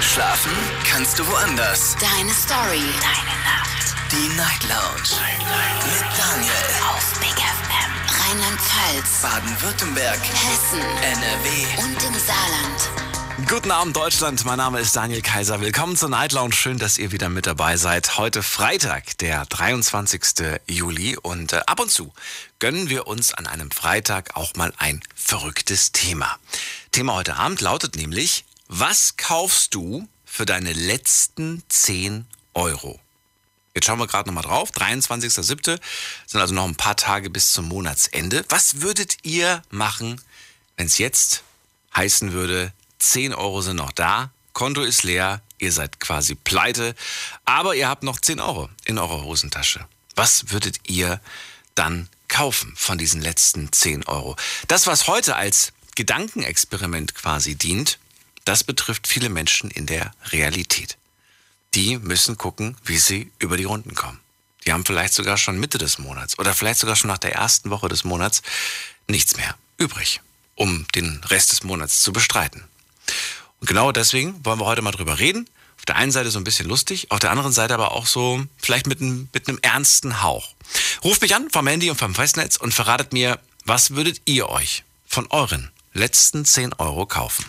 Schlafen kannst du woanders. Deine Story. Deine Nacht. Die Night Lounge. Mit Daniel. Auf Big FM. Rheinland-Pfalz. Baden-Württemberg. Hessen. NRW. Und im Saarland. Guten Abend Deutschland, mein Name ist Daniel Kaiser. Willkommen zur Night Lounge. Schön, dass ihr wieder mit dabei seid. Heute Freitag, der 23. Juli und äh, ab und zu gönnen wir uns an einem Freitag auch mal ein verrücktes Thema. Thema heute Abend lautet nämlich, was kaufst du für deine letzten 10 Euro? Jetzt schauen wir gerade nochmal drauf. 23.07. sind also noch ein paar Tage bis zum Monatsende. Was würdet ihr machen, wenn es jetzt heißen würde, 10 Euro sind noch da, Konto ist leer, ihr seid quasi pleite, aber ihr habt noch 10 Euro in eurer Hosentasche. Was würdet ihr dann kaufen von diesen letzten 10 Euro? Das, was heute als Gedankenexperiment quasi dient, das betrifft viele Menschen in der Realität. Die müssen gucken, wie sie über die Runden kommen. Die haben vielleicht sogar schon Mitte des Monats oder vielleicht sogar schon nach der ersten Woche des Monats nichts mehr übrig, um den Rest des Monats zu bestreiten. Und genau deswegen wollen wir heute mal drüber reden. Auf der einen Seite so ein bisschen lustig, auf der anderen Seite aber auch so vielleicht mit einem, mit einem ernsten Hauch. Ruft mich an vom Handy und vom Festnetz und verratet mir, was würdet ihr euch von euren letzten 10 Euro kaufen?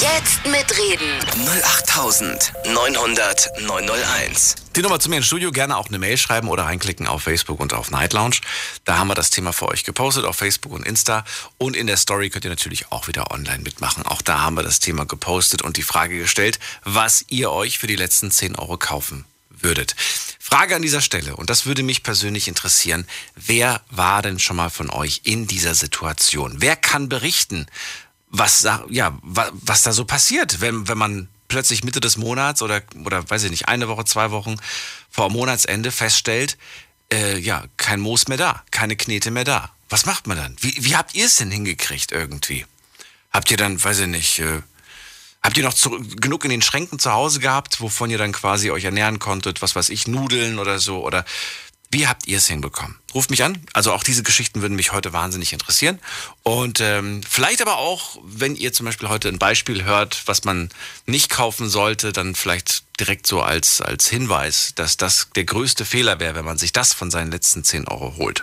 Jetzt mitreden. 08900 901. Die Nummer zu mir ins Studio, gerne auch eine Mail schreiben oder reinklicken auf Facebook und auf Night Lounge. Da haben wir das Thema für euch gepostet auf Facebook und Insta. Und in der Story könnt ihr natürlich auch wieder online mitmachen. Auch da haben wir das Thema gepostet und die Frage gestellt, was ihr euch für die letzten 10 Euro kaufen würdet. Frage an dieser Stelle, und das würde mich persönlich interessieren, wer war denn schon mal von euch in dieser Situation? Wer kann berichten, was, da- ja, wa- was da so passiert, wenn, wenn man plötzlich Mitte des Monats oder, oder weiß ich nicht, eine Woche, zwei Wochen vor Monatsende feststellt, äh, ja, kein Moos mehr da, keine Knete mehr da. Was macht man dann? Wie, wie habt ihr es denn hingekriegt irgendwie? Habt ihr dann, weiß ich nicht, äh, Habt ihr noch zu, genug in den Schränken zu Hause gehabt, wovon ihr dann quasi euch ernähren konntet, was weiß ich, Nudeln oder so? Oder wie habt ihr es hinbekommen? Ruft mich an. Also auch diese Geschichten würden mich heute wahnsinnig interessieren. Und ähm, vielleicht aber auch, wenn ihr zum Beispiel heute ein Beispiel hört, was man nicht kaufen sollte, dann vielleicht direkt so als, als Hinweis, dass das der größte Fehler wäre, wenn man sich das von seinen letzten 10 Euro holt.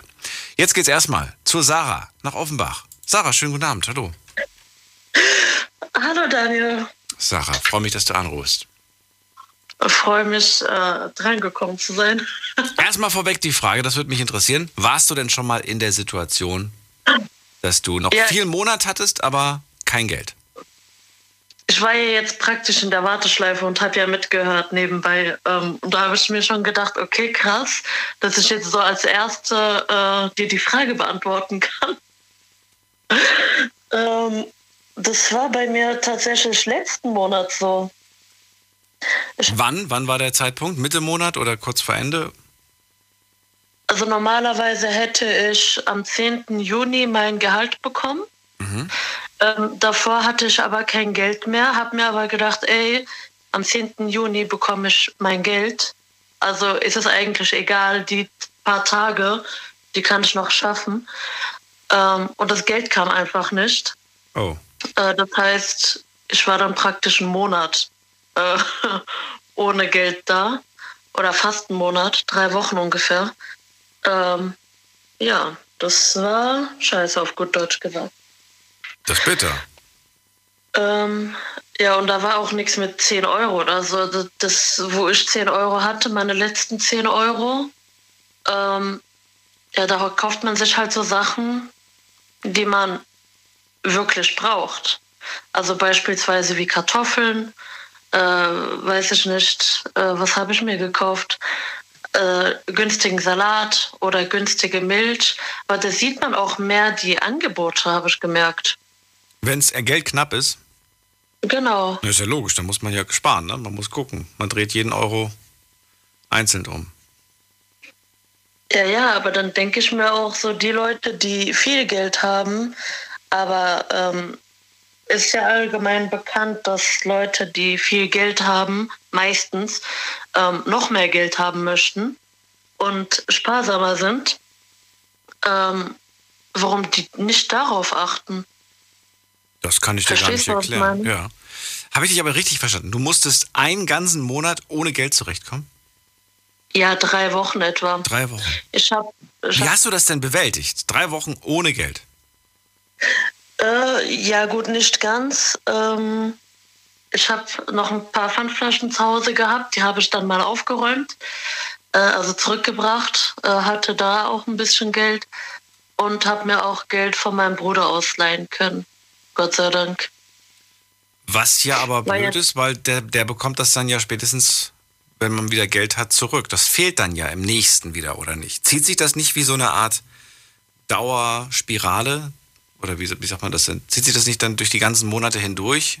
Jetzt geht's erstmal zur Sarah nach Offenbach. Sarah, schönen guten Abend. Hallo. Hallo Daniel, Sarah, freue mich, dass du anrufst. freue mich, äh, drangekommen zu sein. Erstmal vorweg die Frage, das würde mich interessieren. Warst du denn schon mal in der Situation, dass du noch Ja. viel Monat hattest, aber kein Geld? Ich war ja jetzt praktisch in der Warteschleife und habe ja mitgehört nebenbei. Ähm, und da habe ich mir schon gedacht, okay, krass, dass ich jetzt so als Erste äh, dir die Frage beantworten kann. ähm, das war bei mir tatsächlich letzten Monat so. Wann? Wann war der Zeitpunkt? Mitte Monat oder kurz vor Ende? Also normalerweise hätte ich am 10. Juni mein Gehalt bekommen. Ähm, davor hatte ich aber kein Geld mehr, habe mir aber gedacht, ey, am 10. Juni bekomme ich mein Geld. Also ist es eigentlich egal, die paar Tage, die kann ich noch schaffen. Ähm, und das Geld kam einfach nicht. Oh. Äh, das heißt, ich war dann praktisch einen Monat äh, ohne Geld da. Oder fast einen Monat, drei Wochen ungefähr. Ähm, ja, das war scheiße auf gut Deutsch gesagt. Das ist bitter. Ähm, ja, und da war auch nichts mit 10 Euro oder so. Das, das, wo ich 10 Euro hatte, meine letzten 10 Euro, ähm, ja, da kauft man sich halt so Sachen, die man wirklich braucht. Also beispielsweise wie Kartoffeln, äh, weiß ich nicht, äh, was habe ich mir gekauft? Äh, günstigen Salat oder günstige Milch. Aber da sieht man auch mehr die Angebote, habe ich gemerkt. Wenn es Geld knapp ist, Genau. ist ja logisch, dann muss man ja sparen, ne? Man muss gucken. Man dreht jeden Euro einzeln um. Ja, ja, aber dann denke ich mir auch so, die Leute, die viel Geld haben, aber ähm, ist ja allgemein bekannt, dass Leute, die viel Geld haben, meistens ähm, noch mehr Geld haben möchten und sparsamer sind. Ähm, warum die nicht darauf achten? Das kann ich dir gar Verstehst nicht was ich erklären. Ja. Habe ich dich aber richtig verstanden? Du musstest einen ganzen Monat ohne Geld zurechtkommen? Ja, drei Wochen etwa. Drei Wochen. Ich habe. Wie hast du das denn bewältigt? Drei Wochen ohne Geld? Äh, ja, gut, nicht ganz. Ähm, ich habe noch ein paar Pfandflaschen zu Hause gehabt, die habe ich dann mal aufgeräumt, äh, also zurückgebracht, äh, hatte da auch ein bisschen Geld und habe mir auch Geld von meinem Bruder ausleihen können. Gott sei Dank. Was ja aber blöd ist, weil der, der bekommt das dann ja spätestens, wenn man wieder Geld hat, zurück. Das fehlt dann ja im nächsten wieder, oder nicht? Zieht sich das nicht wie so eine Art Dauerspirale? Oder wie, wie sagt man das denn? Zieht sich das nicht dann durch die ganzen Monate hindurch?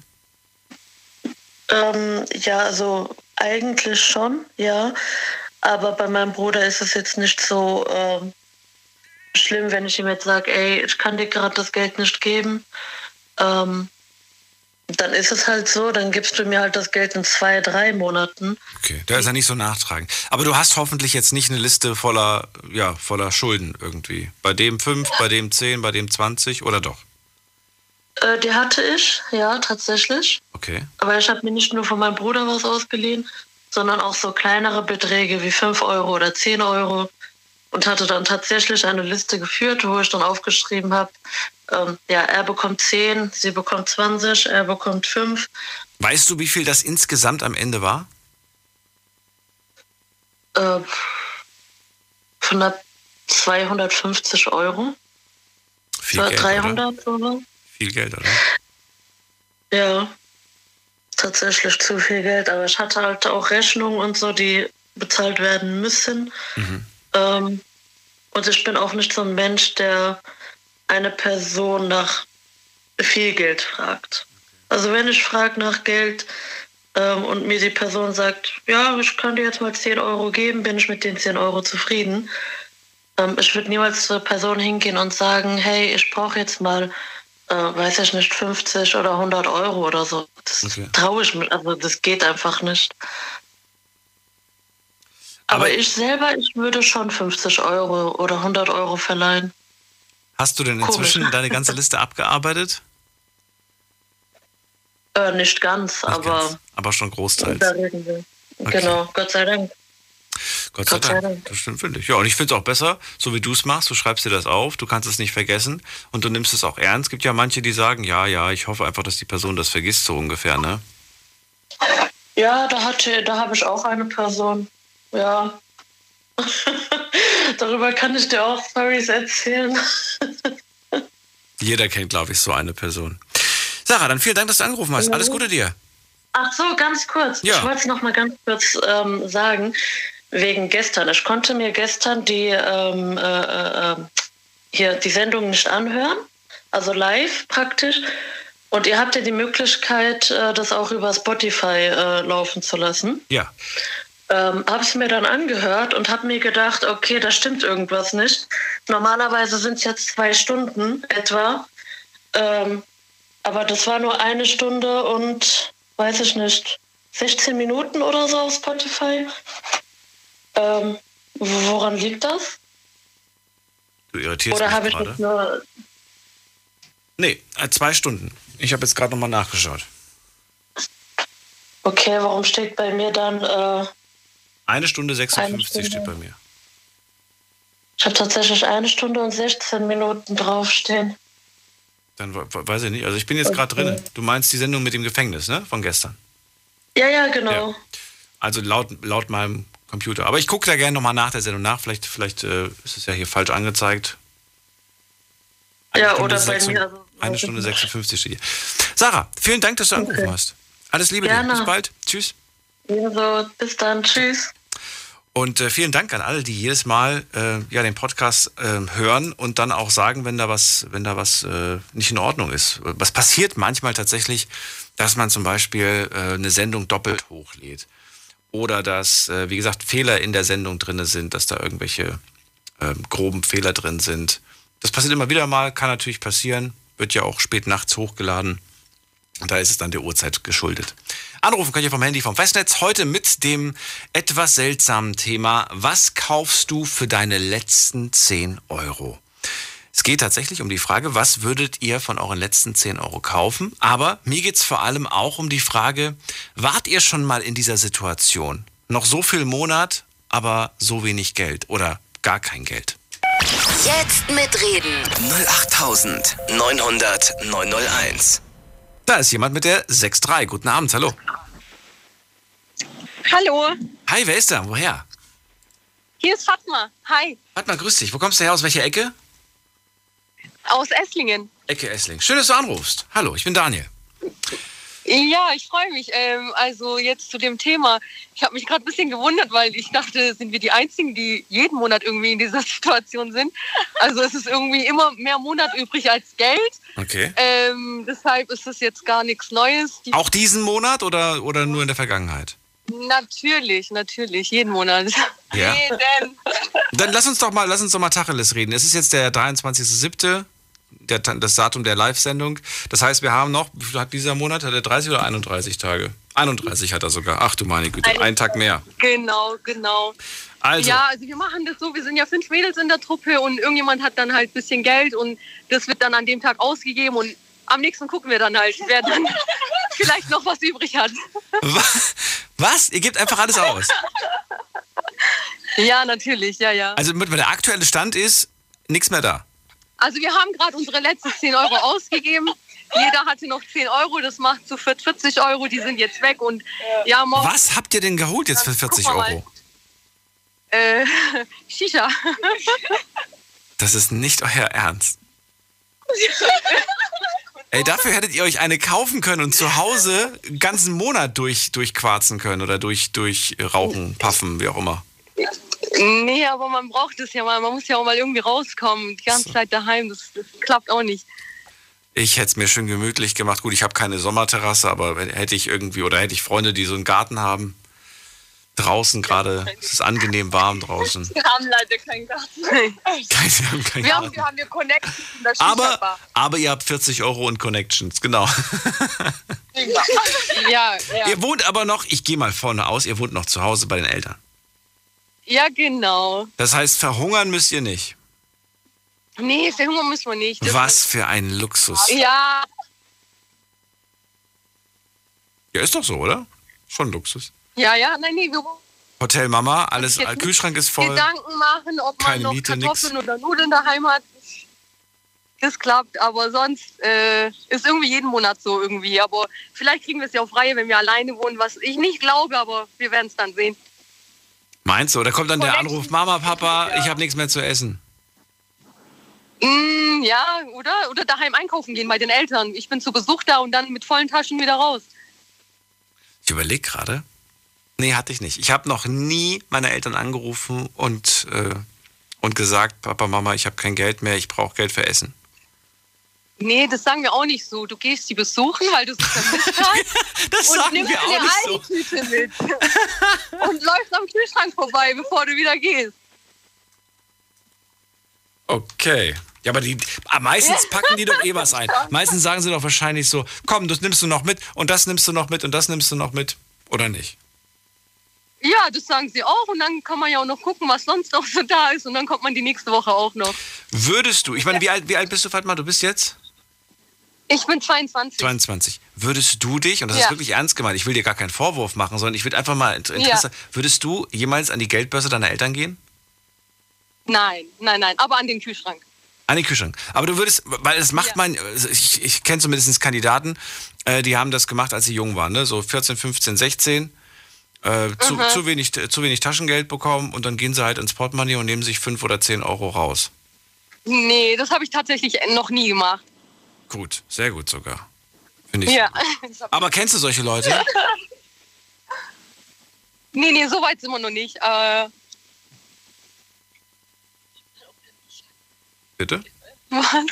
Ähm, ja, also eigentlich schon, ja. Aber bei meinem Bruder ist es jetzt nicht so ähm, schlimm, wenn ich ihm jetzt sage, ey, ich kann dir gerade das Geld nicht geben. Ähm, dann ist es halt so, dann gibst du mir halt das Geld in zwei, drei Monaten. Okay, da ist er nicht so nachtragend. Aber du hast hoffentlich jetzt nicht eine Liste voller, ja, voller Schulden irgendwie. Bei dem fünf, bei dem zehn, bei dem zwanzig oder doch? Äh, die hatte ich, ja, tatsächlich. Okay. Aber ich habe mir nicht nur von meinem Bruder was ausgeliehen, sondern auch so kleinere Beträge wie 5 Euro oder 10 Euro und hatte dann tatsächlich eine Liste geführt, wo ich dann aufgeschrieben habe, ähm, ja, er bekommt 10, sie bekommt 20, er bekommt 5. Weißt du, wie viel das insgesamt am Ende war? Äh, von 250 Euro. Viel Geld, 300 oder? oder? Viel Geld, oder? Ja, tatsächlich zu viel Geld. Aber ich hatte halt auch Rechnungen und so, die bezahlt werden müssen. Mhm. Ähm, und ich bin auch nicht so ein Mensch, der eine Person nach viel Geld fragt. Also wenn ich frage nach Geld ähm, und mir die Person sagt, ja, ich kann dir jetzt mal 10 Euro geben, bin ich mit den 10 Euro zufrieden. Ähm, ich würde niemals zur Person hingehen und sagen, hey, ich brauche jetzt mal, äh, weiß ich nicht, 50 oder 100 Euro oder so. Das okay. traue ich mir, also das geht einfach nicht. Aber, Aber ich selber, ich würde schon 50 Euro oder 100 Euro verleihen. Hast du denn inzwischen Komisch. deine ganze Liste abgearbeitet? Äh, nicht ganz, nicht aber. Ganz, aber schon großteils. Okay. Genau, Gott sei Dank. Gott sei, Gott Dank. Dank. Das stimmt, finde ich. Ja, und ich finde es auch besser, so wie du es machst, du schreibst dir das auf, du kannst es nicht vergessen und du nimmst es auch ernst. Es gibt ja manche, die sagen, ja, ja, ich hoffe einfach, dass die Person das vergisst, so ungefähr, ne? Ja, da hatte, da habe ich auch eine Person. Ja. Darüber kann ich dir auch Stories erzählen. Jeder kennt, glaube ich, so eine Person. Sarah, dann vielen Dank, dass du angerufen hast. Alles Gute dir. Ach so, ganz kurz. Ja. Ich wollte es noch mal ganz kurz ähm, sagen, wegen gestern. Ich konnte mir gestern die, ähm, äh, äh, hier die Sendung nicht anhören, also live praktisch. Und ihr habt ja die Möglichkeit, äh, das auch über Spotify äh, laufen zu lassen. Ja ähm, habe es mir dann angehört und habe mir gedacht, okay, da stimmt irgendwas nicht. Normalerweise sind es jetzt zwei Stunden etwa. Ähm, aber das war nur eine Stunde und weiß ich nicht, 16 Minuten oder so auf Spotify. Ähm, woran liegt das? Du irritierst Oder habe ich das nur. Nee, äh, zwei Stunden. Ich habe jetzt gerade nochmal nachgeschaut. Okay, warum steht bei mir dann äh, eine Stunde 56 eine Stunde. steht bei mir. Ich habe tatsächlich eine Stunde und 16 Minuten draufstehen. Dann weiß ich nicht. Also ich bin jetzt gerade drin. Du meinst die Sendung mit dem Gefängnis, ne? Von gestern. Ja, ja, genau. Ja. Also laut, laut meinem Computer. Aber ich gucke da gerne nochmal nach der Sendung nach. Vielleicht, vielleicht äh, ist es ja hier falsch angezeigt. Eine ja, Stunde oder 6, bei mir. Also, eine Stunde 56 steht hier. Sarah, vielen Dank, dass du okay. angerufen hast. Alles Liebe Gerne. dir. Bis bald. Tschüss. Ebenso. Bis dann. Tschüss. Und äh, vielen Dank an alle, die jedes Mal äh, ja den Podcast äh, hören und dann auch sagen, wenn da was, wenn da was äh, nicht in Ordnung ist. Was passiert manchmal tatsächlich, dass man zum Beispiel äh, eine Sendung doppelt hochlädt oder dass, äh, wie gesagt, Fehler in der Sendung drin sind, dass da irgendwelche äh, groben Fehler drin sind. Das passiert immer wieder mal, kann natürlich passieren, wird ja auch spät nachts hochgeladen. Und da ist es dann der Uhrzeit geschuldet. Anrufen könnt ihr vom Handy vom Festnetz. Heute mit dem etwas seltsamen Thema. Was kaufst du für deine letzten 10 Euro? Es geht tatsächlich um die Frage, was würdet ihr von euren letzten 10 Euro kaufen? Aber mir geht es vor allem auch um die Frage, wart ihr schon mal in dieser Situation? Noch so viel Monat, aber so wenig Geld oder gar kein Geld. Jetzt mitreden. 08900 901. Da ist jemand mit der 6.3. Guten Abend, hallo. Hallo, Hi, wer ist da? Woher? hier ist Fatma. Hi, Warte mal, grüß dich. Wo kommst du her? Aus welcher Ecke? aus Esslingen. Ecke Essling. Schön, dass du anrufst. Hallo, ich bin Daniel. Ja, ich freue mich. Ähm, also jetzt zu dem Thema. Ich habe mich gerade ein bisschen gewundert, weil ich dachte, sind wir die Einzigen, die jeden Monat irgendwie in dieser Situation sind. Also es ist irgendwie immer mehr Monat übrig als Geld. Okay. Ähm, deshalb ist es jetzt gar nichts Neues. Die, Auch diesen Monat oder, oder nur in der Vergangenheit? natürlich, natürlich, jeden Monat. Ja. Jeden. Dann lass uns doch mal, lass uns doch mal Tacheles reden. Es ist jetzt der 23.07., der, das Datum der Live-Sendung. Das heißt, wir haben noch, wie viel hat dieser Monat? Hat er 30 oder 31 Tage? 31 hat er sogar. Ach du meine Güte, einen Tag mehr. Genau, genau. Also, Ja, also wir machen das so, wir sind ja fünf Mädels in der Truppe und irgendjemand hat dann halt ein bisschen Geld und das wird dann an dem Tag ausgegeben und am nächsten gucken wir dann halt, wer dann vielleicht noch was übrig hat. wa- was? Ihr gebt einfach alles aus? Ja, natürlich, ja, ja. Also mit- der aktuelle Stand ist, nichts mehr da. Also wir haben gerade unsere letzten 10 Euro ausgegeben. Jeder hatte noch 10 Euro, das macht zu 40 Euro, die sind jetzt weg und ja, morgen Was habt ihr denn geholt jetzt für Dann 40 gucken wir Euro? äh, Shisha. Das ist nicht euer Ernst. Ey, dafür hättet ihr euch eine kaufen können und zu Hause einen ganzen Monat durch, durchquarzen können oder durch, durch rauchen, puffen, wie auch immer. Nee, aber man braucht es ja mal, man muss ja auch mal irgendwie rauskommen. Die ganze So. Zeit daheim, das, das klappt auch nicht. Ich hätte es mir schön gemütlich gemacht. Gut, ich habe keine Sommerterrasse, aber hätte ich irgendwie oder hätte ich Freunde, die so einen Garten haben, draußen gerade, es ist angenehm warm draußen. Wir haben leider keinen Garten. Keine, wir haben keinen Wir haben, Garten. wir haben hier Connections in der Aber, aber ihr habt 40 Euro und Connections, genau. Ja, ja. Ihr wohnt aber noch, ich gehe mal vorne aus, ihr wohnt noch zu Hause bei den Eltern. Ja, genau. Das heißt, verhungern müsst ihr nicht. Nee, verhungern müssen wir nicht. Das Was für ein Luxus. Ja, Ja, ist doch so, oder? Schon Luxus. ja, ja, nein, nee, wir Hotel Mama, alles, Kühlschrank ist voll. Gedanken machen, ob man noch Miete, Kartoffeln oder Nudeln daheim hat. Das klappt, aber sonst äh, ist irgendwie jeden Monat so irgendwie. Aber vielleicht kriegen wir es ja auf Reihe, wenn wir alleine wohnen, was ich nicht glaube, aber wir werden es dann sehen. Meinst du? Oder kommt dann der Anruf, Mama, Papa, ich habe nichts mehr zu essen. Mm, ja, oder? Oder daheim einkaufen gehen bei den Eltern. Ich bin zu Besuch da und dann mit vollen Taschen wieder raus. Ich überlege gerade. Nee, hatte ich nicht. Ich habe noch nie meine Eltern angerufen und, äh, und gesagt, Papa, Mama, ich habe kein Geld mehr, ich brauche Geld für Essen. Nee, das sagen wir auch nicht so. Du gehst die besuchen, weil du sie vermisst hast. Das und nimmst dir eine Aldi-Tüte mit. und läufst am Kühlschrank vorbei, bevor du wieder gehst. Okay. Ja, aber die, ah, meistens packen die doch eh was ein. Meistens sagen sie doch wahrscheinlich so, komm, das nimmst du noch mit und das nimmst du noch mit und das nimmst du noch mit. Oder nicht? Ja, das sagen sie auch. Und dann kann man ja auch noch gucken, was sonst noch so da ist. Und dann kommt man die nächste Woche auch noch. Würdest du, ich meine, wie alt, wie alt bist du, Fatma? Du bist jetzt? Ich bin 22. 22. Würdest du dich, und das ist Ja. wirklich ernst gemeint, ich will dir gar keinen Vorwurf machen, sondern ich würde einfach mal Inter- Interesse, würdest du jemals an die Geldbörse deiner Eltern gehen? Nein, nein, nein. Aber an den Kühlschrank. An den Kühlschrank. Aber du würdest, weil das macht Ja. man, also ich, ich kenne zumindest Kandidaten, äh, die haben das gemacht, als sie jung waren, ne? so 14, 15, 16. Äh, zu, Mhm. zu, wenig, zu wenig Taschengeld bekommen und dann gehen sie halt ins Portemonnaie und nehmen sich 5 oder 10 Euro raus. Nee, das habe ich tatsächlich noch nie gemacht. Gut, sehr gut sogar. Finde ich. Ja. Aber kennst du solche Leute? nee, nee, so weit sind wir noch nicht. Äh, Bitte? was?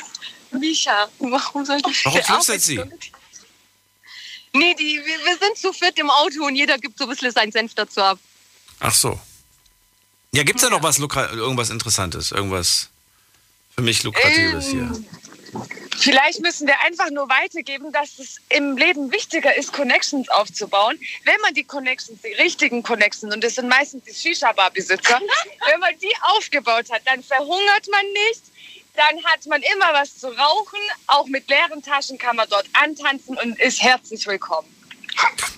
Misha, warum soll ich Warum flüstert sie? Nee, die, wir, wir sind zu viert im Auto und jeder gibt so ein bisschen seinen Senf dazu ab. Ach so. Ja, gibt's da noch was, irgendwas Interessantes? Irgendwas für mich Lukratives hier? Vielleicht müssen wir einfach nur weitergeben, dass es im Leben wichtiger ist, Connections aufzubauen. Wenn man die Connections, die richtigen Connections, und das sind meistens die Shisha-Bar-Besitzer, wenn man die aufgebaut hat, dann verhungert man nicht. dann hat man immer was zu rauchen. Auch mit leeren Taschen kann man dort antanzen und ist herzlich willkommen.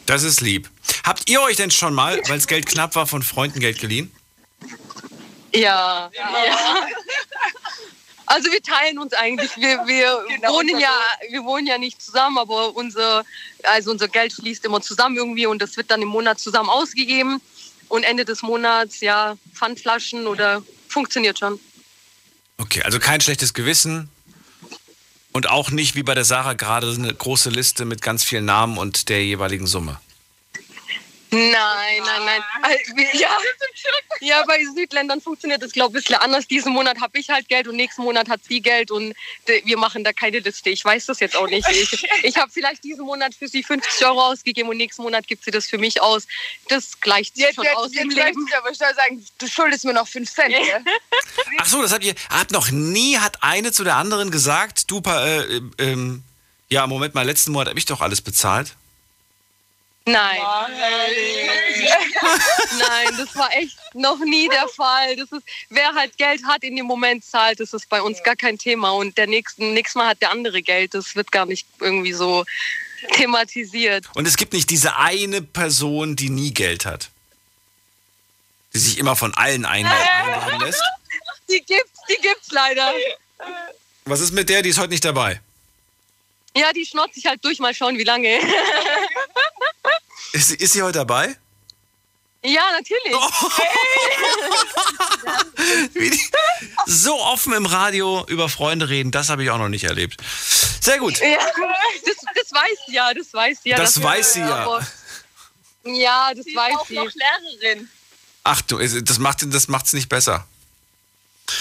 Das ist lieb. Habt ihr euch denn schon mal, weil es Geld knapp war, von Freunden Geld geliehen? Ja. ja. Also wir teilen uns eigentlich. Wir, wir, Genau, wohnen ja, wir wohnen ja nicht zusammen, aber unser, also unser Geld fließt immer zusammen irgendwie und das wird dann im Monat zusammen ausgegeben. Und Ende des Monats, ja, Pfandflaschen oder funktioniert schon. Okay, also kein schlechtes Gewissen. Und auch nicht wie bei der Sarah gerade eine große Liste mit ganz vielen Namen und der jeweiligen Summe. Nein, nein, nein. Ja, ja, bei Südländern funktioniert das, glaube ich, ein bisschen anders. Diesen Monat habe ich halt Geld und nächsten Monat hat sie Geld und de- wir machen da keine Liste. Ich weiß das jetzt auch nicht. Ich, ich habe vielleicht diesen Monat für sie 50 Euro ausgegeben und nächsten Monat gibt sie das für mich aus. Das gleicht sich Jetzt, schon jetzt, aus jetzt im möchte Leben. ich aber schnell sagen, du schuldest mir noch 5 Cent. gell? Ach so, das habt ihr. Habt noch nie hat eine zu der anderen gesagt, du, Pa- äh, ähm, ja, Moment mal, letzten Monat habe ich doch alles bezahlt. Nein. Nein, das war echt noch nie der Fall. Das ist, wer halt Geld hat in dem Moment zahlt, das ist bei uns gar kein Thema. Und der nächsten, nächstes Mal hat der andere Geld. Das wird gar nicht irgendwie so thematisiert. Und es gibt nicht diese eine Person, die nie Geld hat. Die sich immer von allen einladen einladen lässt. Die gibt's, die gibt's leider. Was ist mit der, die ist heute nicht dabei? Ja, die schnotzt sich halt durch, mal schauen, wie lange. Ist, sie- ist sie heute dabei? Ja, natürlich. Wie die so offen im Radio über Freunde reden, das habe ich auch noch nicht erlebt. Sehr gut. Ja, das, das weiß sie ja, das weiß sie ja. Das dass- weiß sie ja. aber- Ja, das Sie weiß ist auch sie. noch Lehrerin. Ach du, das macht das macht's nicht besser.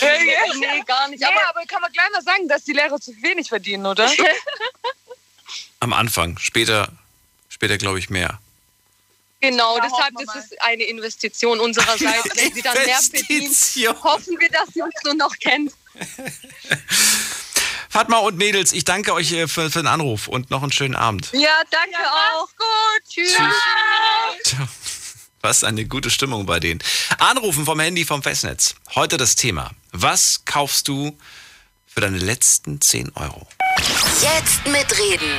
Nee, gar nicht. Ja, Aber aber kann man gleich mal sagen, dass die Lehrer zu wenig verdienen, oder? Am Anfang, später, später glaube ich mehr. Genau, Da deshalb ist es eine Investition unsererseits. Wenn sie dann mehr verdient, Investition. hoffen wir, dass sie uns nur noch kennt. Fatma und Mädels, ich danke euch äh, für, für den Anruf und noch einen schönen Abend. Ja, danke auch. Gut, tschüss. Tja, Was eine gute Stimmung bei denen. Anrufen vom Handy vom Festnetz. Heute das Thema. Was kaufst du für deine letzten 10 Euro? Jetzt mitreden.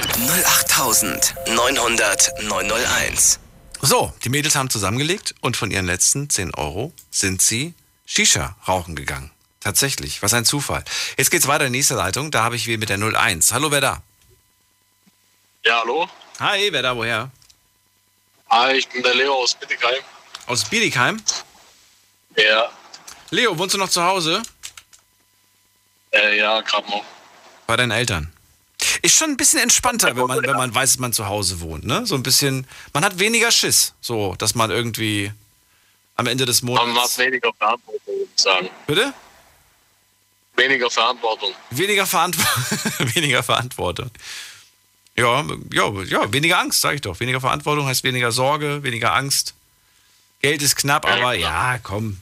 08900 901. So, die Mädels haben zusammengelegt und von ihren letzten 10 Euro sind sie Shisha rauchen gegangen. Tatsächlich, was ein Zufall. Jetzt geht's weiter in die nächste Leitung. Da habe ich wen mit der 01. Hallo, wer da? Ja, hallo. Hi, wer da, woher? Hi, ich bin der Leo aus Bittigheim. Aus Biedigheim. Ja, Leo, wohnst du noch zu Hause? äh, ja, gerade noch. Bei deinen Eltern. Ist schon ein bisschen entspannter, wenn man, wenn man weiß, dass man zu Hause wohnt, ne? So ein bisschen, man hat weniger Schiss, so, dass man irgendwie am Ende des Aber man hat Monats. weniger Verantwortung, würde ich sagen. Bitte? Weniger Verantwortung. Weniger, Verantw weniger Verantwortung. Ja, ja, ja, weniger Angst, sag ich doch. Weniger Verantwortung heißt weniger Sorge, weniger Angst. Geld ist knapp, aber ja, komm.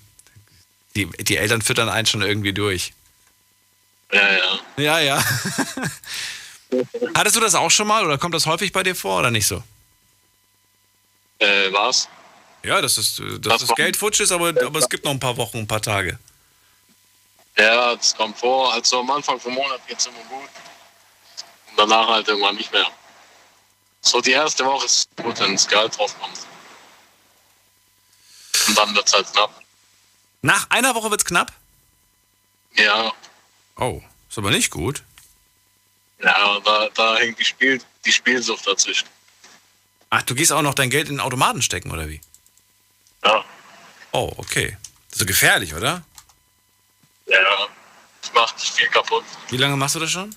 Die, die Eltern füttern einen schon irgendwie durch. Ja, ja. Ja, ja. Hattest du das auch schon mal oder kommt das häufig bei dir vor oder nicht so? Äh, was? Ja, dass das, dass Das das Geld futsch ist, aber, aber es gibt noch ein paar Wochen, ein paar Tage. Ja, das kommt vor. Also am Anfang vom Monat geht es immer gut. Und danach halt irgendwann nicht mehr. So die erste Woche ist gut, wenn das Gehalt draufkommt. Und dann wird es halt knapp. Nach einer Woche wird's knapp? Ja, Oh, ist aber nicht gut. ja da, da hängt die, Spiel, die Spielsucht dazwischen. Ach, du gehst auch noch dein Geld in den Automaten stecken, oder wie? Ja, Oh, okay. Das ist so gefährlich, oder? ja. Das macht viel kaputt. Wie lange machst du das schon?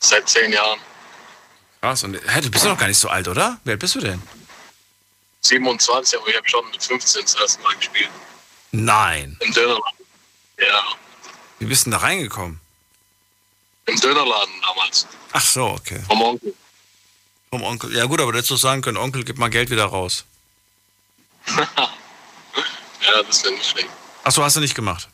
Seit zehn Jahren. Krass. Und hä, du bist doch noch gar nicht so alt, oder? Wie alt bist du denn? 27, aber ich habe schon mit 15 das erste Mal gespielt. Nein. Im Dönerladen. Ja, Wie bist du denn da reingekommen? im Dönerladen damals. Ach so, okay. Vom Onkel. Vom Onkel. Ja gut, aber du hättest doch sagen können, Onkel, gib mal Geld wieder raus. Ja, das wäre nicht schlecht. Ach so, hast du nicht gemacht.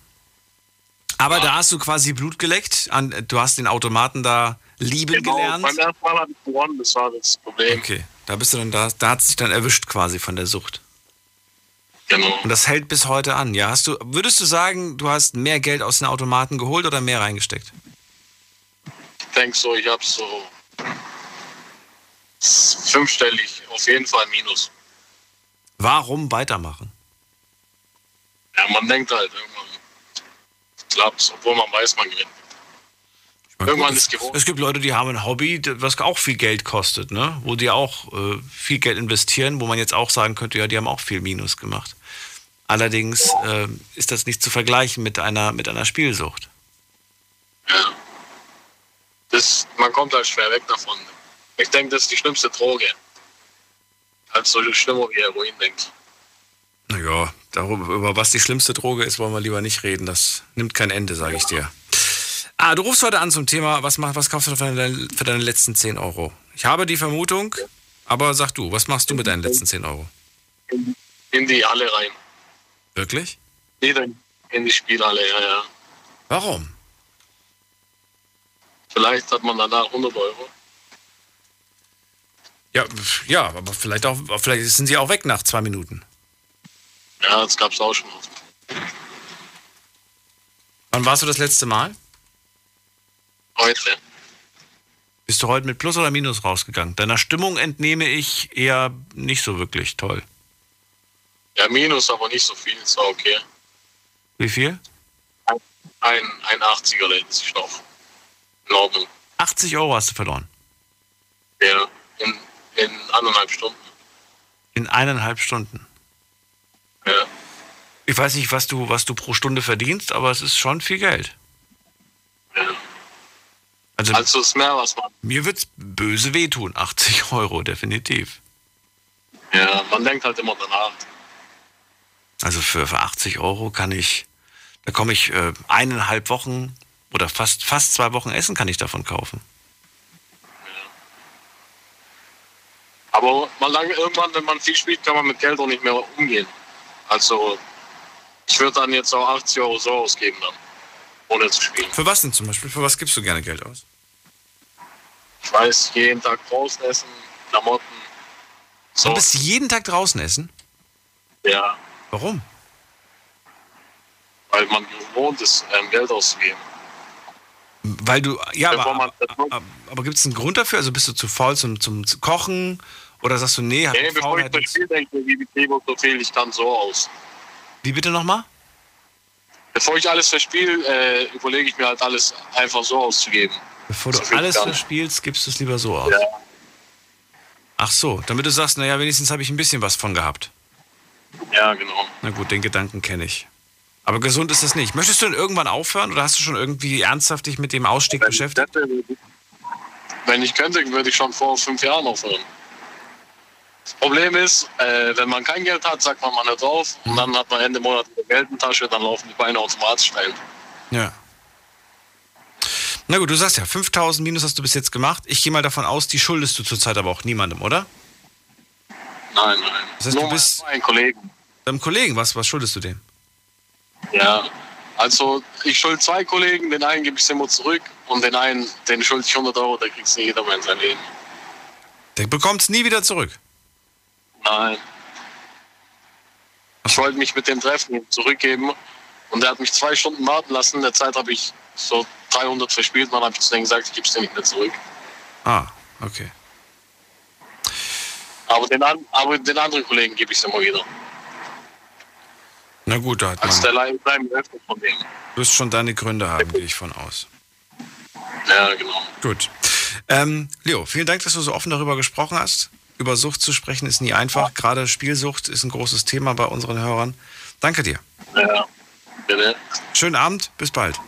Aber da hast du quasi Blut geleckt. An, du hast den Automaten da lieben Genau, gelernt. beim ersten Mal habe ich gewonnen, das war das Problem. Okay, da bist du dann da, da hat es sich dann erwischt quasi von der Sucht. Genau. Und das hält bis heute an. Ja, hast du, würdest du sagen, du hast mehr Geld aus den Automaten geholt oder mehr reingesteckt? Ich denke so, ich habe so fünfstellig, auf jeden Fall Minus. Warum weitermachen? Ja, man denkt halt irgendwann, klappt obwohl man weiß, man gewinnt. Irgendwann es, ist gewohnt. Es gibt Leute, die haben ein Hobby, was auch viel Geld kostet, ne? wo die auch äh, viel Geld investieren, wo man jetzt auch sagen könnte, ja, die haben auch viel Minus gemacht. Allerdings äh, ist das nicht zu vergleichen mit einer, mit einer Spielsucht. Ja. Das, man kommt halt schwer weg davon. Ich denke, das ist die schlimmste Droge. Als so schlimmer wie Heroin, denke ich. Naja, darüber, über was die schlimmste Droge ist, wollen wir lieber nicht reden. Das nimmt kein Ende, sage ich dir. Ah, du rufst heute an zum Thema, was, mach, was kaufst du für deine, für deine letzten 10 Euro? Ich habe die Vermutung, aber sag du, was machst du mit deinen letzten 10 Euro? In die Halle rein. Wirklich? Jeder in die Spielhalle, ja, ja. Warum? Vielleicht hat man danach 100 Euro. Ja, ja, aber vielleicht auch, vielleicht sind sie auch weg nach zwei Minuten. Ja, das gab es auch schon oft. Wann warst du das letzte Mal? Heute. Bist du heute mit Plus oder Minus rausgegangen? Deiner Stimmung entnehme ich eher nicht so wirklich toll. Ja, Minus, aber nicht so viel, ist auch okay. Wie viel? Ein, ein 80er lädt sich noch. In Ordnung. 80 Euro hast du verloren. Ja, in, in anderthalb Stunden. In eineinhalb Stunden. Ja. Ich weiß nicht, was du, was du pro Stunde verdienst, aber es ist schon viel Geld. ja. Also, Also ist mehr, was man. mir wird's böse wehtun. 80 Euro, definitiv. Ja, man denkt halt immer danach. Also für, für 80 Euro kann ich, da komme ich äh, eineinhalb Wochen oder fast, fast zwei Wochen Essen kann ich davon kaufen. Aber man lang, irgendwann, wenn man viel spielt, kann man mit Geld auch nicht mehr umgehen. Also ich würde dann jetzt auch 80 Euro so ausgeben dann, ohne zu spielen. Für was denn zum Beispiel? Für was gibst du gerne Geld aus? Ich weiß, jeden Tag draußen essen, Klamotten. So, Du bist jeden Tag draußen essen? ja, Warum? weil man gewohnt ist, Geld auszugeben. Weil du, ja, aber, aber, aber gibt es einen Grund dafür? Also bist du zu faul zum, zum, zu Kochen? Oder sagst du, nee, hat Nee, bevor ich Faulheit das nichts- Spiel denke, wie die Table so viel, ich kann so aus. Wie bitte nochmal? Bevor ich alles verspiele, äh, überlege ich mir halt alles einfach so auszugeben. Bevor du So alles verspielst, gibst du es lieber so aus. Ja. Ach so, damit du sagst, naja, wenigstens habe ich ein bisschen was von gehabt. Ja, genau. Na gut, den Gedanken kenne ich. Aber gesund ist das nicht. Möchtest du denn irgendwann aufhören oder hast du schon irgendwie ernsthaft dich mit dem Ausstieg Wenn ich, beschäftigt? hätte, wenn ich könnte, würde ich schon vor fünf Jahren aufhören. Das Problem ist, äh, wenn man kein Geld hat, sagt man mal nicht drauf und dann hat man Ende Monat wieder Geld in der Tasche, dann laufen die Beine automatisch ein. Ja. Na gut, du sagst ja, 5000 Minus hast du bis jetzt gemacht. Ich gehe mal davon aus, die schuldest du zurzeit aber auch niemandem, oder? Nein, nein. Das heißt, Nur du bist- mein Kollegen. Deinem Kollegen, was, was schuldest du dem? Ja. Also ich schuld zwei Kollegen, den einen gebe ich immer zurück und den einen, den schulde ich 100 Euro, der kriegt nie jeder mehr in sein Leben. Der bekommt es nie wieder zurück. Nein. Ich wollte mich mit dem Treffen zurückgeben und er hat mich zwei Stunden warten lassen. In der Zeit habe ich so 300 verspielt und dann habe ich zu denen gesagt, ich gebe es dir nicht mehr zurück. Ah, okay. Aber den, aber den anderen Kollegen gebe ich es immer wieder. Na gut, da hat Also man, der du wirst schon deine Gründe haben, gehe ich von aus. Ja, genau. Gut. Ähm, Leo, vielen Dank, dass du so offen darüber gesprochen hast. Über Sucht zu sprechen ist nie einfach. Gerade Spielsucht ist ein großes Thema bei unseren Hörern. Danke dir. Ja, bitte. Schönen Abend, bis bald.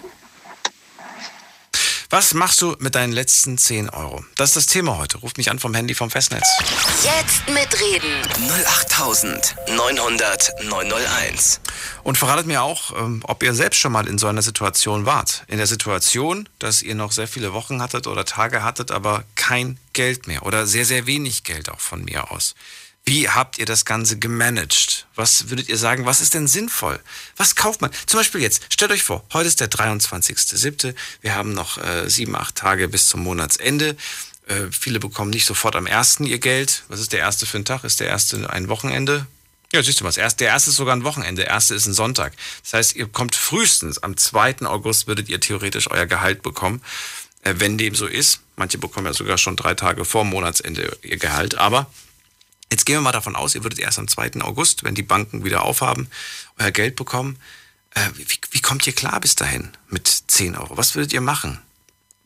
Was machst du mit deinen letzten 10 Euro? Das ist das Thema heute. Ruft mich an vom Handy vom Festnetz. Jetzt mitreden. 08900 901. Und verratet mir auch, ähm, ob ihr selbst schon mal in so einer Situation wart. In der Situation, dass ihr noch sehr viele Wochen hattet oder Tage hattet, aber kein Geld mehr oder sehr, sehr wenig Geld auch von mir aus. Wie habt ihr das Ganze gemanagt? Was würdet ihr sagen, was ist denn sinnvoll? Was kauft man? Zum Beispiel jetzt, stellt euch vor, heute ist der 23.07. Wir haben noch äh, sieben, acht Tage bis zum Monatsende. Äh, viele bekommen nicht sofort am ersten ihr Geld. Was ist der erste für ein Tag? Ist der erste ein Wochenende? Ja, siehst du. Erst, der erste ist sogar ein Wochenende, der erste ist ein Sonntag. Das heißt, ihr kommt frühestens am 2. August würdet ihr theoretisch euer Gehalt bekommen, äh, wenn dem so ist. Manche bekommen ja sogar schon drei Tage vor Monatsende ihr Gehalt. Aber jetzt gehen wir mal davon aus, ihr würdet erst am 2. August, wenn die Banken wieder aufhaben, euer Geld bekommen. Äh, wie, wie kommt ihr klar bis dahin mit 10 Euro? Was würdet ihr machen?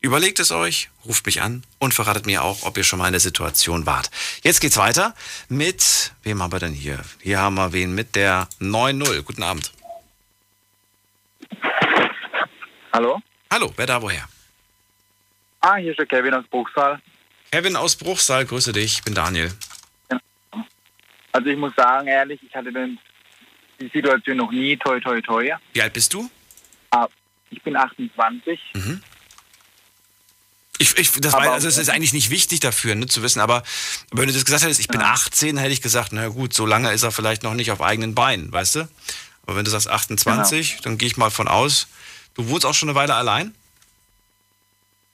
Überlegt es euch, ruft mich an und verratet mir auch, ob ihr schon mal in der Situation wart. Jetzt geht's weiter mit, wem haben wir denn hier? Hier haben wir wen mit der 9-0. Guten Abend. Hallo? Hallo, wer da woher? Ah, hier ist der Kevin aus Bruchsal. Kevin aus Bruchsal, grüße dich, ich bin Daniel. Also ich muss sagen, ehrlich, ich hatte den, die Situation noch nie, toi toi toi. Wie alt bist du? Ah, ich bin 28. Mhm. Ich, ich, das war, also es ist eigentlich nicht wichtig dafür, ne, zu wissen, aber wenn du das gesagt hättest, ich bin 18, hätte ich gesagt, na gut, so lange ist er vielleicht noch nicht auf eigenen Beinen, weißt du? Aber wenn du sagst 28, genau. dann gehe ich mal von aus. Du wohnst auch schon eine Weile allein?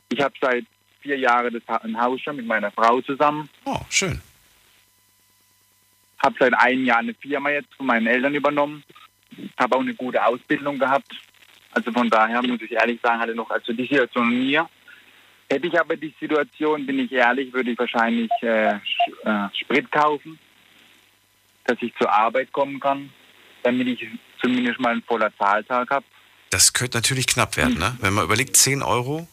Ich habe seit vier Jahren das, ein Haus schon mit meiner Frau zusammen. Oh, schön. Habe seit einem Jahr eine Firma jetzt von meinen Eltern übernommen. Habe auch eine gute Ausbildung gehabt. Also von daher muss ich ehrlich sagen, hatte noch also die Situation mir Hätte ich aber die Situation, bin ich ehrlich, würde ich wahrscheinlich äh, äh, Sprit kaufen, dass ich zur Arbeit kommen kann, damit ich zumindest mal einen voller Zahltag habe. Das könnte natürlich knapp werden, ne? Wenn man überlegt, 10 Euro,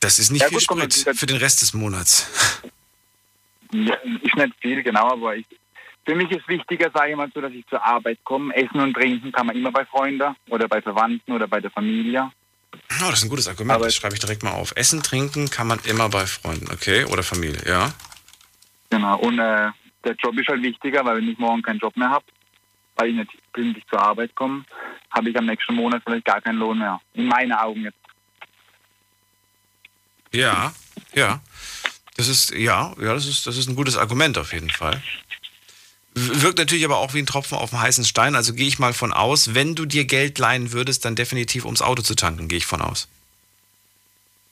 das ist nicht ja, viel gut, Sprit für den Rest des Monats. Ja, ist nicht viel, genau, aber ich, für mich ist wichtiger, sage ich mal so, dass ich zur Arbeit komme. Essen und trinken kann man immer bei Freunden oder bei Verwandten oder bei der Familie. Oh, das ist ein gutes Argument, Aber das schreibe ich direkt mal auf. Essen, trinken kann man immer bei Freunden, okay? Oder Familie, ja? Genau, und äh, der Job ist halt wichtiger, weil wenn ich morgen keinen Job mehr habe, weil ich nicht pünktlich zur Arbeit komme, habe ich am nächsten Monat vielleicht gar keinen Lohn mehr. In meinen Augen jetzt. Ja, ja. Das ist, ja, ja, das ist, das ist ein gutes Argument auf jeden Fall. Wirkt natürlich aber auch wie ein Tropfen auf dem heißen Stein. Also gehe ich mal von aus, wenn du dir Geld leihen würdest, dann definitiv ums Auto zu tanken, gehe ich von aus.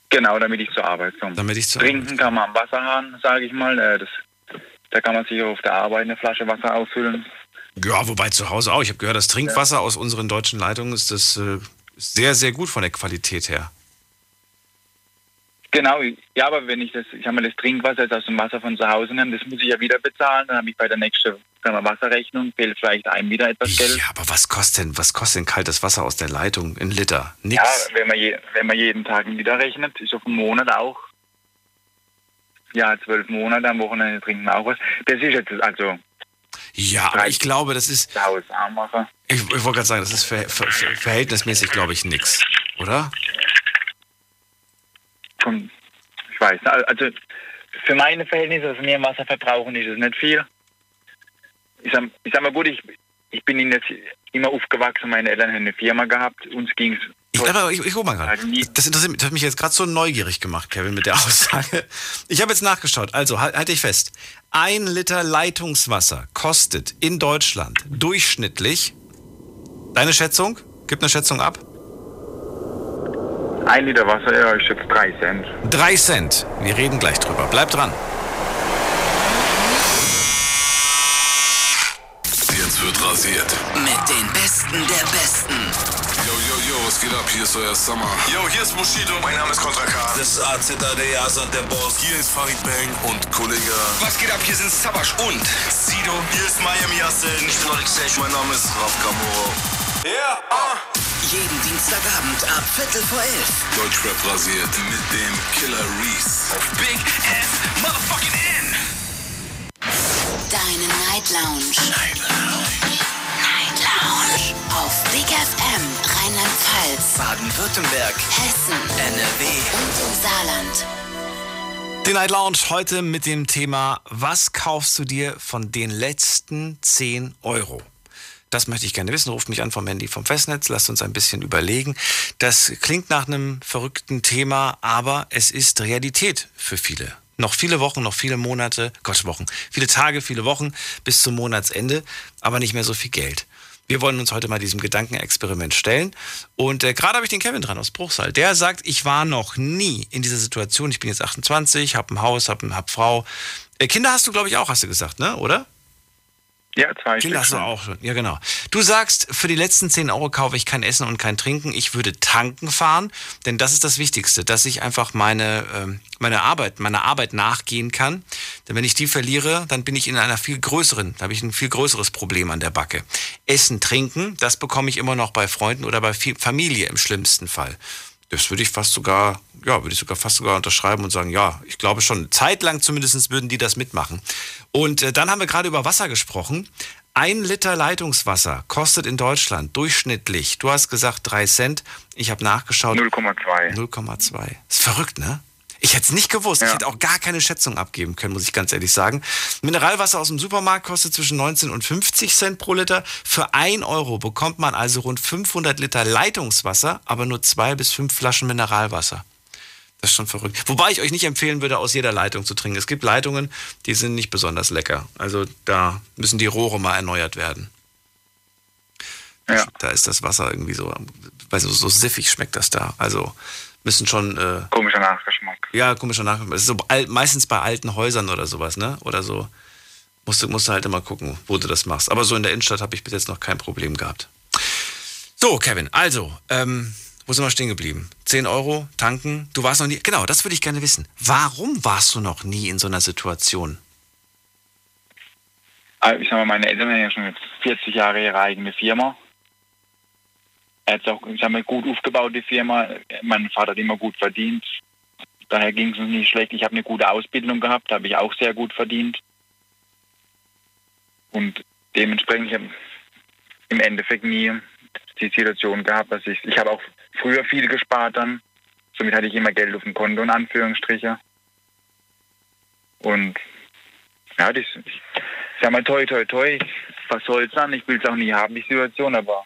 Genau, damit ich zur Arbeit komme. Damit ich zur Trinken Arbeit. kann man am Wasserhahn, sage ich mal. Äh, das, da kann man sich auf der Arbeit eine Flasche Wasser auffüllen. Ja, wobei zu Hause auch. Ich habe gehört, das Trinkwasser ja. aus unseren deutschen Leitungen ist das äh, sehr, sehr gut von der Qualität her. Genau, ja, aber wenn ich das, ich habe mir das Trinkwasser jetzt aus dem Wasser von zu Hause nehme, das muss ich ja wieder bezahlen, dann habe ich bei der nächsten sagen wir, Wasserrechnung, fehlt vielleicht einem wieder etwas Geld. Ja, aber was kostet denn, was kostet denn kaltes Wasser aus der Leitung in Liter? Nix. Ja, wenn man, je, wenn man jeden Tag einen Liter rechnet, ist auf einen Monat auch. Ja, zwölf Monate am Wochenende trinken wir auch was. Das ist jetzt also. Ja, aber ich glaube, das ist. Ich, ich wollte gerade sagen, das ist ver, ver, ver, verhältnismäßig, glaube ich, nichts, oder? Ich weiß, also für meine Verhältnisse, also mehr Wasser verbrauchen, ist es nicht viel. Ich sag, ich sag mal gut, ich, ich bin in immer aufgewachsen, meine Eltern haben eine Firma gehabt, uns ging es ich, ich, ich guck mal gerade. Das, interessiert mich, das hat mich jetzt gerade so neugierig gemacht, Kevin, mit der Aussage. Ich habe jetzt nachgeschaut. Also, halt, halt dich fest. Ein Liter Leitungswasser kostet in Deutschland durchschnittlich, deine Schätzung? Gib eine Schätzung ab. Ein Liter Wasser, ja, ich schätze drei Cent. Drei Cent. Wir reden gleich drüber. Bleib dran. Jetzt wird rasiert. Mit den Besten der Besten. Yo, yo, yo, was geht ab? Hier ist euer Summer. Yo, hier ist Bushido. Mein Name ist Kontra K. Das ist AZAD, Asad der Boss. Hier ist Farid Bang und Kollege. Was geht ab? Hier sind Sabash und Sido. Hier ist Miami Yassin. Ich bin Oleg Mein Name ist Raf Kamoro. Yeah. Jeden Dienstagabend ab Viertel vor elf. Deutschrap rasiert mit dem Killer Reese. Auf Big Ass Motherfucking N. Deine Night Lounge. Night Lounge. Night Lounge. Auf Big FM Rheinland-Pfalz, Baden-Württemberg, Hessen, NRW und im Saarland. Die Night Lounge heute mit dem Thema, was kaufst du dir von den letzten 10 Euro? Das möchte ich gerne wissen. Ruft mich an vom Handy vom Festnetz. Lasst uns ein bisschen überlegen. Das klingt nach einem verrückten Thema, aber es ist Realität für viele. Noch viele Wochen, noch viele Monate, Gott, Wochen, viele Tage, viele Wochen bis zum Monatsende, aber nicht mehr so viel Geld. Wir wollen uns heute mal diesem Gedankenexperiment stellen. Und äh, gerade habe ich den Kevin dran aus Bruchsal. Der sagt, ich war noch nie in dieser Situation. Ich bin jetzt 28, habe ein Haus, habe hab Frau. Äh, Kinder hast du, glaube ich, auch, hast du gesagt, ne? Oder? Ja, zwei Kinder hast du auch schon. Ja, genau. Du sagst, für die letzten 10 Euro kaufe ich kein Essen und kein Trinken. Ich würde tanken fahren, denn das ist das Wichtigste, dass ich einfach meine, ähm, meine Arbeit, meiner Arbeit nachgehen kann. Denn wenn ich die verliere, dann bin ich in einer viel größeren, da habe ich ein viel größeres Problem an der Backe. Essen, trinken, das bekomme ich immer noch bei Freunden oder bei Familie im schlimmsten Fall. Das würde ich fast sogar, ja, würde ich sogar fast sogar unterschreiben und sagen, ja, ich glaube schon, zeitlang zumindest würden die das mitmachen. Und äh, dann haben wir gerade über Wasser gesprochen. Ein Liter Leitungswasser kostet in Deutschland durchschnittlich, du hast gesagt drei Cent, ich habe nachgeschaut. 0,2. 0,2. Ist verrückt, ne? Ich hätte es nicht gewusst. Ich hätte auch gar keine Schätzung abgeben können, muss ich ganz ehrlich sagen. Mineralwasser aus dem Supermarkt kostet zwischen 19 und 50 Cent pro Liter. Für 1 Euro bekommt man also rund 500 Liter Leitungswasser, aber nur zwei bis fünf Flaschen Mineralwasser. Das ist schon verrückt. Wobei ich euch nicht empfehlen würde, aus jeder Leitung zu trinken. Es gibt Leitungen, die sind nicht besonders lecker. Also da müssen die Rohre mal erneuert werden. Ja. Da ist das Wasser irgendwie so, weil so, so siffig schmeckt das da. Also müssen schon äh, Komischer Nachgeschmack. ja, komischer Nachhinein. Das ist so alt, meistens bei alten Häusern oder sowas, ne? Oder so. Musst du, musst du halt immer gucken, wo du das machst. Aber so in der Innenstadt habe ich bis jetzt noch kein Problem gehabt. So, Kevin, also, ähm, wo sind wir stehen geblieben? 10 Euro, tanken. Du warst noch nie. Genau, das würde ich gerne wissen. Warum warst du noch nie in so einer Situation? Also Ich sag mal, meine Eltern haben ja schon jetzt 40 Jahre ihre eigene Firma. Er hat auch, ich sag mal, gut aufgebaut, die Firma. Mein Vater hat immer gut verdient. Daher ging es uns nicht schlecht. Ich habe eine gute Ausbildung gehabt, habe ich auch sehr gut verdient. Und dementsprechend, ich habe im Endeffekt nie die Situation gehabt, dass ich, ich habe auch früher viel gespart dann. Somit hatte ich immer Geld auf dem Konto, in Anführungsstriche. Und ja, das, ich sag mal, toi, toi, toi, was soll's dann? Ich will es auch nie haben, die Situation, aber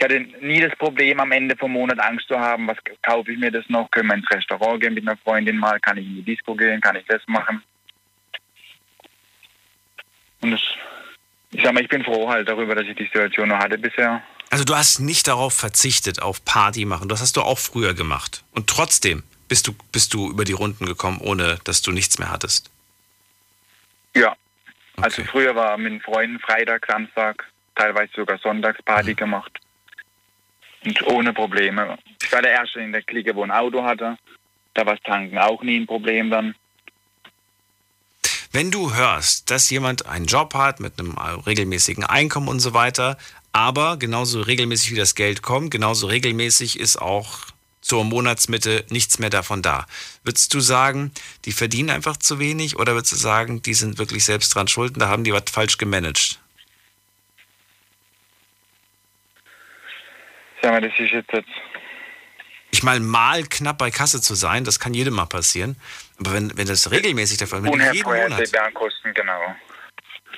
ich hatte nie das Problem, am Ende vom Monat Angst zu haben, was kaufe ich mir das noch? Können wir ins Restaurant gehen mit einer Freundin mal? Kann ich in die Disco gehen? Kann ich das machen? Und das, ich sag mal, ich bin froh halt darüber, dass ich die Situation noch hatte bisher. Also du hast nicht darauf verzichtet, auf Party machen. Das hast du auch früher gemacht. Und trotzdem bist du, bist du über die Runden gekommen, ohne dass du nichts mehr hattest. Ja. Also früher war mit Freunden Freitag, Samstag, teilweise sogar Sonntagsparty gemacht. Und ohne Probleme. Ich war der Erste in der Clique, wo ein Auto hatte. Da war das Tanken auch nie ein Problem dann. Wenn du hörst, dass jemand einen Job hat mit einem regelmäßigen Einkommen und so weiter, aber genauso regelmäßig wie das Geld kommt, genauso regelmäßig ist auch zur Monatsmitte nichts mehr davon da. Würdest du sagen, die verdienen einfach zu wenig oder würdest du sagen, die sind wirklich selbst dran schuld und da haben die was falsch gemanagt? Sag mal, das ist jetzt, jetzt Ich meine, mal knapp bei Kasse zu sein, das kann jedem mal passieren. Aber wenn, wenn das regelmäßig der Fall ist, wenn du jeden Monat unvorhersehbare Kosten, genau.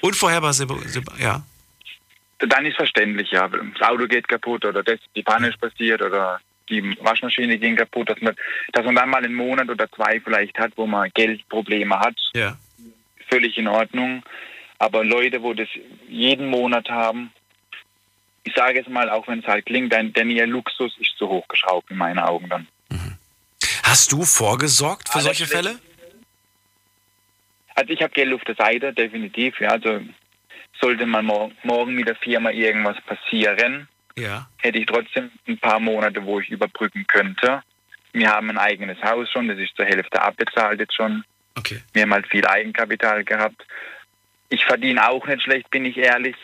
unvorherbar, ja, Dann ist verständlich, ja. Das Auto geht kaputt oder das, die Panne ist passiert oder die Waschmaschine ging kaputt, dass man, dass man dann mal einen Monat oder zwei vielleicht hat, wo man Geldprobleme hat. Ja. Völlig in Ordnung. Aber Leute, wo das jeden Monat haben, ich sage es mal, auch wenn es halt klingt, denn, denn ihr Luxus ist zu hoch geschraubt in meinen Augen dann. Hast du vorgesorgt für Alles solche. Fälle? Also ich habe Geld auf der Seite, definitiv. Ja, also sollte mal mor morgen mit der Firma irgendwas passieren, Ja. hätte ich trotzdem ein paar Monate, wo ich überbrücken könnte. Wir haben ein eigenes Haus schon, das ist zur Hälfte abbezahlt jetzt schon. Okay. Wir haben halt viel Eigenkapital gehabt. Ich verdiene auch nicht schlecht, bin ich ehrlich.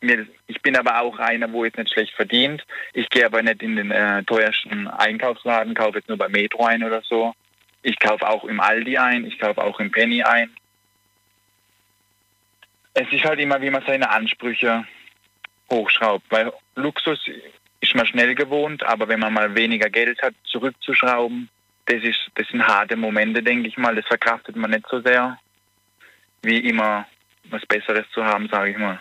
Mir, ich bin aber auch einer, wo jetzt nicht schlecht verdient. Ich gehe aber nicht in den äh, teuersten Einkaufsladen, kaufe jetzt nur bei Metro ein oder so. Ich kaufe auch im Aldi ein, ich kaufe auch im Penny ein. Es ist halt immer, wie man seine Ansprüche hochschraubt, weil Luxus ist man schnell gewohnt, aber wenn man mal weniger Geld hat, zurückzuschrauben, das, ist, das sind harte Momente, denke ich mal. Das verkraftet man nicht so sehr, wie immer was Besseres zu haben, sage ich mal.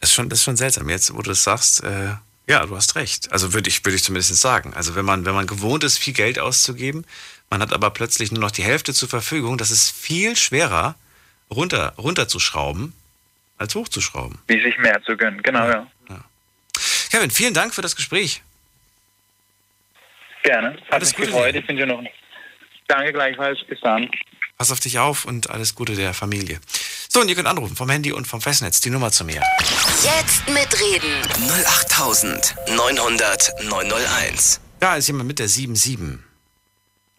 Das ist schon, das ist schon seltsam. Jetzt, wo du das sagst, äh, ja, du hast recht. Also würde ich, würde ich zumindest sagen. Also wenn man, wenn man gewohnt ist, viel Geld auszugeben, man hat aber plötzlich nur noch die Hälfte zur Verfügung, das ist viel schwerer, runter, runterzuschrauben, als hochzuschrauben. Wie sich mehr zu gönnen, genau, ja. Kevin, vielen Dank für das Gespräch. Gerne. Hat Alles mich Gute gefreut. dir. Ich wünsche noch. Danke gleichfalls. Bis dann. Pass auf dich auf und alles Gute der Familie. So, und ihr könnt anrufen vom Handy und vom Festnetz. Die Nummer zu mir. Jetzt mitreden. 08900 901. Da ist jemand mit der 77.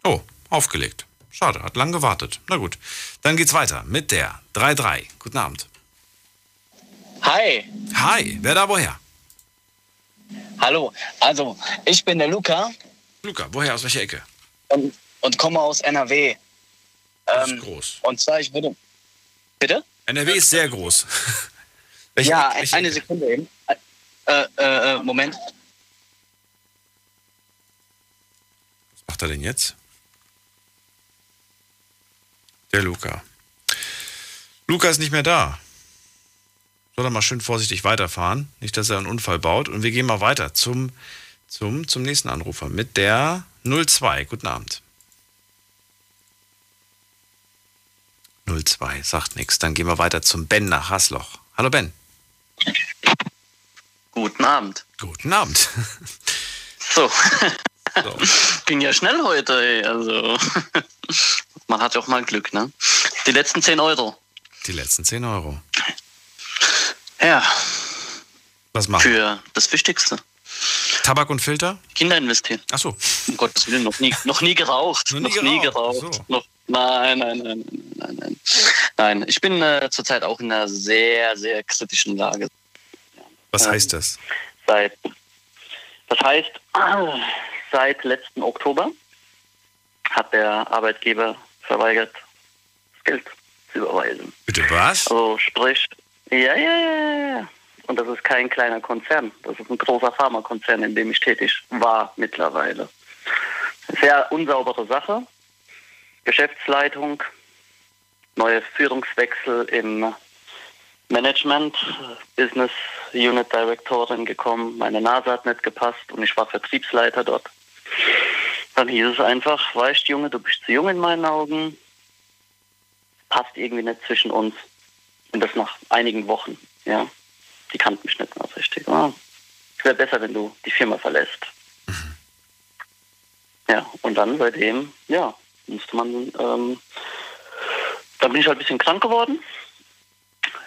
Oh, aufgelegt. Schade, hat lang gewartet. Na gut. Dann geht's weiter mit der 33. Guten Abend. Hi. Hi, wer da woher? Hallo. Also, ich bin der Luca. Luca, woher? Aus welcher Ecke? Und, und komme aus NRW. Das Ähm, ist groß. Und zwar, ich würde. Bitte? NRW ist sehr groß. welche ja, welche eine? Sekunde eben. Äh, äh, äh, Moment. Was macht er denn jetzt? Der Luca. Luca ist nicht mehr da. Soll er mal schön vorsichtig weiterfahren. Nicht, dass er einen Unfall baut. Und wir gehen mal weiter zum, zum, zum nächsten Anrufer mit der 02. Guten Abend. 02, sagt nichts. Dann gehen wir weiter zum Ben nach Hasloch. Hallo Ben. Guten Abend. Guten Abend. So. So. Ging ja schnell heute, ey. Also. Man hat ja auch mal Glück, ne? Die letzten 10 Euro. Die letzten 10 Euro. Ja, Was machen für das Wichtigste. Tabak und Filter? Kinder investieren. Ach so. Um Gottes Willen, noch nie, noch nie geraucht. Noch nie noch nie geraucht, geraucht. so. Noch, nein, nein, nein, nein, nein, nein. Nein, ich bin äh, zurzeit auch in einer sehr, sehr kritischen Lage. Was Ähm, heißt das? Seit, das heißt, seit letzten Oktober hat der Arbeitgeber verweigert, das Geld zu überweisen. Bitte was? Also sprich, ja, ja, ja, ja. Und das ist kein kleiner Konzern. Das ist ein großer Pharmakonzern, in dem ich tätig war mittlerweile. Sehr unsaubere Sache. Geschäftsleitung, neue Führungswechsel im Management, Business Unit Directorin gekommen. Meine Nase hat nicht gepasst und ich war Vertriebsleiter dort. Dann hieß es einfach, weißt Junge, du bist zu jung in meinen Augen, passt irgendwie nicht zwischen uns. Und das nach einigen Wochen, ja. Die kannten mich nicht mehr richtig. Ah, es wäre besser, wenn du die Firma verlässt. Ja, und dann seitdem, ja, musste man, ähm, dann bin ich halt ein bisschen krank geworden.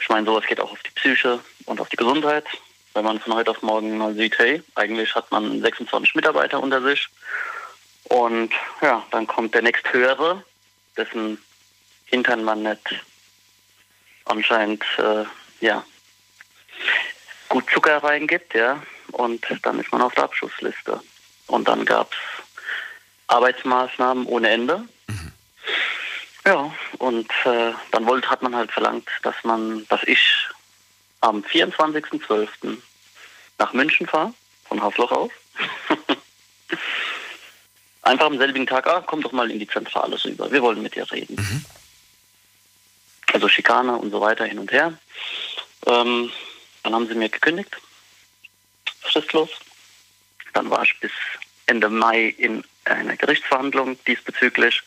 Ich meine, sowas geht auch auf die Psyche und auf die Gesundheit. Wenn man von heute auf morgen mal sieht, hey, eigentlich hat man 26 Mitarbeiter unter sich. Und ja, dann kommt der nächsthöhere, dessen Hintern man nicht anscheinend, äh, ja, gut Zucker reingibt, ja. Und dann ist man auf der Abschussliste. Und dann gab es Arbeitsmaßnahmen ohne Ende. Ja, und äh, dann wollte, hat man halt verlangt, dass man, dass ich am 24.12. nach München fahre, von Hasloch aus. Einfach am selbigen Tag, ah, komm doch mal in die Zentrale rüber, wir wollen mit dir reden. Also Schikane und so weiter hin und her. Ähm, dann haben sie mir gekündigt, fristlos. Dann war ich bis Ende Mai in einer Gerichtsverhandlung diesbezüglich.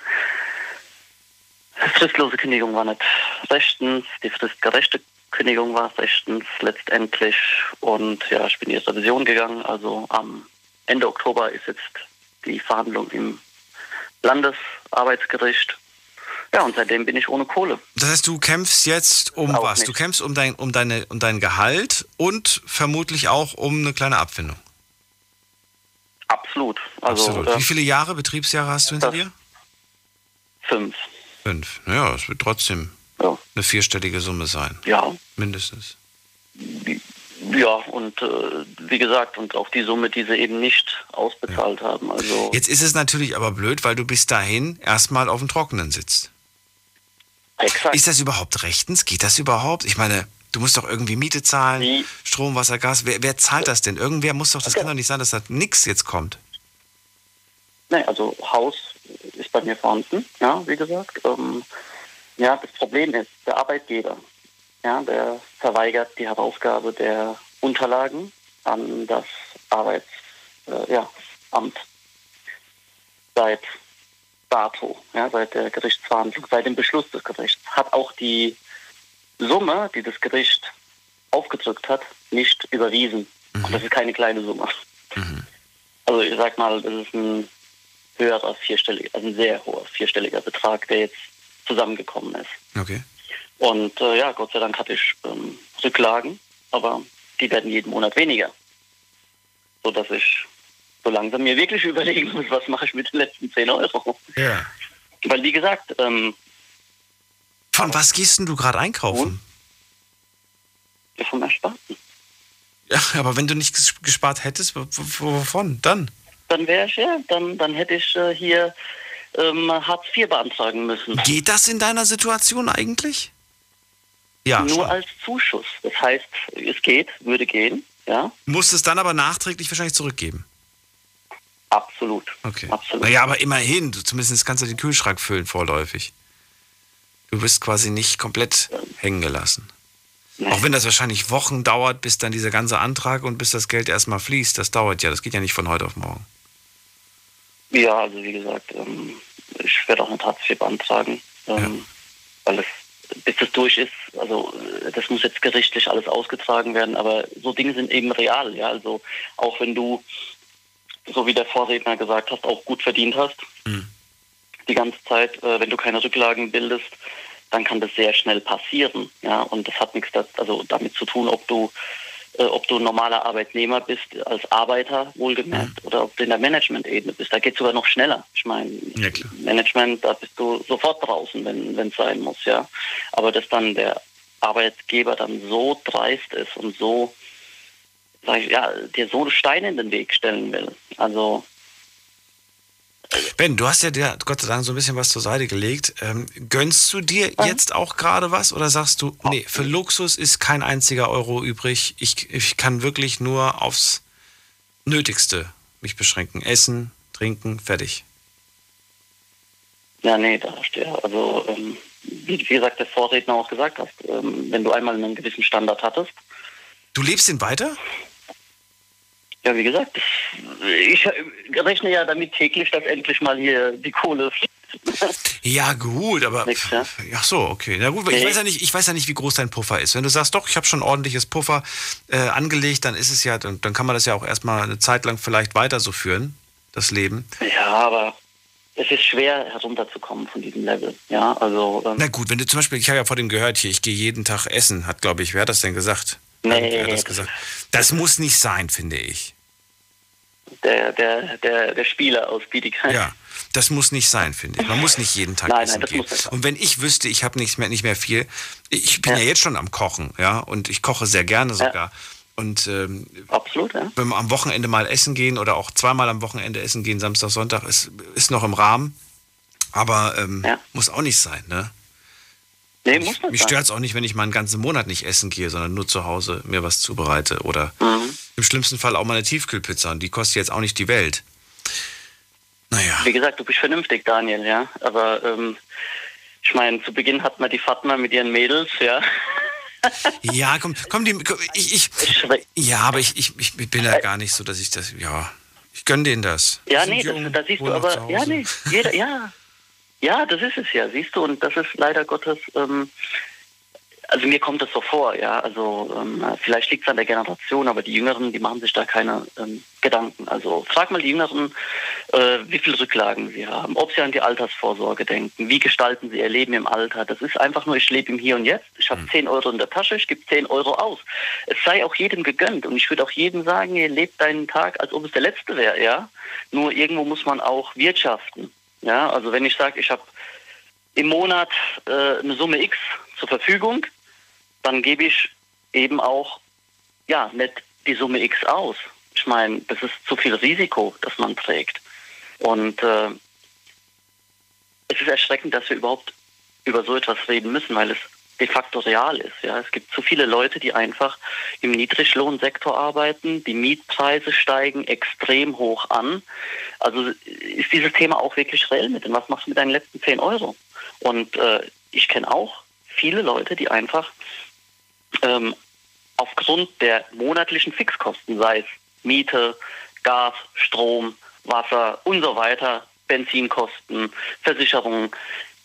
Fristlose Kündigung war nicht rechtens, die fristgerechte Kündigung war rechtens letztendlich. Und ja, ich bin in die Revision gegangen. Also am Ende Oktober ist jetzt die Verhandlung im Landesarbeitsgericht. Ja, und seitdem bin ich ohne Kohle. Das heißt, du kämpfst jetzt um Auch was? nicht. Du kämpfst um dein, um, deine, um dein Gehalt und vermutlich auch um eine kleine Abfindung. Absolut. Also Absolut. äh, Wie viele Jahre, Betriebsjahre hast du hinter dir? fünf. Fünf. Ja, es wird trotzdem Ja. eine vierstellige Summe sein. Ja, Mindestens. ja, und äh, wie gesagt, und auch die Summe, die sie eben nicht ausbezahlt haben. Also Jetzt ist es natürlich aber blöd, weil du bis dahin erstmal auf dem Trockenen sitzt. exakt. Ist das überhaupt rechtens? Geht das überhaupt? Ich meine, du musst doch irgendwie Miete zahlen, Strom, Wasser, Gas. Wer, wer zahlt das denn? Irgendwer muss doch, das kann doch nicht sein, dass da nichts jetzt kommt. Nee, also Haus ist bei mir vorhanden, ja, wie gesagt. Ähm, ja, das Problem ist, der Arbeitgeber, ja, der verweigert die Herausgabe der Unterlagen an das Arbeitsamt äh, ja, seit dato, ja, seit der Gerichtsverhandlung, seit dem Beschluss des Gerichts, hat auch die Summe, die das Gericht aufgedrückt hat, nicht überwiesen. Und das ist keine kleine Summe. Also ich sag mal, das ist ein höherer vierstelliger, also ein sehr hoher vierstelliger Betrag, der jetzt zusammengekommen ist. Okay. Und äh, ja, Gott sei Dank hatte ich ähm, Rücklagen, aber die werden jeden Monat weniger. So dass ich so langsam mir wirklich überlegen muss, was mache ich mit den letzten 10 Euro. Ja. Weil wie gesagt, ähm, Von was gehst denn du gerade einkaufen? vom Ersparten. Ja, aber wenn du nicht ges- gespart hättest, wovon dann? Dann wäre ich ja, dann, dann hätte ich äh, hier ähm, Hartz IV beantragen müssen. Geht das in deiner Situation eigentlich? Ja, Nur schon. als Zuschuss. Das heißt, es geht, würde gehen, ja, Musst es dann aber nachträglich wahrscheinlich zurückgeben. absolut. Okay. Absolut. Naja, aber immerhin, du, zumindest kannst du den Kühlschrank füllen vorläufig. Du bist quasi nicht komplett hängen gelassen. Auch wenn das wahrscheinlich Wochen dauert, bis dann dieser ganze Antrag und bis das Geld erstmal fließt. Das dauert ja, das geht ja nicht von heute auf morgen. Ja, also wie gesagt, ähm, ich werde auch eine Hartz IV beantragen, ähm, weil es, bis das durch ist, also äh, das muss jetzt gerichtlich alles ausgetragen werden, aber so Dinge sind eben real, ja, also auch wenn du, so wie der Vorredner gesagt hast, auch gut verdient hast, die ganze Zeit, äh, wenn du keine Rücklagen bildest, dann kann das sehr schnell passieren, ja, und das hat nichts das, also damit zu tun, ob du äh, ob du ein normaler Arbeitnehmer bist, als Arbeiter wohlgemerkt, oder ob du in der Management-Ebene bist. Da geht es sogar noch schneller. Ich meine, Ja. Management, da bist du sofort draußen, wenn es sein muss, ja. Aber dass dann der Arbeitgeber dann so dreist ist und so, sag ich, ja, dir so Steine in den Weg stellen will. Also, Ben, du hast ja dir Gott sei Dank so ein bisschen was zur Seite gelegt. Ähm, gönnst du dir jetzt auch gerade was oder sagst du, nee, für Luxus ist kein einziger Euro übrig. Ich, ich kann wirklich nur aufs Nötigste mich beschränken. Essen, trinken, fertig. ja, nee, da ja, also, ähm, wie, wie gesagt, der Vorredner auch gesagt hast, ähm, wenn du einmal einen gewissen Standard hattest, Du lebst ihn weiter? Ja, wie gesagt, ich rechne ja damit täglich, dass endlich mal hier die Kohle fließt. Ja, gut, aber. ja. Ach so, okay. Na gut, ich Nee. weiß ja nicht, ich weiß ja nicht, wie groß dein Puffer ist. Wenn du sagst, doch, ich habe schon ordentliches Puffer äh, angelegt, dann ist es ja, dann, dann kann man das ja auch erstmal eine Zeit lang vielleicht weiter so führen, das Leben. Ja, aber es ist schwer herunterzukommen von diesem Level. Ja, also. Ähm, Na gut, wenn du zum Beispiel, ich habe ja vor dem gehört hier, ich gehe jeden Tag essen, hat, glaube ich, wer hat das denn gesagt? Nee, hat das gesagt? Das muss nicht sein, finde ich. der, der, der, der Spieler aus Bietigheim. Ja, das muss nicht sein, finde ich. Man muss nicht jeden Tag Nein, essen nein, gehen. Und wenn ich wüsste, ich habe nicht mehr, nicht mehr viel, ich bin ja. jetzt schon am Kochen, ja, und ich koche sehr gerne sogar. Und ähm, Absolut, ja. wenn wir am Wochenende mal essen gehen oder auch zweimal am Wochenende essen gehen, Samstag, Sonntag, ist, ist noch im Rahmen. Aber ähm, muss auch nicht sein, ne? Nee, muss nicht Mich stört es auch nicht, wenn ich mal einen ganzen Monat nicht essen gehe, sondern nur zu Hause mir was zubereite. Oder Mhm. im schlimmsten Fall auch mal eine Tiefkühlpizza. Und die kostet jetzt auch nicht die Welt. Naja. Wie gesagt, du bist vernünftig, Daniel, ja. Aber ähm, ich meine, zu Beginn hat man die Fatma mit ihren Mädels, ja. Ja, komm, komm, die, komm ich, ich, ja, aber ich, ich, ich bin ja gar nicht so, dass ich das, ja, ich gönn denen das. Ja, Die nee, das, jung, da siehst du aber, ja, nee, jeder, ja, ja, das ist es ja, siehst du, und das ist leider Gottes, ähm, also mir kommt das so vor, ja, also ähm, vielleicht liegt es an der Generation, aber die Jüngeren, die machen sich da keine ähm, Gedanken. Also frag mal die Jüngeren, äh, wie viele Rücklagen sie haben, ob sie an die Altersvorsorge denken, wie gestalten sie ihr Leben im Alter. Das ist einfach nur, ich lebe im Hier und Jetzt, ich habe 10 Euro in der Tasche, ich gebe 10 Euro aus. Es sei auch jedem gegönnt und ich würde auch jedem sagen, ihr lebt deinen Tag, als ob es der letzte wäre, ja. Nur irgendwo muss man auch wirtschaften. Ja, also wenn ich sage, ich habe im Monat äh, eine Summe X zur Verfügung, dann gebe ich eben auch ja nicht die Summe X aus. Ich meine, das ist zu viel Risiko, das man trägt. Und äh, es ist erschreckend, dass wir überhaupt über so etwas reden müssen, weil es de facto real ist. Ja, es gibt zu viele Leute, die einfach im Niedriglohnsektor arbeiten. Die Mietpreise steigen extrem hoch an. Also ist dieses Thema auch wirklich reell mit dem, was machst du mit deinen letzten 10 Euro? Und äh, ich kenne auch viele Leute, die einfach ähm, aufgrund der monatlichen Fixkosten, sei es Miete, Gas, Strom, Wasser und so weiter, Benzinkosten, Versicherungen,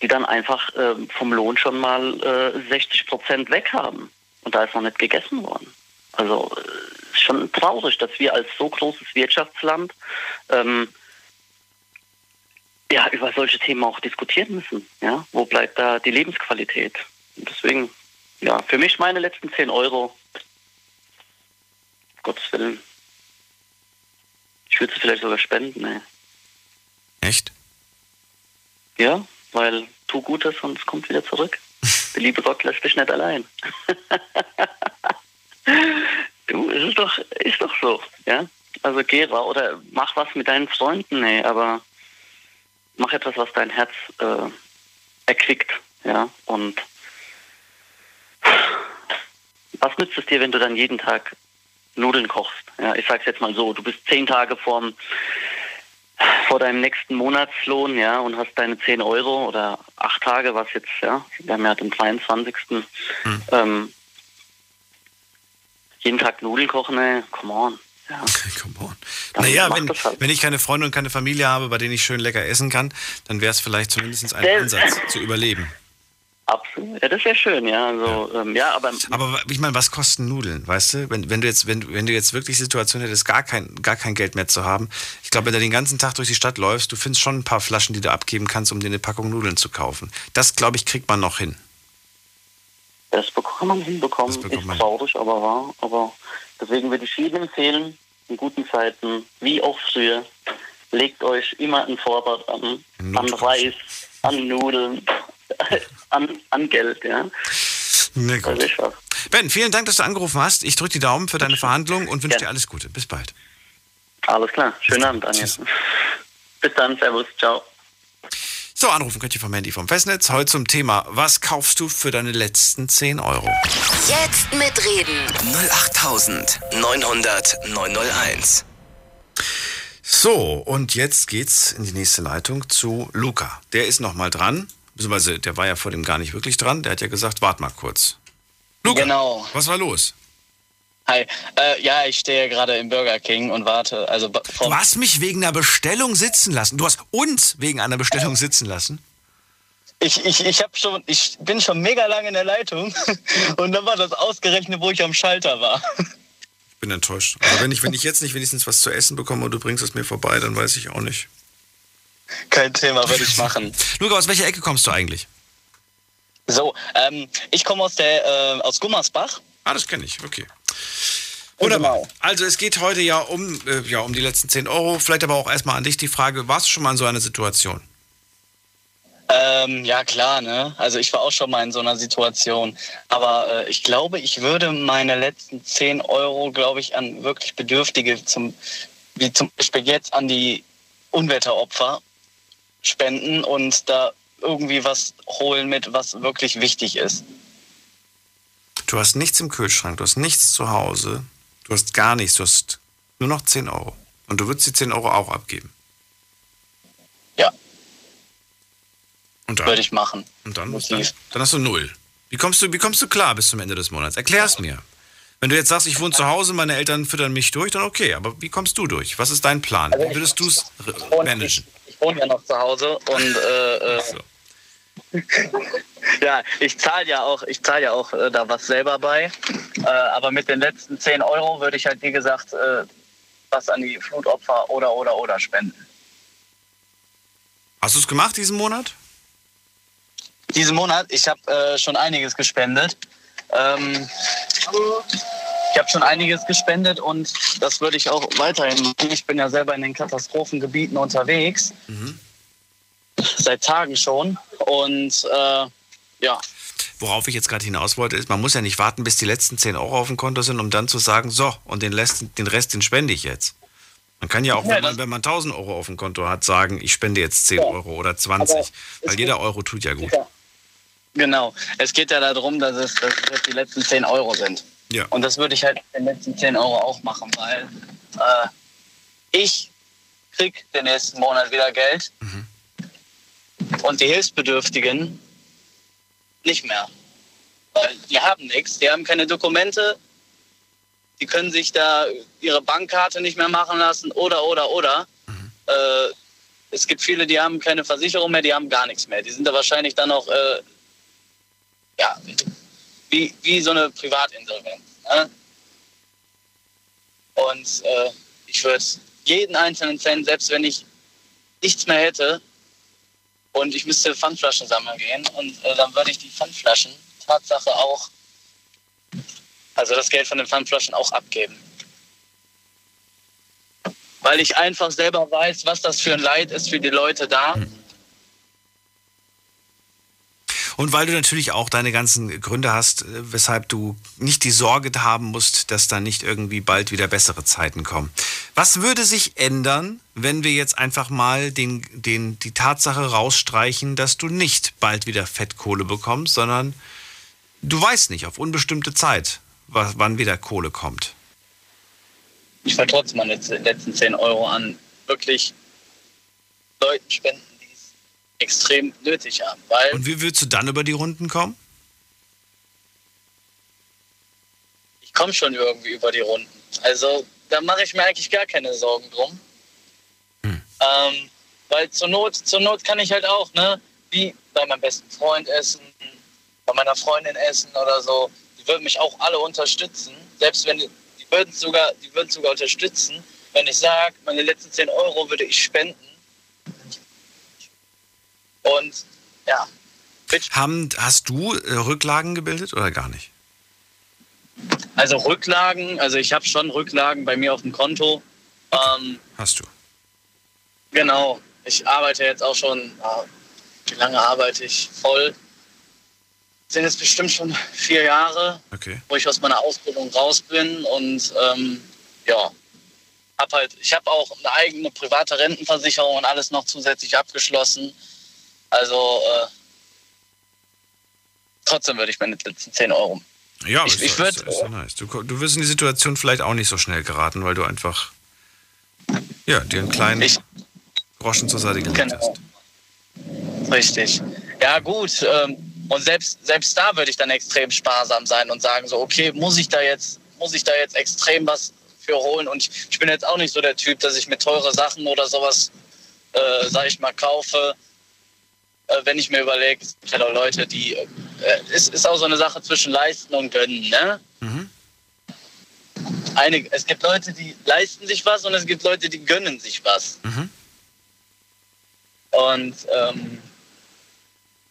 die dann einfach ähm, vom Lohn schon mal äh, 60 Prozent weg haben. Und da ist noch nicht gegessen worden. Also äh, ist schon traurig, dass wir als so großes Wirtschaftsland ähm, ja, über solche Themen auch diskutieren müssen. Ja? Wo bleibt da die Lebensqualität? Deswegen, ja, für mich meine letzten 10 Euro. Gottes Willen. Ich würde sie vielleicht sogar spenden, ey. Echt? Ja, weil tu Gutes und es kommt wieder zurück. Der liebe Gott lässt dich nicht allein. du, es ist doch, ist doch so, ja. Also geh raus oder mach was mit deinen Freunden, ey, aber mach etwas, was dein Herz äh, erquickt, ja. Und was nützt es dir, wenn du dann jeden Tag Nudeln kochst? Ja, ich sag's jetzt mal so, du bist zehn Tage vorm vor deinem nächsten Monatslohn, ja, und hast deine 10 Euro oder acht Tage, was jetzt, ja, wir haben ja den 22. Hm. Ähm, jeden Tag Nudeln kochen, ey, come on. Ja. Come on. Dann Naja, wenn, halt. wenn ich keine Freunde und keine Familie habe, bei denen ich schön lecker essen kann, dann wäre es vielleicht zumindest ein Ansatz zu überleben. Absolut. Ja, das wäre schön, ja. Also, ja, ähm, ja aber Aber ich meine, was kosten Nudeln, weißt du? Wenn, wenn du jetzt, wenn, wenn du jetzt wirklich Situation hättest, gar kein, gar kein Geld mehr zu haben, ich glaube, wenn du den ganzen Tag durch die Stadt läufst, du findest schon ein paar Flaschen, die du abgeben kannst, um dir eine Packung Nudeln zu kaufen. Das, glaube ich, kriegt man noch hin. das kann man hinbekommen. bekommt ist man. traurig, aber wahr. Aber deswegen würde ich jedem empfehlen, in guten Zeiten, wie auch früher, legt euch immer ein Vorrat an. An Reis, an Nudeln, an, an Geld, ja. Na gut. Also. Ben, vielen Dank, dass du angerufen hast. Ich drücke die Daumen für deine Verhandlungen und wünsche dir alles Gute. Bis bald. Alles klar. Schönen Abend, Anja. Bis dann, Servus, ciao. So, anrufen könnt ihr vom Handy vom Festnetz. Heute zum Thema, was kaufst du für deine letzten 10 Euro? Jetzt mitreden. 08900 901. So, und jetzt geht's in die nächste Leitung zu Luca. Der ist noch mal dran. Beziehungsweise, der war ja vor dem gar nicht wirklich dran. Der hat ja gesagt, wart mal kurz. Luca, Genau. was war los? Hi. Äh, ja, ich stehe gerade im Burger King und warte. Also Du hast mich wegen einer Bestellung sitzen lassen. Du hast uns wegen einer Bestellung sitzen lassen. ich, ich, ich, hab schon, ich bin schon mega lange in der Leitung und dann war das ausgerechnet, wo ich am Schalter war. Ich bin enttäuscht. Also wenn ich, wenn ich jetzt nicht wenigstens was zu essen bekomme und du bringst es mir vorbei, dann weiß ich auch nicht. Kein Thema, würde ich machen. Luca, aus welcher Ecke kommst du eigentlich? So, ähm, ich komme aus der äh, aus Gummersbach. Ah, das kenne ich, okay. Wunderbar. Also es geht heute ja um, äh, ja um die letzten 10 Euro. Vielleicht aber auch erstmal an dich die Frage, warst du schon mal in so einer Situation? Ähm, ja, klar, ne? Also ich war auch schon mal in so einer Situation. Aber äh, ich glaube, ich würde meine letzten 10 Euro, glaube ich, an wirklich Bedürftige, zum, wie zum Beispiel jetzt an die Unwetteropfer spenden und da irgendwie was holen mit, was wirklich wichtig ist. Du hast nichts im Kühlschrank, du hast nichts zu Hause, du hast gar nichts, du hast nur noch 10 Euro. Und du würdest die 10 Euro auch abgeben. Ja. Und dann? Würde ich machen. Und dann, dann, dann hast du null. Wie kommst du, wie kommst du klar bis zum Ende des Monats? Erklär's mir. Wenn du jetzt sagst, ich wohne zu Hause, meine Eltern füttern mich durch, dann okay. Aber wie kommst du durch? Was ist dein Plan? Wie würdest du es managen? Ich wohne ja noch zu Hause und äh, äh, ja, ich zahle ja auch, ich zahle ja auch äh, da was selber bei. Äh, aber mit den letzten 10 Euro würde ich halt, wie gesagt, äh, was an die Flutopfer oder oder oder spenden. Hast du es gemacht diesen Monat? Diesen Monat, ich habe äh, schon einiges gespendet. Ähm, ich habe schon einiges gespendet und das würde ich auch weiterhin machen. Ich bin ja selber in den Katastrophengebieten unterwegs. Seit Tagen schon. Und äh, ja. Worauf ich jetzt gerade hinaus wollte, ist, man muss ja nicht warten, bis die letzten 10 Euro auf dem Konto sind, um dann zu sagen, so, und den Rest, den, Rest, den spende ich jetzt. Man kann ja auch, Ja, wenn, man, wenn man 1000 Euro auf dem Konto hat, sagen, ich spende jetzt 10 Euro oder 20, Aber weil jeder Euro tut ja gut. Genau. Es geht ja darum, dass es, dass es jetzt die letzten 10 Euro sind. Ja. Und das würde ich halt mit den letzten 10 Euro auch machen, weil äh, ich krieg den nächsten Monat wieder Geld und die Hilfsbedürftigen nicht mehr. Weil die haben nichts, die haben keine Dokumente, die können sich da ihre Bankkarte nicht mehr machen lassen oder, oder, oder. Äh, es gibt viele, die haben keine Versicherung mehr, die haben gar nichts mehr. Die sind da wahrscheinlich dann auch äh, ja, wie, wie so eine Privatinsolvenz. Ne? Und äh, ich würde jeden einzelnen Cent, selbst wenn ich nichts mehr hätte und ich müsste Pfandflaschen sammeln gehen und äh, dann würde ich die Pfandflaschen Tatsache auch, also das Geld von den Pfandflaschen auch abgeben. Weil ich einfach selber weiß, was das für ein Leid ist für die Leute da. Und weil du natürlich auch deine ganzen Gründe hast, äh, weshalb du nicht die Sorge haben musst, dass da nicht irgendwie bald wieder bessere Zeiten kommen. Was würde sich ändern, wenn wir jetzt einfach mal den, den, die Tatsache rausstreichen, dass du nicht bald wieder Fettkohle bekommst, sondern du weißt nicht auf unbestimmte Zeit, wann wieder Kohle kommt? Ich vertraue trotzdem meine letzten 10 Euro an wirklich Leuten spenden extrem nötig haben. Und wie willst du dann über die Runden kommen? Ich komme schon irgendwie über die Runden. Also da mache ich mir eigentlich gar keine Sorgen drum. Hm. Ähm, weil zur Not, zur Not kann ich halt auch, ne, wie bei meinem besten Freund essen, bei meiner Freundin essen oder so. Die würden mich auch alle unterstützen. Selbst wenn die, die würden sogar, die würden sogar unterstützen, wenn ich sage, meine letzten 10 Euro würde ich spenden und ja. Haben, hast du äh, Rücklagen gebildet oder gar nicht? Also Rücklagen, also ich habe schon Rücklagen bei mir auf dem Konto. Ähm, hast du? Genau. Ich arbeite jetzt auch schon, wie lange arbeite ich? Voll. Sind jetzt bestimmt schon vier Jahre, okay. wo ich aus meiner Ausbildung raus bin und ähm, ja, hab halt, ich habe auch eine eigene private Rentenversicherung und alles noch zusätzlich abgeschlossen. Also äh, trotzdem würde ich meine letzten 10 Euro. Ja, ich, ich würde. Ist, ist nice. du, du wirst in die Situation vielleicht auch nicht so schnell geraten, weil du einfach ja, dir einen kleinen ich, Groschen zur Seite gelegt genau. hast. Richtig. Ja, gut. Ähm, und selbst, selbst da würde ich dann extrem sparsam sein und sagen so, okay, muss ich da jetzt, muss ich da jetzt extrem was für holen? Und ich, ich bin jetzt auch nicht so der Typ, dass ich mir teure Sachen oder sowas, äh, sag ich mal, kaufe, wenn ich mir überlege, es gibt halt auch Leute, die. Äh, es ist auch so eine Sache zwischen leisten und gönnen, ne? Mhm. Einige, es gibt Leute, die leisten sich was und es gibt Leute, die gönnen sich was. Mhm. Und ähm,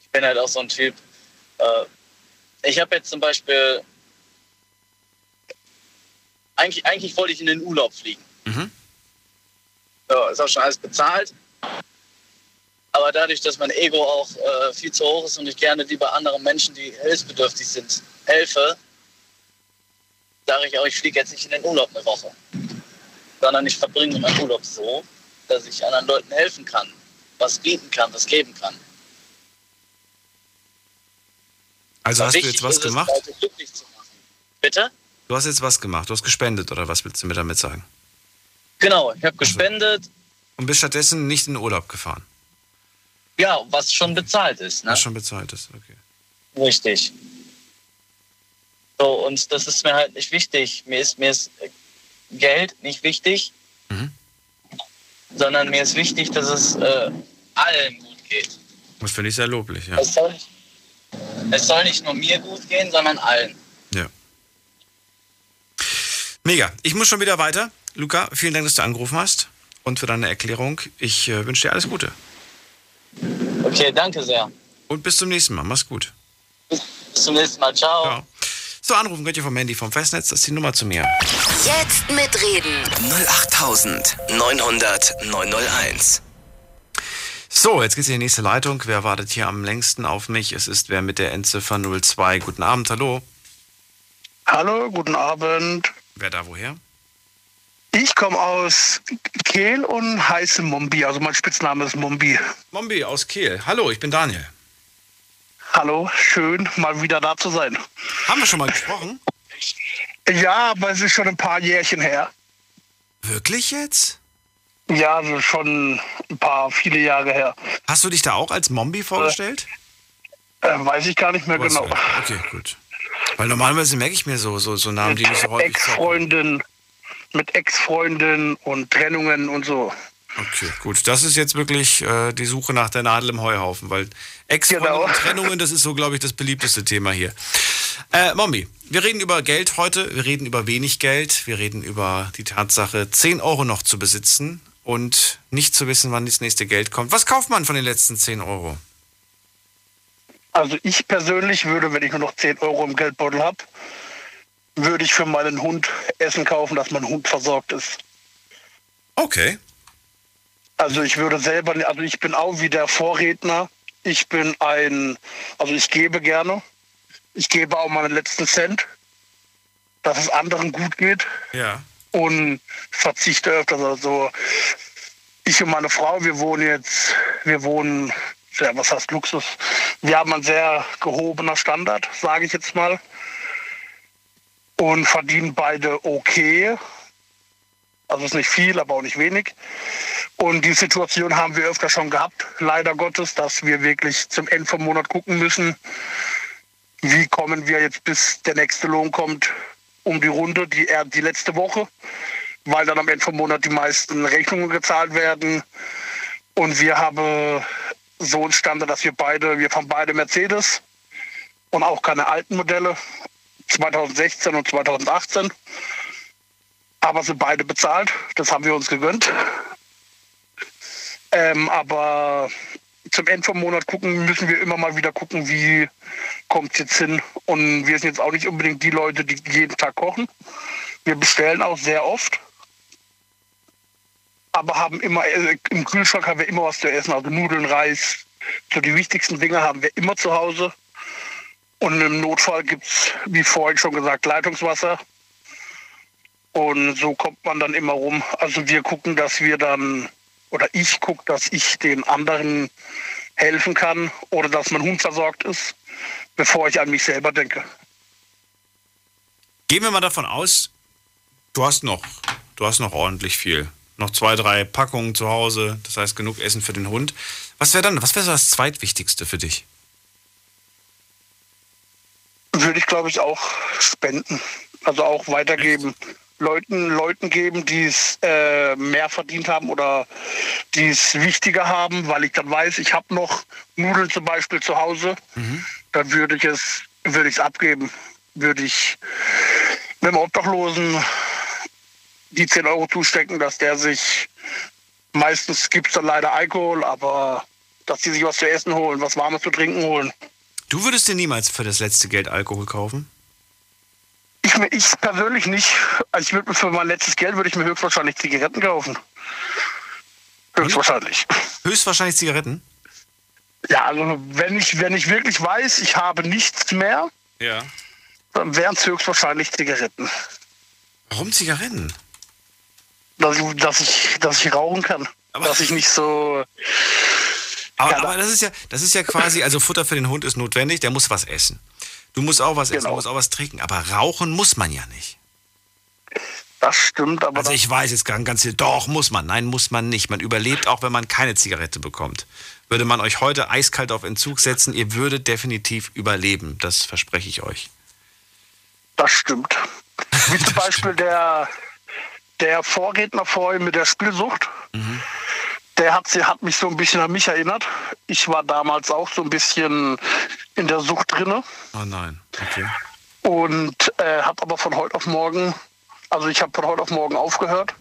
ich bin halt auch so ein Typ. Äh, ich habe jetzt zum Beispiel. Eigentlich, eigentlich wollte ich in den Urlaub fliegen. Mhm. Ja, ist auch schon alles bezahlt. Aber dadurch, dass mein Ego auch äh, viel zu hoch ist und ich gerne lieber anderen Menschen, die hilfsbedürftig sind, helfe, sage ich auch, ich fliege jetzt nicht in den Urlaub eine Woche, sondern ich verbringe meinen Urlaub so, dass ich anderen Leuten helfen kann, was bieten kann, was geben kann. Also hast du jetzt was gemacht? Es, Bitte? Du hast jetzt was gemacht, du hast gespendet oder was willst du mir damit sagen? Genau, ich habe gespendet. Also, und bist stattdessen nicht in den Urlaub gefahren? Ja, was schon bezahlt ist. Ne? Was schon bezahlt ist, okay. Richtig. So, und das ist mir halt nicht wichtig. Mir ist, mir ist Geld nicht wichtig, mhm. sondern mir ist wichtig, dass es äh, allen gut geht. Das finde ich sehr loblich, ja. Es soll, es soll nicht nur mir gut gehen, sondern allen. Ja. Mega. Ich muss schon wieder weiter. Luca, vielen Dank, dass du angerufen hast und für deine Erklärung. Ich äh, wünsche dir alles Gute. Okay, danke sehr. Und bis zum nächsten Mal. Mach's gut. Bis zum nächsten Mal. Ciao. Ciao. So, anrufen könnt ihr vom Handy vom Festnetz. Das ist die Nummer zu mir. Jetzt mitreden. 08900 901. So, jetzt geht's in die nächste Leitung. Wer wartet hier am längsten auf mich? Es ist wer mit der Endziffer 02. Guten Abend, hallo. Hallo, guten Abend. Wer da woher? Ich komme aus Kehl und heiße Mombi. Also mein Spitzname ist Mombi. Mombi aus Kehl. Hallo, ich bin Daniel. Hallo, schön mal wieder da zu sein. Haben wir schon mal gesprochen? Ja, aber es ist schon ein paar Jährchen her. Wirklich jetzt? Ja, also schon ein paar, viele Jahre her. Hast du dich da auch als Mombi vorgestellt? Äh, äh, weiß ich gar nicht mehr Was genau. Okay, gut. Weil normalerweise merke ich mir so, so, so Namen, die nicht so häufig Ex-Freundin, mit Ex-Freundinnen und Trennungen und so. Okay, gut. Das ist jetzt wirklich äh, die Suche nach der Nadel im Heuhaufen, weil Ex-Freunde genau. und Trennungen, das ist so, glaube ich, das beliebteste Thema hier. Äh, Mommy, wir reden über Geld heute, wir reden über wenig Geld, wir reden über die Tatsache, 10 Euro noch zu besitzen und nicht zu wissen, wann das nächste Geld kommt. Was kauft man von den letzten 10 Euro? Also ich persönlich würde, wenn ich nur noch 10 Euro im Geldbeutel habe, würde ich für meinen Hund Essen kaufen, dass mein Hund versorgt ist. Okay. Also ich würde selber, also ich bin auch wie der Vorredner. Ich bin ein, also ich gebe gerne. Ich gebe auch meinen letzten Cent, dass es anderen gut geht Ja. und verzichte öfters. Also ich und meine Frau, wir wohnen jetzt, wir wohnen, ja, was heißt Luxus? Wir haben einen sehr gehobener Standard, sage ich jetzt mal. Und verdienen beide okay. Also ist nicht viel, aber auch nicht wenig. Und die Situation haben wir öfter schon gehabt, leider Gottes, dass wir wirklich zum Ende vom Monat gucken müssen, wie kommen wir jetzt, bis der nächste Lohn kommt, um die Runde, die, eher die letzte Woche, weil dann am Ende vom Monat die meisten Rechnungen gezahlt werden. Und wir haben so einen Standard, dass wir beide, wir fahren beide Mercedes und auch keine alten Modelle, 2016 und 2018. Aber sind beide bezahlt, das haben wir uns gegönnt. Ähm, aber zum Ende vom Monat gucken, müssen wir immer mal wieder gucken, wie kommt es jetzt hin. Und wir sind jetzt auch nicht unbedingt die Leute, die jeden Tag kochen. Wir bestellen auch sehr oft. Aber haben immer, äh, im Kühlschrank haben wir immer was zu essen, also Nudeln, Reis. So die wichtigsten Dinge haben wir immer zu Hause. Und im Notfall gibt es, wie vorhin schon gesagt, Leitungswasser. Und so kommt man dann immer rum. Also wir gucken, dass wir dann, oder ich gucke, dass ich den anderen helfen kann oder dass mein Hund versorgt ist, bevor ich an mich selber denke. Gehen wir mal davon aus, du hast noch, du hast noch ordentlich viel. Noch zwei, drei Packungen zu Hause, das heißt genug Essen für den Hund. Was wäre dann, was wäre das zweitwichtigste für dich? Würde ich, glaube ich, auch spenden. Also auch weitergeben. Leuten, Leuten geben, die es äh, mehr verdient haben oder die es wichtiger haben, weil ich dann weiß, ich habe noch Nudeln zum Beispiel zu Hause, dann würde ich es würde ich es abgeben. Würde ich einem Obdachlosen die 10 Euro zustecken, dass der sich, meistens gibt es dann leider Alkohol, aber dass die sich was zu essen holen, was Warmes zu trinken holen. Du würdest dir niemals für das letzte Geld Alkohol kaufen? Ich, ich persönlich nicht. Also ich würde mir für mein letztes Geld würde ich mir höchstwahrscheinlich Zigaretten kaufen. Höchstwahrscheinlich. Höchstwahrscheinlich Zigaretten? Ja, also wenn ich, wenn ich wirklich weiß, ich habe nichts mehr, Ja. dann wären es höchstwahrscheinlich Zigaretten. Warum Zigaretten? Dass ich, dass ich, dass ich rauchen kann. dass ich nicht so. Aber, aber das ist ja, das ist ja quasi, also Futter für den Hund ist notwendig, der muss was essen. Du musst auch was essen, du musst auch was trinken, aber rauchen muss man ja nicht. Das stimmt, aber. Also ich weiß jetzt ganz, ganz viel, doch, muss man. Nein, muss man nicht. Man überlebt auch, wenn man keine Zigarette bekommt. Würde man euch heute eiskalt auf Entzug setzen, ihr würdet definitiv überleben. Das verspreche ich euch. Das stimmt. Wie zum Beispiel der, der Vorredner vorhin mit der Spielsucht. Der hat, sie hat mich so ein bisschen an mich erinnert. Ich war damals auch so ein bisschen in der Sucht drinne Oh nein, okay. und äh, habe aber von heute auf morgen, also ich habe von heute auf morgen aufgehört.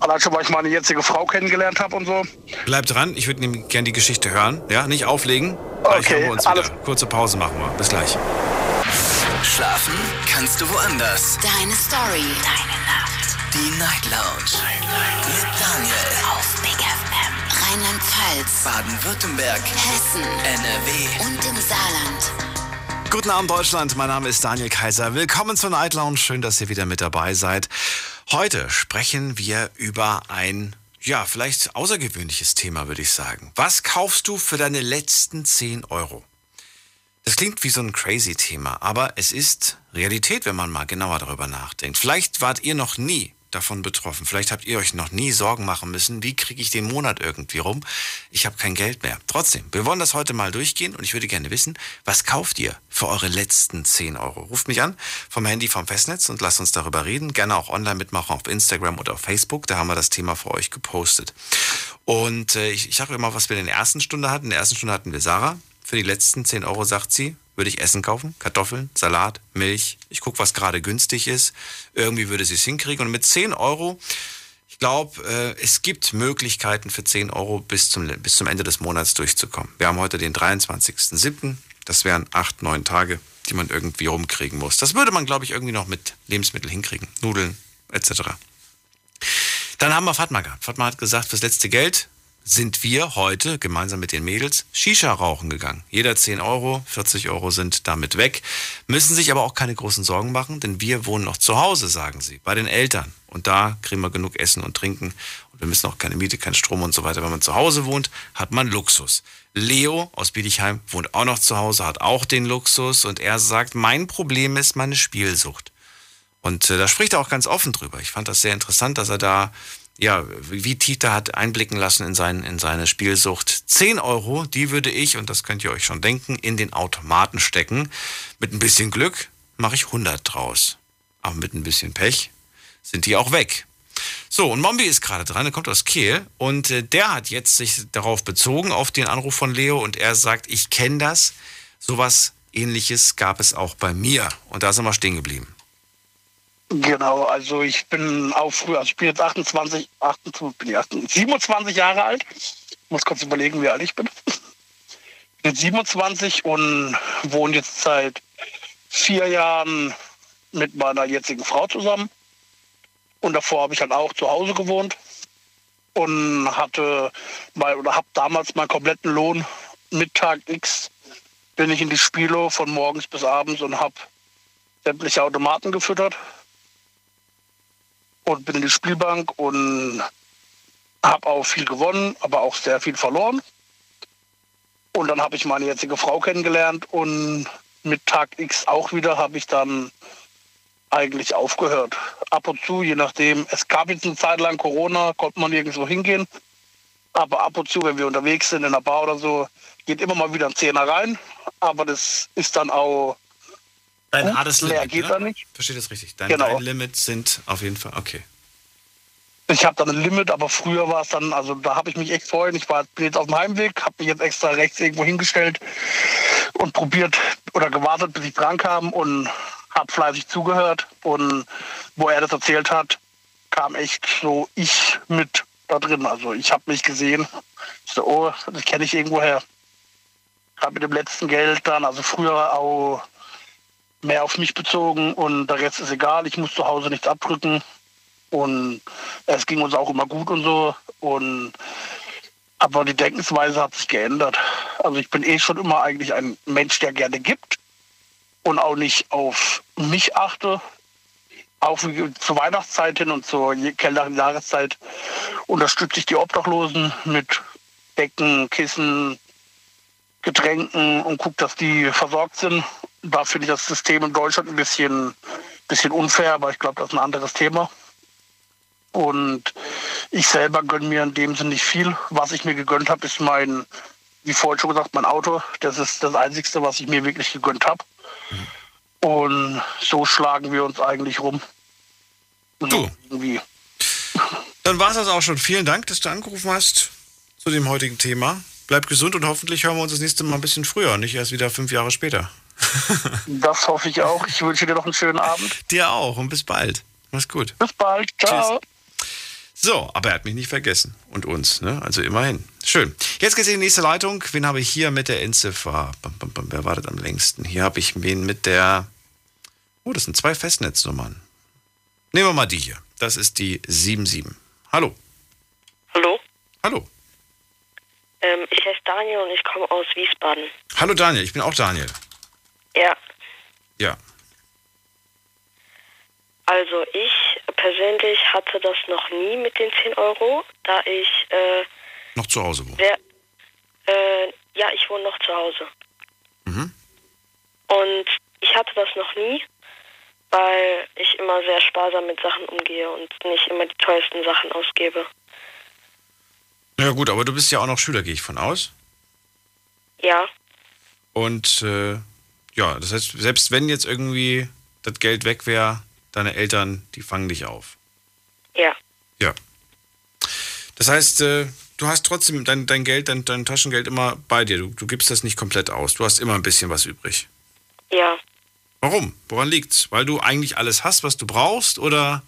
Allein schon, weil ich meine jetzige Frau kennengelernt habe und so. Bleibt dran, ich würde nämlich gerne die Geschichte hören. Ja, nicht auflegen. Okay, hören wir uns wieder. Kurze Pause machen wir. Bis gleich. Schlafen kannst du woanders. Deine Story. Deine Nacht. Die Night Lounge. Mit Daniel. Rheinland-Pfalz. Baden-Württemberg. Hessen. NRW. Und im Saarland. Guten Abend, Deutschland. Mein Name ist Daniel Kaiser. Willkommen zur Night Lounge. Schön, dass ihr wieder mit dabei seid. Heute sprechen wir über ein, ja, vielleicht außergewöhnliches Thema, würde ich sagen. Was kaufst du für deine letzten 10 Euro? Das klingt wie so ein crazy Thema, aber es ist Realität, wenn man mal genauer darüber nachdenkt. Vielleicht wart ihr noch nie davon betroffen. Vielleicht habt ihr euch noch nie Sorgen machen müssen, wie kriege ich den Monat irgendwie rum? Ich habe kein Geld mehr. Trotzdem, wir wollen das heute mal durchgehen und ich würde gerne wissen, was kauft ihr für eure letzten 10 Euro? Ruft mich an vom Handy vom Festnetz und lasst uns darüber reden. Gerne auch online mitmachen auf Instagram oder auf Facebook. Da haben wir das Thema für euch gepostet. Und äh, ich, ich sage immer, was wir in der ersten Stunde hatten. In der ersten Stunde hatten wir Sarah. Für die letzten 10 Euro, sagt sie, würde ich Essen kaufen. Kartoffeln, Salat, Milch. Ich gucke, was gerade günstig ist. Irgendwie würde sie es hinkriegen. Und mit 10 Euro, Ich glaube, äh, es gibt Möglichkeiten für 10 Euro bis zum, bis zum Ende des Monats durchzukommen. Wir haben heute den 23.07. Das wären acht, neun Tage, die man irgendwie rumkriegen muss. Das würde man, glaube ich, irgendwie noch mit Lebensmitteln hinkriegen. Nudeln etc. Dann haben wir Fatma gehabt. Fatma hat gesagt, fürs letzte Geld sind wir heute gemeinsam mit den Mädels Shisha rauchen gegangen. Jeder 10 Euro, 40 Euro sind damit weg. Müssen sich aber auch keine großen Sorgen machen, denn wir wohnen noch zu Hause, sagen sie, bei den Eltern. Und da kriegen wir genug Essen und Trinken. Und wir müssen auch keine Miete, keinen Strom und so weiter. Wenn man zu Hause wohnt, hat man Luxus. Leo aus Bietigheim wohnt auch noch zu Hause, hat auch den Luxus. Und er sagt, mein Problem ist meine Spielsucht. Und äh, da spricht er auch ganz offen drüber. Ich fand das sehr interessant, dass er da ja, wie Tita hat einblicken lassen in, sein, in seine Spielsucht. 10 Euro, die würde ich, und das könnt ihr euch schon denken, in den Automaten stecken. Mit ein bisschen Glück mache ich 100 draus. Aber mit ein bisschen Pech sind die auch weg. So, und Mombi ist gerade dran, er kommt aus Kehl und äh, der hat jetzt sich darauf bezogen, auf den Anruf von Leo und er sagt, ich kenne das, sowas ähnliches gab es auch bei mir. Und da sind wir stehen geblieben. Genau, also ich bin auch früher, also ich bin jetzt 28, 28 bin ich 28, 27 Jahre alt. Ich muss kurz überlegen, wie alt ich bin. Ich bin 27 und wohne jetzt seit vier Jahren mit meiner jetzigen Frau zusammen. Und davor habe ich halt auch zu Hause gewohnt und hatte mal oder habe damals meinen kompletten Lohn Mittag X bin ich in die Spiele von morgens bis abends und habe sämtliche Automaten gefüttert und bin in die Spielbank und habe auch viel gewonnen, aber auch sehr viel verloren. Und dann habe ich meine jetzige Frau kennengelernt und mit Tag X auch wieder habe ich dann eigentlich aufgehört. Ab und zu, je nachdem. Es gab jetzt eine Zeit lang Corona, konnte man nirgendwo hingehen. Aber ab und zu, wenn wir unterwegs sind in der Bar oder so, geht immer mal wieder ein Zehner rein. Aber das ist dann auch Dein Gut, hartes Limit. geht ne? da nicht. Versteht das richtig? Dein, genau. dein Limit sind auf jeden Fall, okay. Ich habe dann ein Limit, aber früher war es dann, also da habe ich mich echt freuen. Ich war, bin jetzt auf dem Heimweg, habe mich jetzt extra rechts irgendwo hingestellt und probiert oder gewartet, bis ich dran kam und habe fleißig zugehört. Und wo er das erzählt hat, kam echt so ich mit da drin. Also ich habe mich gesehen. Ich so, oh, das kenne ich irgendwoher. Habe mit dem letzten Geld dann, also früher auch mehr auf mich bezogen und der Rest ist egal. Ich muss zu Hause nichts abdrücken und es ging uns auch immer gut und so. Und aber die Denkensweise hat sich geändert. Also ich bin eh schon immer eigentlich ein Mensch, der gerne gibt und auch nicht auf mich achte. Auch zur Weihnachtszeit hin und zur kälteren Jahreszeit unterstütze ich die Obdachlosen mit Decken, Kissen, Getränken und gucke, dass die versorgt sind. Da finde ich das System in Deutschland ein bisschen, bisschen unfair, aber ich glaube, das ist ein anderes Thema. Und ich selber gönne mir in dem Sinne nicht viel. Was ich mir gegönnt habe, ist mein, wie vorhin schon gesagt, mein Auto. Das ist das Einzige, was ich mir wirklich gegönnt habe. Und so schlagen wir uns eigentlich rum. Du. Irgendwie. Dann war es das auch schon. Vielen Dank, dass du angerufen hast zu dem heutigen Thema. Bleib gesund und hoffentlich hören wir uns das nächste Mal ein bisschen früher, nicht erst wieder fünf Jahre später. das hoffe ich auch. Ich wünsche dir noch einen schönen Abend. Dir auch und bis bald. Mach's gut. Bis bald. Ciao. Tschüss. So, aber er hat mich nicht vergessen. Und uns, ne? Also immerhin. Schön. Jetzt geht's in die nächste Leitung. Wen habe ich hier mit der Endziffer? Wer wartet am längsten? Hier habe ich wen mit der. Oh, das sind zwei Festnetznummern. Nehmen wir mal die hier. Das ist die 77. Hallo. Hallo. Hallo. Ähm, ich heiße Daniel und ich komme aus Wiesbaden. Hallo Daniel, ich bin auch Daniel. Ja. Ja. Also ich persönlich hatte das noch nie mit den 10 Euro, da ich äh, noch zu Hause wohne. Sehr, äh, ja, ich wohne noch zu Hause. Mhm. Und ich hatte das noch nie, weil ich immer sehr sparsam mit Sachen umgehe und nicht immer die teuersten Sachen ausgebe. Ja gut, aber du bist ja auch noch Schüler, gehe ich von aus. Ja. Und äh, ja, das heißt, selbst wenn jetzt irgendwie das Geld weg wäre, deine Eltern, die fangen dich auf. Ja. Ja. Das heißt, äh, du hast trotzdem dein, dein Geld, dein, dein Taschengeld immer bei dir. Du, du gibst das nicht komplett aus. Du hast immer ein bisschen was übrig. Ja. Warum? Woran liegt's? Weil du eigentlich alles hast, was du brauchst, oder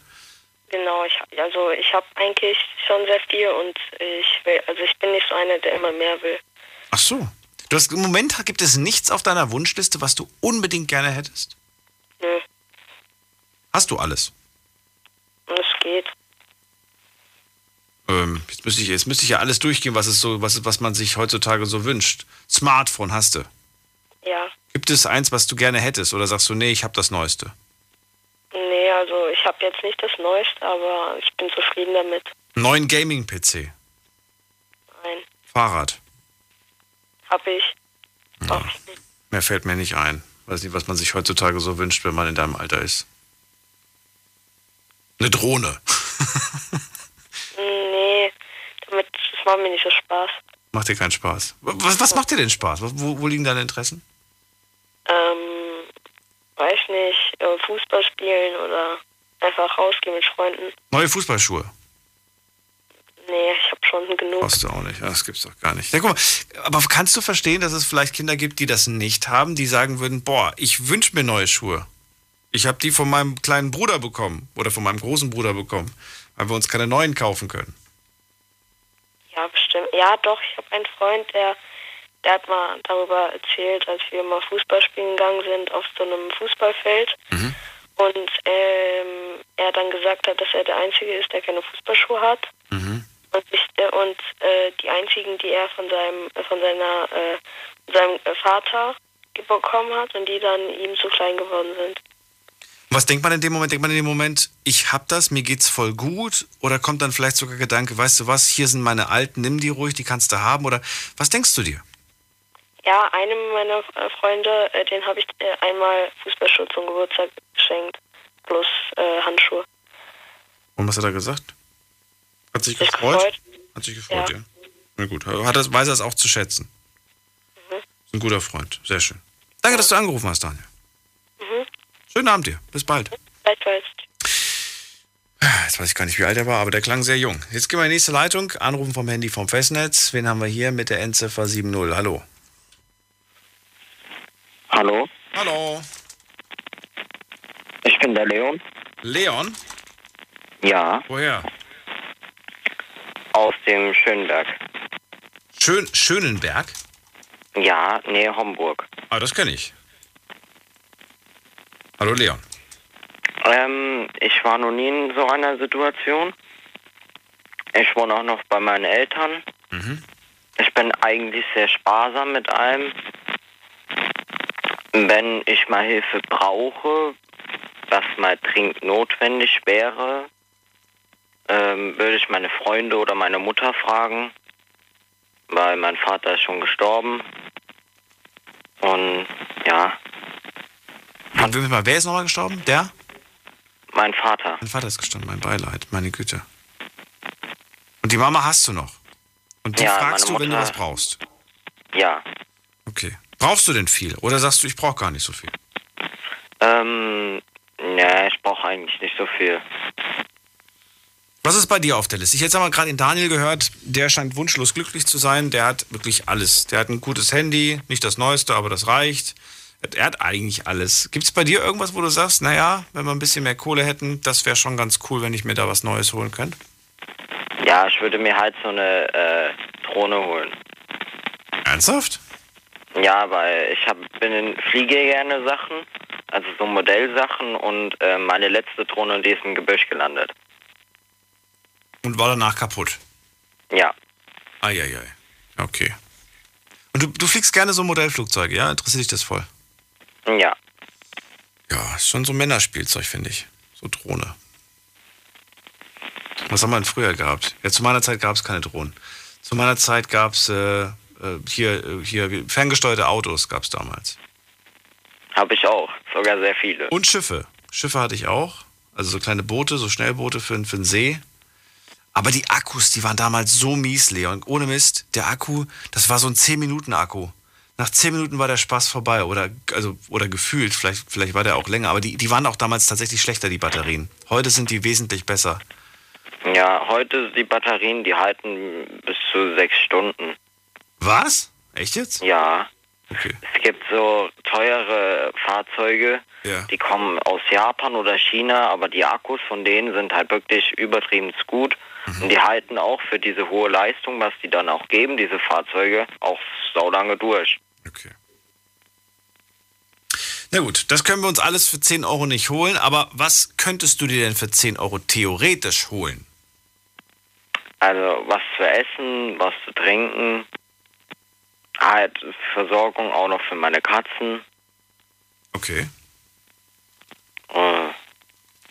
Genau, ich, also ich habe eigentlich schon sehr viel und ich will, also ich bin nicht so einer, der immer mehr will. Ach so. Du hast, Im Moment gibt es nichts auf deiner Wunschliste, was du unbedingt gerne hättest? Nö. Hast du alles? Es geht. Ähm, jetzt, müsste ich, jetzt müsste ich ja alles durchgehen, was, es so, was, was man sich heutzutage so wünscht. Smartphone hast du. Ja. Gibt es eins, was du gerne hättest? Oder sagst du, nee, ich habe das Neueste? Nee, also ich habe jetzt nicht das Neueste, aber ich bin zufrieden damit. Neuen Gaming-PC? Nein. Fahrrad? Hab ich. Ja. Mehr fällt mir nicht ein. Weiß nicht, was man sich heutzutage so wünscht, wenn man in deinem Alter ist. Eine Drohne. nee, damit das macht mir nicht so Spaß. Macht dir keinen Spaß. Was, was macht dir denn Spaß? Wo, wo liegen deine Interessen? Ähm, weiß nicht, äh, Fußball spielen oder einfach rausgehen mit Freunden. Neue Fußballschuhe. Nee, ich habe schon genug. Brauchst du auch nicht. Das gibt's doch gar nicht. Ja, guck mal, aber kannst du verstehen, dass es vielleicht Kinder gibt, die das nicht haben, die sagen würden, boah, ich wünsche mir neue Schuhe. Ich habe die von meinem kleinen Bruder bekommen oder von meinem großen Bruder bekommen, weil wir uns keine neuen kaufen können. Ja, bestimmt. Ja, doch, ich habe einen Freund, der, der hat mal darüber erzählt, als wir mal Fußball spielen gegangen sind auf so einem Fußballfeld. Mhm. Und ähm, er dann gesagt hat, dass er der Einzige ist, der keine Fußballschuhe hat. Mhm. Und, ich, äh, und äh, die einzigen, die er von seinem von seiner äh, seinem Vater bekommen hat und die dann ihm zu klein geworden sind. Was denkt man in dem Moment? Denkt man in dem Moment, ich hab das, mir geht's voll gut? Oder kommt dann vielleicht sogar Gedanke, weißt du was, hier sind meine alten, nimm die ruhig, die kannst du haben? Oder was denkst du dir? Ja, einem meiner äh, Freunde, äh, den habe ich äh, einmal Fußballschuhe zum Geburtstag geschenkt, plus äh, Handschuhe. Und was hat er gesagt? Hat sich gefreut? gefreut? Hat sich gefreut, ja. Ja. Na gut, hat das, weiß er es auch zu schätzen. Mhm. Ist ein guter Freund, sehr schön. Danke, dass du angerufen hast, Daniel. Mhm. Schönen Abend dir, bis bald. Gleichfalls. Jetzt weiß ich gar nicht, wie alt er war, aber der klang sehr jung. Jetzt gehen wir in die nächste Leitung. Anrufen vom Handy vom Festnetz. Wen haben wir hier mit der Endziffer 70? Hallo. Hallo, Hallo. ich bin der Leon. Leon? Ja, Woher? aus dem Schönberg. Schön, Schönenberg? Ja, Nähe Homburg. Ah, das kenne ich. Hallo Leon. Ähm, ich war noch nie in so einer Situation. Ich wohne auch noch bei meinen Eltern. Mhm. Ich bin eigentlich sehr sparsam mit allem. Wenn ich mal Hilfe brauche, was mal dringend notwendig wäre, ähm, würde ich meine Freunde oder meine Mutter fragen, weil mein Vater ist schon gestorben. Und ja, Und wer- ist nochmal gestorben? Der? mein Vater. Mein Vater ist gestorben, mein Beileid, meine Güte. Und die Mama hast du noch? Und die Ja, fragst du, wenn du was brauchst? Ja. Okay. Brauchst du denn viel? Oder sagst du, ich brauche gar nicht so viel? Ähm, ja, ich brauche eigentlich nicht so viel. Was ist bei dir auf der Liste? Ich jetzt habe gerade den Daniel gehört, der scheint wunschlos glücklich zu sein. Der hat wirklich alles. Der hat ein gutes Handy, nicht das neueste, aber das reicht. Er hat eigentlich alles. Gibt es bei dir irgendwas, wo du sagst, naja, wenn wir ein bisschen mehr Kohle hätten, das wäre schon ganz cool, wenn ich mir da was Neues holen könnte? Ja, ich würde mir halt so eine äh, Drohne holen. Ernsthaft? Ja, weil ich hab, bin in fliege gerne Sachen, also so Modellsachen und äh, meine letzte Drohne, die ist im Gebüsch gelandet. Und war danach kaputt? Ja. Eieiei. Okay. Und du, du fliegst gerne so Modellflugzeuge, ja? Interessiert dich das voll? Ja. Ja, ist schon so Männerspielzeug, finde ich. So Drohne. Was haben wir denn früher gehabt? Ja, zu meiner Zeit gab es keine Drohnen. Zu meiner Zeit gab es äh, hier, äh, hier ferngesteuerte Autos gab es damals. Habe ich auch, sogar sehr viele. Und Schiffe. Schiffe hatte ich auch. Also so kleine Boote, so Schnellboote für, für den See. Aber die Akkus, die waren damals so mies, Leon. Ohne Mist, der Akku, das war so ein 10-Minuten-Akku. Nach 10 Minuten war der Spaß vorbei. Oder, also, oder gefühlt, vielleicht, vielleicht war der auch länger. Aber die, die waren auch damals tatsächlich schlechter, die Batterien. Heute sind die wesentlich besser. Ja, heute die Batterien, die halten bis zu sechs Stunden. Was? Echt jetzt? Ja. Okay. Es gibt so teure Fahrzeuge, Ja. Die kommen aus Japan oder China, aber die Akkus von denen sind halt wirklich übertrieben gut. Mhm. Und die halten auch für diese hohe Leistung, was die dann auch geben, diese Fahrzeuge, auch so lange durch. Na gut, das können wir uns alles für 10 Euro nicht holen, aber was könntest du dir denn für 10 Euro theoretisch holen? Also was zu essen, was zu trinken, halt Versorgung auch noch für meine Katzen. Okay. Äh,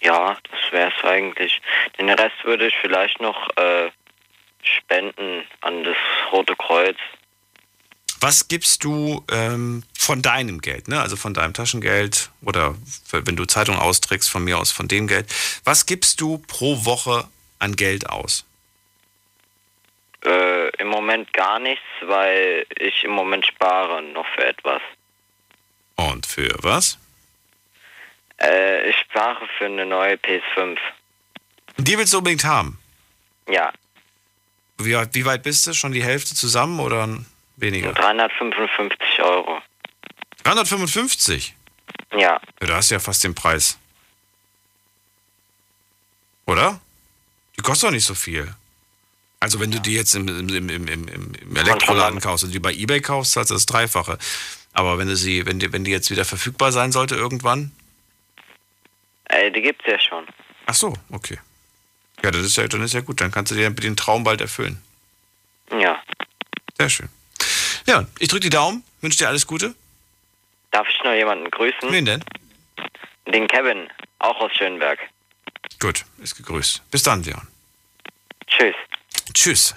ja, das wäre es eigentlich. Den Rest würde ich vielleicht noch äh, spenden an das Rote Kreuz. Was gibst du ähm, von deinem Geld, ne? also von deinem Taschengeld oder wenn du Zeitung austrägst, von mir aus von dem Geld, was gibst du pro Woche an Geld aus? Äh, Im Moment gar nichts, weil ich im Moment spare noch für etwas. Und für was? Äh, ich spare für eine neue PS5. Die willst du unbedingt haben? Ja, Wie, wie weit bist du? Schon die Hälfte zusammen oder weniger? 355 Euro. 355? Ja, Ja, da hast du ja fast den Preis. Oder? Die kostet doch nicht so viel. Also wenn du die jetzt im, im, im, im, Elektroladen kaufst und die bei Ebay kaufst, zahlst du das Dreifache. Aber wenn du sie, wenn die, wenn die jetzt wieder verfügbar sein sollte irgendwann. äh, die gibt's ja schon. Ach so, okay. Ja, das ist ja, dann ist ja gut. Dann kannst du dir den Traum bald erfüllen. Ja. Sehr schön. Ja, ich drücke die Daumen, wünsche dir alles Gute. Darf ich noch jemanden grüßen? Wen denn? Den Kevin, auch aus Schönberg. Gut, ist gegrüßt. Bis dann, Leon. Tschüss. Tschüss.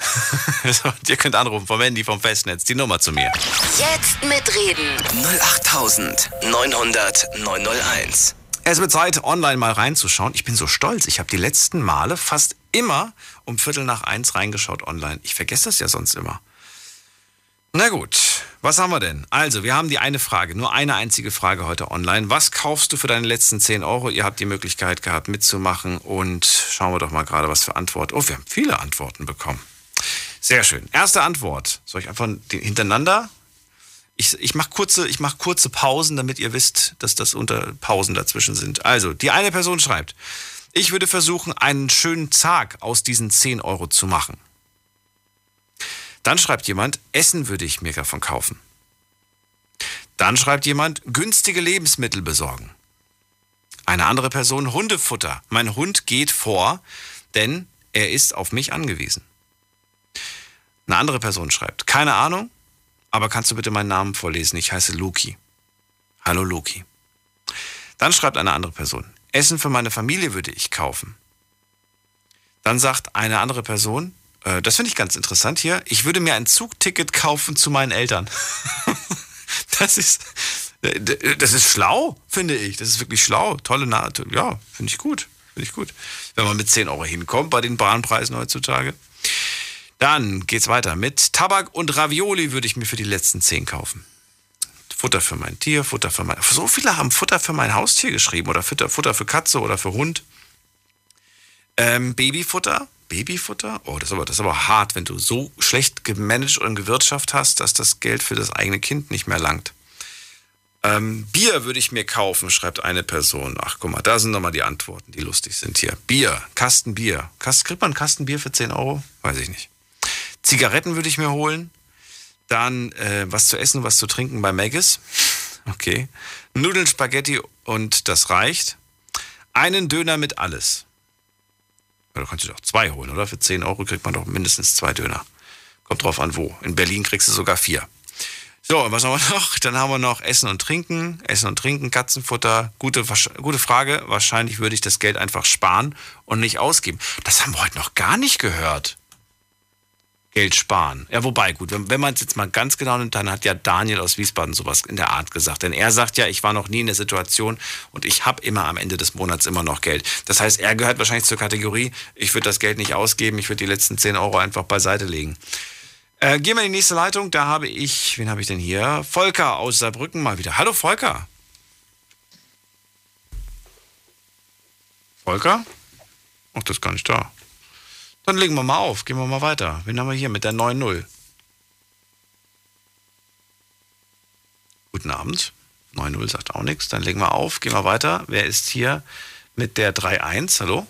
ihr könnt anrufen vom Handy, vom Festnetz, die Nummer zu mir. Jetzt mitreden. 08900 901. Es wird Zeit, online mal reinzuschauen. Ich bin so stolz. Ich habe die letzten Male fast immer um Viertel nach eins reingeschaut online. Ich vergesse das ja sonst immer. Na gut, was haben wir denn? Also, wir haben die eine Frage, nur eine einzige Frage heute online. Was kaufst du für deine letzten 10 Euro? Ihr habt die Möglichkeit gehabt mitzumachen und schauen wir doch mal gerade, was für Antworten. Oh, wir haben viele Antworten bekommen. Sehr schön. Erste Antwort. Soll ich einfach hintereinander? Ich, ich mache kurze, mach kurze Pausen, damit ihr wisst, dass das unter Pausen dazwischen sind. Also, die eine Person schreibt, ich würde versuchen, einen schönen Tag aus diesen 10 Euro zu machen. Dann schreibt jemand, Essen würde ich mir davon kaufen. Dann schreibt jemand, günstige Lebensmittel besorgen. Eine andere Person, Hundefutter. Mein Hund geht vor, denn er ist auf mich angewiesen. Eine andere Person schreibt, keine Ahnung, aber kannst du bitte meinen Namen vorlesen? Ich heiße Luki. Hallo Luki. Dann schreibt eine andere Person, Essen für meine Familie würde ich kaufen. Dann sagt eine andere Person, äh, das finde ich ganz interessant hier, ich würde mir ein Zugticket kaufen zu meinen Eltern. das ist, äh, das ist schlau, finde ich. Das ist wirklich schlau. Tolle, Na ja, finde ich gut. Finde ich gut. Wenn man mit 10 Euro hinkommt bei den Bahnpreisen heutzutage. Dann geht's weiter. Mit Tabak und Ravioli würde ich mir für die letzten 10 kaufen. Futter für mein Tier, Futter für mein. So viele haben Futter für mein Haustier geschrieben oder Futter, Futter für Katze oder für Hund. Ähm, Babyfutter. Babyfutter? Oh, das ist, aber, das ist aber hart, wenn du so schlecht gemanagt und gewirtschaftet hast, dass das Geld für das eigene Kind nicht mehr langt. Ähm, Bier würde ich mir kaufen, schreibt eine Person. Ach, guck mal, da sind nochmal die Antworten, die lustig sind hier. Bier, Kasten Bier. Kast, kriegt man einen Kasten Bier für 10 Euro? Weiß ich nicht. Zigaretten würde ich mir holen. Dann äh, was zu essen, was zu trinken bei Maggis. Okay. Nudeln, Spaghetti und das reicht. Einen Döner mit alles. Du kannst dir doch zwei holen, oder? Für 10 Euro kriegt man doch mindestens zwei Döner. Kommt drauf an, wo. In Berlin kriegst du sogar vier. So, was haben wir noch? Dann haben wir noch Essen und Trinken. Essen und Trinken, Katzenfutter. Gute, gute Frage. Wahrscheinlich würde ich das Geld einfach sparen und nicht ausgeben. Das haben wir heute noch gar nicht gehört. Geld sparen. Ja, wobei, gut, wenn, wenn man es jetzt mal ganz genau nimmt, dann hat ja Daniel aus Wiesbaden sowas in der Art gesagt. Denn er sagt ja, ich war noch nie in der Situation und ich habe immer am Ende des Monats immer noch Geld. Das heißt, er gehört wahrscheinlich zur Kategorie, ich würde das Geld nicht ausgeben, ich würde die letzten 10 Euro einfach beiseite legen. Äh, gehen wir in die nächste Leitung. Da habe ich, wen habe ich denn hier? Volker aus Saarbrücken mal wieder. Hallo Volker. Volker? Ach, das ist gar nicht da. Dann legen wir mal auf. Gehen wir mal weiter. Wen haben wir hier mit der 9-0? Guten Abend. 9-0 sagt auch nichts. Dann legen wir auf, gehen wir weiter. Wer ist hier mit der 3-1? Hallo?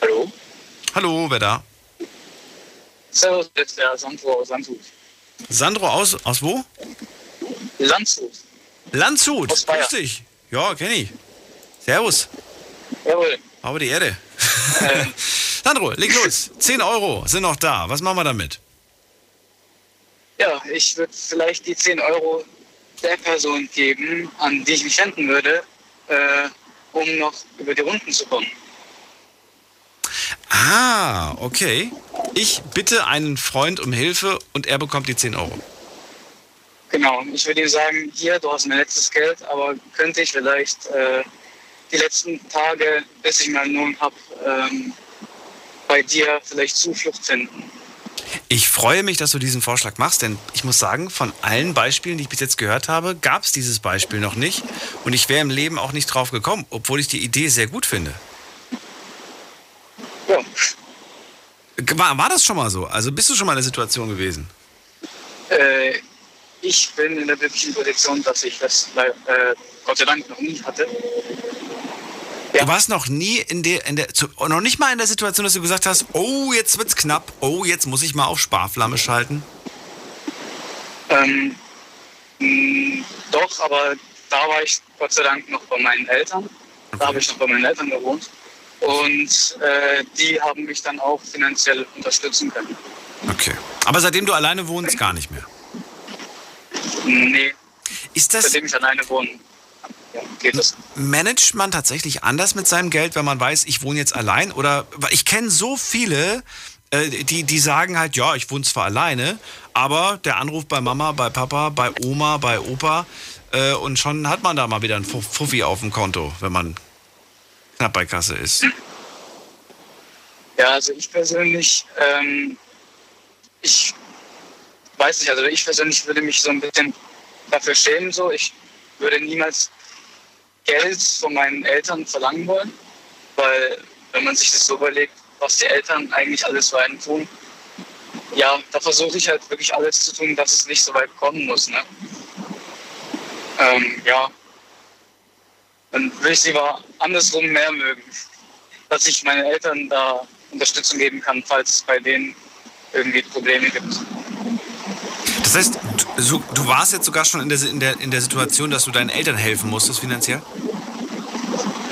Hallo? Hallo, wer da? Servus, das ist der Sandro aus Landshut. Sandro aus, aus wo? Landshut. Landshut, Aus Bayern. grüß dich. Ja, kenn ich. Servus. Jawohl. Aber die Erde. Sandro, leg los. 10 Euro sind noch da. Was machen wir damit? Ja, ich würde vielleicht die 10 Euro der Person geben, an die ich mich wenden würde, äh, um noch über die Runden zu kommen. Ah, okay. Ich bitte einen Freund um Hilfe und er bekommt die 10 Euro. Genau, ich würde ihm sagen, hier, du hast mein letztes Geld, aber könnte ich vielleicht äh, die letzten Tage, bis ich meinen Lohn habe, ähm, bei dir vielleicht Zuflucht finden. Ich freue mich, dass du diesen Vorschlag machst, denn ich muss sagen, von allen Beispielen, die ich bis jetzt gehört habe, gab es dieses Beispiel noch nicht. Und ich wäre im Leben auch nicht drauf gekommen, obwohl ich die Idee sehr gut finde. Ja. War, war das schon mal so? Also bist du schon mal in der Situation gewesen? Äh, ich bin in der glücklichen Position, dass ich das äh, Gott sei Dank noch nie hatte. Du warst noch nie in der, in der zu, noch nicht mal in der Situation, dass du gesagt hast, oh, jetzt wird's knapp, oh, jetzt muss ich mal auf Sparflamme schalten. Ähm, mh, doch, aber da war ich Gott sei Dank noch bei meinen Eltern. Da habe ich noch bei meinen Eltern gewohnt. Und äh, die haben mich dann auch finanziell unterstützen können. Okay. Aber seitdem du alleine wohnst, gar nicht mehr. Nee. Ist das. Seitdem ich alleine wohne, ja, geht das. Managt man tatsächlich anders mit seinem Geld, wenn man weiß, ich wohne jetzt allein? Oder ich kenne so viele, äh, die, die sagen halt, ja, ich wohne zwar alleine, aber der Anruf bei Mama, bei Papa, bei Oma, bei Opa äh, und schon hat man da mal wieder ein Fu- Fuffi auf dem Konto, wenn man knapp bei Kasse ist. Ja, also ich persönlich, ähm, ich weiß nicht, also ich persönlich würde mich so ein bisschen dafür schämen, so. Ich würde niemals Geld von meinen Eltern verlangen wollen, weil wenn man sich das so überlegt, was die Eltern eigentlich alles für einen tun, ja, da versuche ich halt wirklich alles zu tun, dass es nicht so weit kommen muss, ne? Ähm, ja. Dann würde ich lieber andersrum mehr mögen, dass ich meinen Eltern da Unterstützung geben kann, falls es bei denen irgendwie Probleme gibt. Das heißt, so- du warst jetzt sogar schon in der, in, der, in der Situation, dass du deinen Eltern helfen musstest finanziell?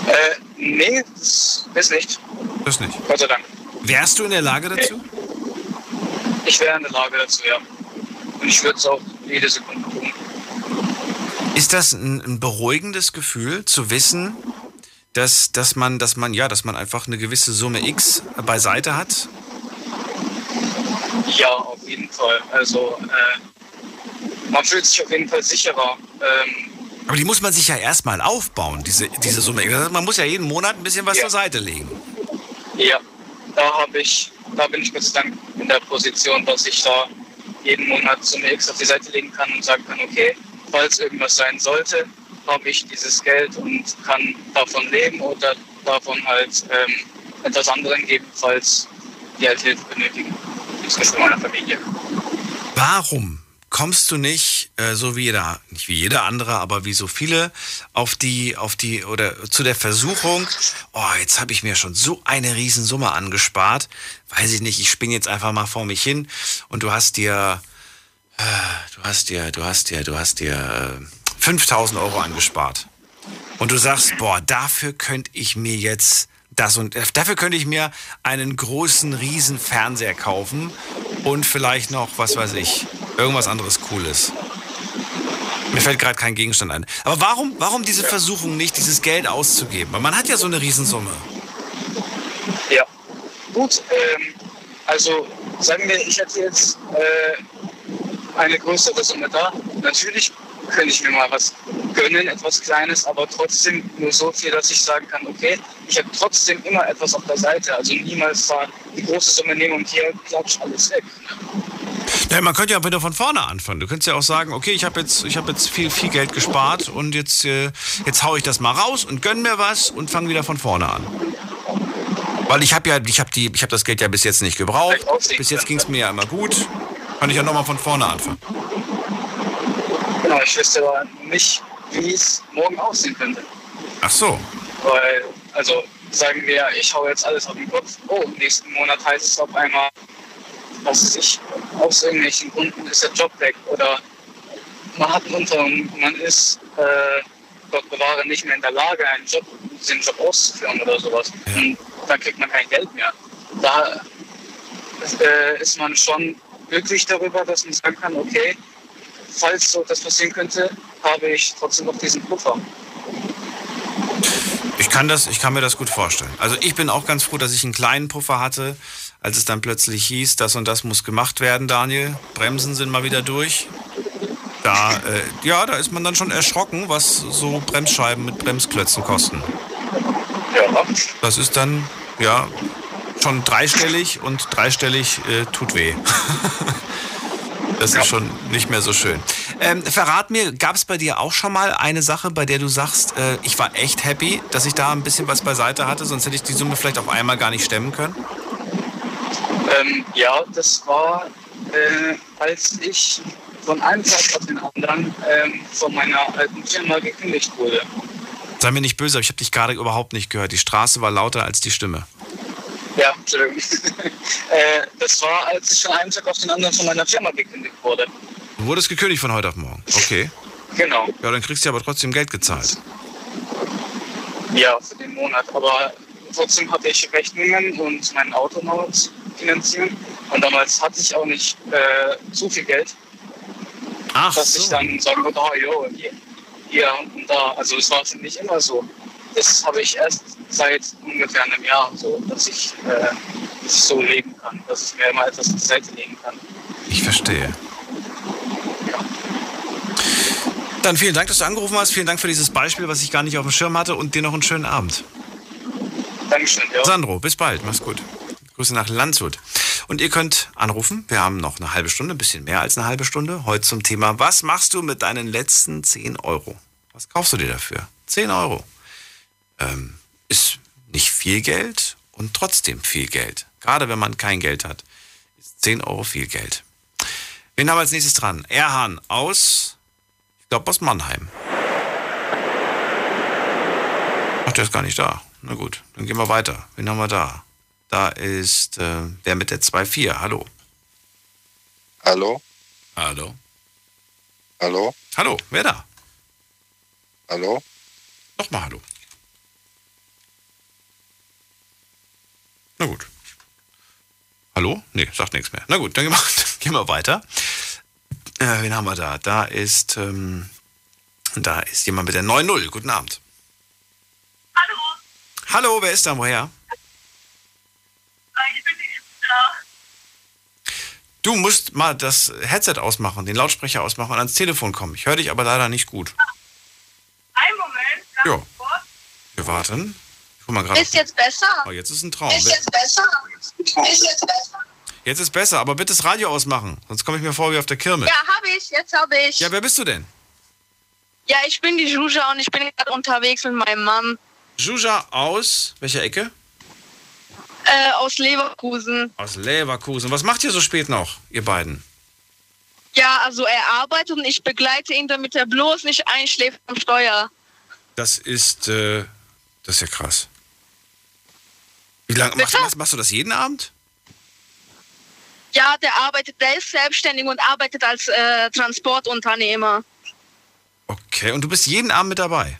Äh, nee, das ist nicht. Das nicht. Gott sei Dank. Wärst du in der Lage dazu? Ich wäre in der Lage dazu, ja. Und ich würde es auch jede Sekunde tun. Ist das ein, ein beruhigendes Gefühl, zu wissen, dass, dass man, dass man, ja, dass man einfach eine gewisse Summe X beiseite hat? Ja, auf jeden Fall. Also, äh, man fühlt sich auf jeden Fall sicherer. Ähm, Aber die muss man sich ja erstmal aufbauen, diese, diese Summe. Man muss ja jeden Monat ein bisschen was zur Seite legen. ja, da habe ich, da bin ich Gott Dank in der Position, dass ich da jeden Monat Summe X auf die Seite legen kann und sagen kann, okay, falls irgendwas sein sollte, habe ich dieses Geld und kann davon leben oder davon halt ähm, etwas anderem geben, falls die halt Hilfe benötigen. Insbesondere meiner Familie. Warum kommst du nicht, äh, so wie jeder, nicht wie jeder andere, aber wie so viele, auf die, auf die, oder zu der Versuchung, oh, jetzt habe ich mir schon so eine Riesensumme angespart, weiß ich nicht, ich spinne jetzt einfach mal vor mich hin und du hast dir, äh, du hast dir, du hast dir, du hast dir äh, 5000 Euro angespart. Und du sagst, boah, dafür könnte ich mir jetzt das und äh, dafür könnte ich mir einen großen, riesen Fernseher kaufen und vielleicht noch, was weiß ich, irgendwas anderes Cooles. Mir fällt gerade kein Gegenstand ein. Aber warum, warum diese Versuchung nicht, dieses Geld auszugeben? Weil man hat ja so eine Riesensumme. Ja, gut. Ähm, also sagen wir, ich hätte jetzt äh, eine größere Summe da. Natürlich könnte ich mir mal was gönnen, etwas Kleines, aber trotzdem nur so viel, dass ich sagen kann, okay, ich habe trotzdem immer etwas auf der Seite. Also niemals da die große Summe nehmen und hier klatsch alles weg. Ja, man könnte ja auch wieder von vorne anfangen. Du könntest ja auch sagen, okay, ich habe jetzt, ich hab jetzt viel, viel Geld gespart und jetzt, äh, jetzt hau ich das mal raus und gönn mir was und fange wieder von vorne an. Weil ich habe ja, ich habe die, ich habe das Geld ja bis jetzt nicht gebraucht. Bis jetzt ging es mir ja immer gut. Kann ich ja nochmal von vorne anfangen. Genau, ich wüsste aber nicht, wie es morgen aussehen könnte. Ach so. Weil, also sagen wir, ich hau jetzt alles auf den Kopf. Oh, nächsten Monat heißt es auf einmal, dass ich aus irgendwelchen Gründen ist der Job weg oder man hat einen und man ist, äh, Gott bewahre, nicht mehr in der Lage, einen Job, den Job auszuführen oder sowas. Und dann kriegt man kein Geld mehr. Da äh, ist man schon glücklich darüber, dass man sagen kann, okay, falls so etwas passieren könnte, habe ich trotzdem noch diesen Puffer. Ich kann, das, ich kann mir das gut vorstellen. Also ich bin auch ganz froh, dass ich einen kleinen Puffer hatte, als es dann plötzlich hieß, das und das muss gemacht werden, Daniel. Bremsen sind mal wieder durch. Da, äh, ja, da ist man dann schon erschrocken, was so Bremsscheiben mit Bremsklötzen kosten. Ja. Das ist dann, ja, schon dreistellig und dreistellig äh, tut weh. das ist schon nicht mehr so schön. Ähm, verrat mir, gab es bei dir auch schon mal eine Sache, bei der du sagst, äh, ich war echt happy, dass ich da ein bisschen was beiseite hatte, sonst hätte ich die Summe vielleicht auf einmal gar nicht stemmen können? Ähm, ja, das war, äh, als ich von einem Tag auf den anderen ähm, von meiner alten Firma gekündigt wurde. Sei mir nicht böse, aber ich habe dich gerade überhaupt nicht gehört. Die Straße war lauter als die Stimme. Entschuldigung. äh, das war, als ich von einem Tag auf den anderen von meiner Firma gekündigt wurde. Du wurdest gekündigt von heute auf morgen. Okay. Genau. Ja, dann kriegst du aber trotzdem Geld gezahlt. Ja, für den Monat. Aber trotzdem hatte ich Rechnungen und mein Auto noch zu finanzieren. Und damals hatte ich auch nicht äh, so viel Geld, Ach dass so. ich dann sagen würde, oh, jo, hier, hier und da. Also es war nicht immer so. Das habe ich erst seit ungefähr einem Jahr so, dass ich, äh, dass ich so leben kann, dass ich mir mal etwas zur Seite legen kann. Ich verstehe. Dann vielen Dank, dass du angerufen hast. Vielen Dank für dieses Beispiel, was ich gar nicht auf dem Schirm hatte. Und dir noch einen schönen Abend. Dankeschön, ja. Sandro, bis bald. Mach's gut. Grüße nach Landshut. Und ihr könnt anrufen. Wir haben noch eine halbe Stunde, ein bisschen mehr als eine halbe Stunde. Heute zum Thema, was machst du mit deinen letzten 10 Euro? Was kaufst du dir dafür? 10 Euro. Ähm, ist nicht viel Geld und trotzdem viel Geld. Gerade wenn man kein Geld hat, ist 10 Euro viel Geld. Wen haben wir als nächstes dran? Erhan aus, ich glaube aus Mannheim. Ach, der ist gar nicht da. Na gut, dann gehen wir weiter. Wen haben wir da? Da ist äh, der mit der 2.4. Hallo. Hallo? Hallo. Hallo? Hallo, wer da? Hallo? Nochmal Hallo. Na gut. Hallo? Nee, sagt nichts mehr. Na gut, dann gehen wir, dann gehen wir weiter. Äh, wen haben wir da? Da ist, ähm, da ist jemand mit der 9.0. Guten Abend. Hallo. Hallo, wer ist da? Woher? Ich bin Schüler. Du musst mal das Headset ausmachen, den Lautsprecher ausmachen und ans Telefon kommen. Ich höre dich aber leider nicht gut. Einen Moment. Ja. Wir warten. Guck mal gerade. Ist jetzt besser? Oh, jetzt ist ein Traum. Ist jetzt besser? Ist jetzt besser? Jetzt ist besser, aber bitte das Radio ausmachen, sonst komme ich mir vor wie auf der Kirmes. Ja, habe ich. Jetzt habe ich. Ja, wer bist du denn? Ja, ich bin die Juja und ich bin gerade unterwegs mit meinem Mann Juja aus welcher Ecke? äh, aus Leverkusen. Aus Leverkusen. Was macht ihr so spät noch, ihr beiden? Ja, also er arbeitet und ich begleite ihn, damit er bloß nicht einschläft am Steuer. Das ist, äh, das ist ja krass. Wie lange machst, machst, machst du das jeden Abend? Ja, der arbeitet, der ist selbstständig und arbeitet als äh, Transportunternehmer. Okay, und du bist jeden Abend mit dabei?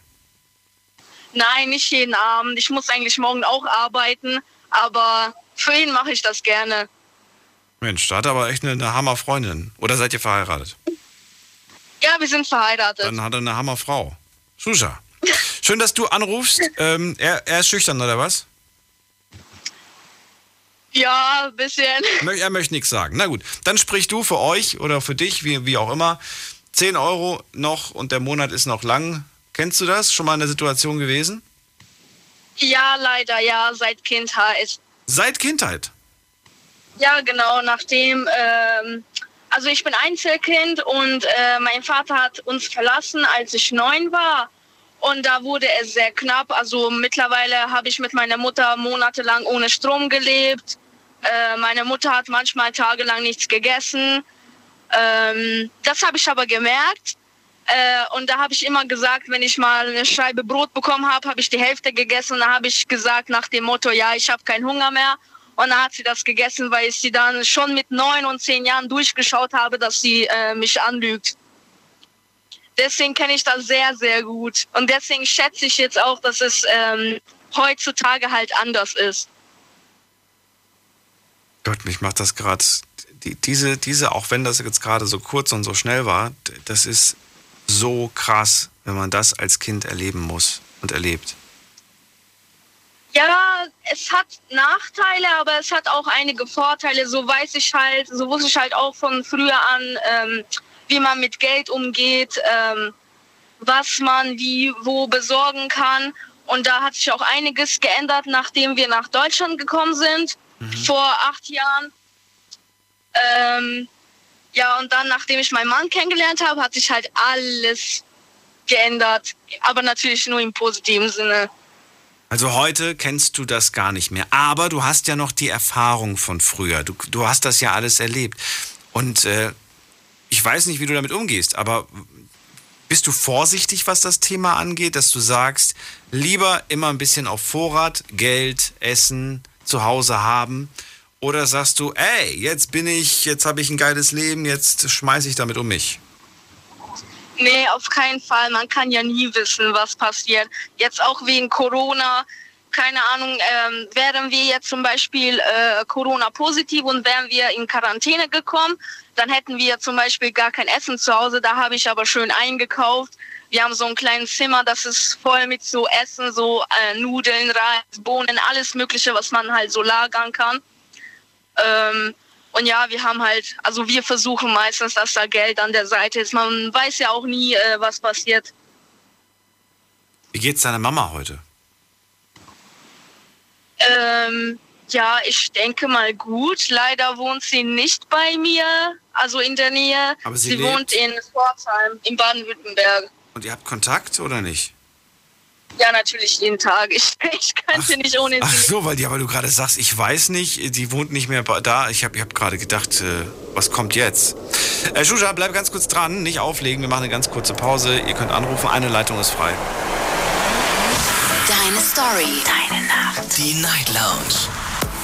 Nein, nicht jeden Abend. Ich muss eigentlich morgen auch arbeiten, aber für ihn mache ich das gerne. Mensch, da hat er aber echt eine, eine Hammerfreundin. Oder seid ihr verheiratet? Ja, wir sind verheiratet. Dann hat er eine Hammerfrau. Juja. Schön, dass du anrufst. Ähm, er, er ist schüchtern, oder was? Ja, ein bisschen. Er möchte nichts sagen. Na gut, dann sprich du für euch oder für dich, wie, wie auch immer. 10 Euro noch und der Monat ist noch lang. Kennst du das? Schon mal in der Situation gewesen? Ja, leider, ja, seit Kindheit. Seit Kindheit? Ja, genau, nachdem, ähm, also ich bin Einzelkind und äh, mein Vater hat uns verlassen, als ich neun war. Und da wurde es sehr knapp. Also mittlerweile habe ich mit meiner Mutter monatelang ohne Strom gelebt. Äh, meine Mutter hat manchmal tagelang nichts gegessen. Ähm, das habe ich aber gemerkt. Äh, und da habe ich immer gesagt, wenn ich mal eine Scheibe Brot bekommen habe, habe ich die Hälfte gegessen. Da habe ich gesagt nach dem Motto, ja, ich habe keinen Hunger mehr. Und dann hat sie das gegessen, weil ich sie dann schon mit neun und zehn Jahren durchgeschaut habe, dass sie äh, mich anlügt. Deswegen kenne ich das sehr, sehr gut. Und deswegen schätze ich jetzt auch, dass es ähm, heutzutage halt anders ist. Gott, mich macht das gerade, die, diese, diese, auch wenn das jetzt gerade so kurz und so schnell war, das ist so krass, wenn man das als Kind erleben muss und erlebt. Ja, es hat Nachteile, aber es hat auch einige Vorteile. So weiß ich halt, so wusste ich halt auch von früher an, ähm, wie man mit Geld umgeht, ähm, was man wie wo besorgen kann. Und da hat sich auch einiges geändert, nachdem wir nach Deutschland gekommen sind, mhm. vor acht Jahren. Ähm, ja, und dann, nachdem ich meinen Mann kennengelernt habe, hat sich halt alles geändert. Aber natürlich nur im positiven Sinne. Also heute kennst du das gar nicht mehr. Aber du hast ja noch die Erfahrung von früher. Du, du hast das ja alles erlebt. Und äh, ich weiß nicht, wie du damit umgehst, aber bist du vorsichtig, was das Thema angeht, dass du sagst, lieber immer ein bisschen auf Vorrat, Geld, Essen zu Hause haben? Oder sagst du, ey, jetzt bin ich, jetzt habe ich ein geiles Leben, jetzt schmeiße ich damit um mich? Nee, auf keinen Fall. Man kann ja nie wissen, was passiert. Jetzt auch wegen Corona. Keine Ahnung, ähm, wären wir jetzt zum Beispiel äh, Corona-positiv und wären wir in Quarantäne gekommen, dann hätten wir zum Beispiel gar kein Essen zu Hause. Da habe ich aber schön eingekauft. Wir haben so ein kleines Zimmer, das ist voll mit so Essen, so äh, Nudeln, Reis, Bohnen, alles Mögliche, was man halt so lagern kann. Ähm, und ja, wir haben halt, also wir versuchen meistens, dass da Geld an der Seite ist. Man weiß ja auch nie, äh, was passiert. Wie geht's deiner Mama heute? Ähm, ja, ich denke mal gut. Leider wohnt sie nicht bei mir, also in der Nähe. Aber sie, sie wohnt in Pforzheim, in Baden-Württemberg. Und ihr habt Kontakt oder nicht? Ja, natürlich jeden Tag. Ich, ich könnte ach, nicht ohne sie. Ach so, weil, ja, weil du gerade sagst, ich weiß nicht, die wohnt nicht mehr da. Ich habe ich hab gerade gedacht, äh, was kommt jetzt? Äh, Shusha, bleib ganz kurz dran, nicht auflegen. Wir machen eine ganz kurze Pause. Ihr könnt anrufen, eine Leitung ist frei. Deine Story, deine Nacht. Die Night Lounge.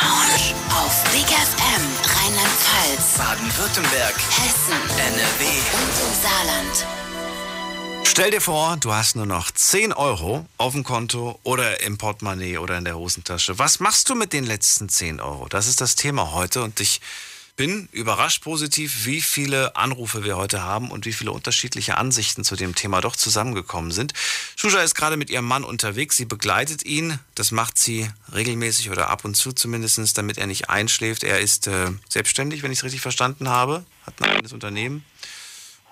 Lounge auf Big FM Rheinland-Pfalz, Baden-Württemberg, Hessen, NRW und im Saarland. Stell dir vor, du hast nur noch 10 Euro auf dem Konto oder im Portemonnaie oder in der Hosentasche. Was machst du mit den letzten 10 Euro? Das ist das Thema heute und ich bin überrascht positiv, wie viele Anrufe wir heute haben und wie viele unterschiedliche Ansichten zu dem Thema doch zusammengekommen sind. Shusha ist gerade mit ihrem Mann unterwegs. Sie begleitet ihn. Das macht sie regelmäßig oder ab und zu zumindest, damit er nicht einschläft. Er ist äh, selbstständig, wenn ich es richtig verstanden habe, hat ein eigenes Unternehmen.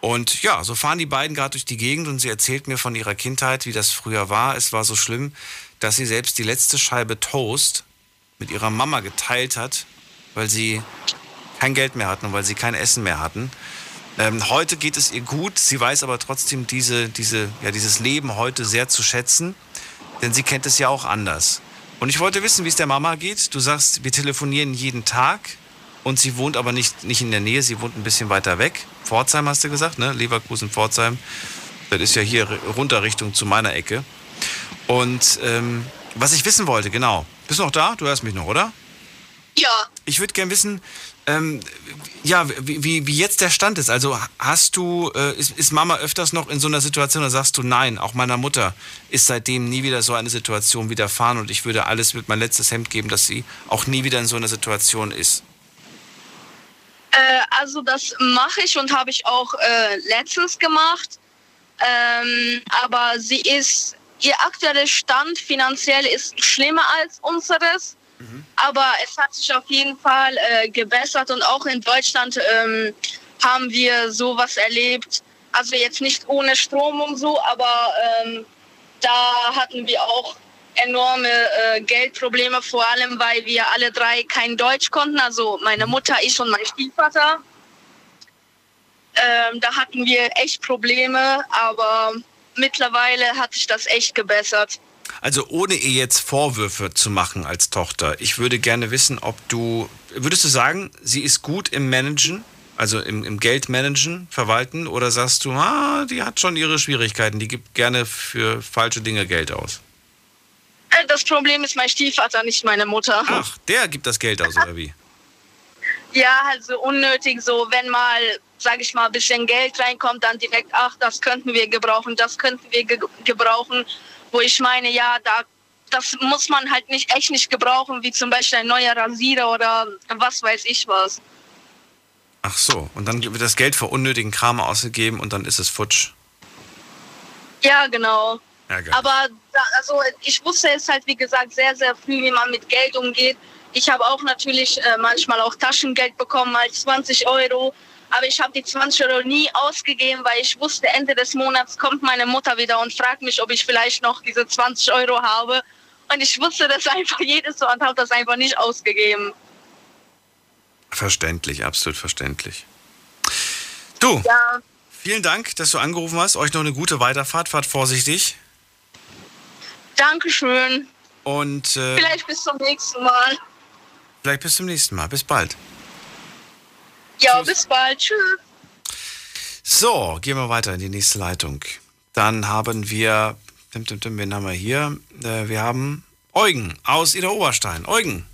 Und ja, so fahren die beiden gerade durch die Gegend und sie erzählt mir von ihrer Kindheit, wie das früher war. Es war so schlimm, dass sie selbst die letzte Scheibe Toast mit ihrer Mama geteilt hat, weil sie kein Geld mehr hatten und weil sie kein Essen mehr hatten. Ähm, heute geht es ihr gut, sie weiß aber trotzdem diese, diese, ja, dieses Leben heute sehr zu schätzen, denn sie kennt es ja auch anders. Und ich wollte wissen, wie es der Mama geht. Du sagst, wir telefonieren jeden Tag und sie wohnt aber nicht, nicht in der Nähe, sie wohnt ein bisschen weiter weg. Pforzheim hast du gesagt, ne? Leverkusen, Pforzheim. Das ist ja hier runter Richtung zu meiner Ecke. Und ähm, was ich wissen wollte, genau. Bist du noch da? Du hörst mich noch, oder? Ja. Ich würde gerne wissen, ähm, ja, wie, wie jetzt der Stand ist. Also hast du, äh, ist, ist Mama öfters noch in so einer Situation, oder sagst du, nein, auch meiner Mutter ist seitdem nie wieder so eine Situation widerfahren und ich würde alles mit mein letztes Hemd geben, dass sie auch nie wieder in so einer Situation ist? Äh, also das mache ich und habe ich auch äh, letztens gemacht. Ähm, aber sie ist, ihr aktueller Stand finanziell ist schlimmer als unseres. Aber es hat sich auf jeden Fall äh, gebessert und auch in Deutschland ähm, haben wir sowas erlebt, Also jetzt nicht ohne Strom und so, aber ähm, da hatten wir auch enorme äh, Geldprobleme, vor allem weil wir alle drei kein Deutsch konnten. Also meine Mutter, ich und mein Stiefvater. Ähm, da hatten wir echt Probleme, aber mittlerweile hat sich das echt gebessert. Also ohne ihr jetzt Vorwürfe zu machen als Tochter, ich würde gerne wissen, ob du, würdest du sagen, sie ist gut im Managen, also im, im Geldmanagen, verwalten, oder sagst du, ah, die hat schon ihre Schwierigkeiten, die gibt gerne für falsche Dinge Geld aus? Äh, das Problem ist mein Stiefvater, nicht meine Mutter. Ach, der gibt das Geld aus, oder wie? Ja, also unnötig so, wenn mal, sage ich mal, ein bisschen Geld reinkommt, dann direkt, ach, das könnten wir gebrauchen, das könnten wir ge gebrauchen wo ich meine, ja, da, das muss man halt nicht echt nicht gebrauchen, wie zum Beispiel ein neuer Rasierer oder was weiß ich was. Ach so, und dann wird das Geld für unnötigen Kram ausgegeben und dann ist es futsch. Ja, genau. Ja, Aber da, also ich wusste es halt, wie gesagt, sehr, sehr früh, wie man mit Geld umgeht. Ich habe auch natürlich äh, manchmal auch Taschengeld bekommen, mal 20 Euro. Aber ich habe die 20 Euro nie ausgegeben, weil ich wusste, Ende des Monats kommt meine Mutter wieder und fragt mich, ob ich vielleicht noch diese 20 Euro habe. Und ich wusste das einfach jedes Mal und habe das einfach nicht ausgegeben. Verständlich, absolut verständlich. Du, ja. vielen Dank, dass du angerufen hast. Euch noch eine gute Weiterfahrt. Fahrt vorsichtig. Dankeschön. Und äh, vielleicht bis zum nächsten Mal. Vielleicht bis zum nächsten Mal. Bis bald. Ja, Tschüss. bis bald. Tschüss. So, gehen wir weiter in die nächste Leitung. Dann haben wir, dim, dim, dim, wen haben wir hier? Äh, wir haben Eugen aus Ida Oberstein. Eugen.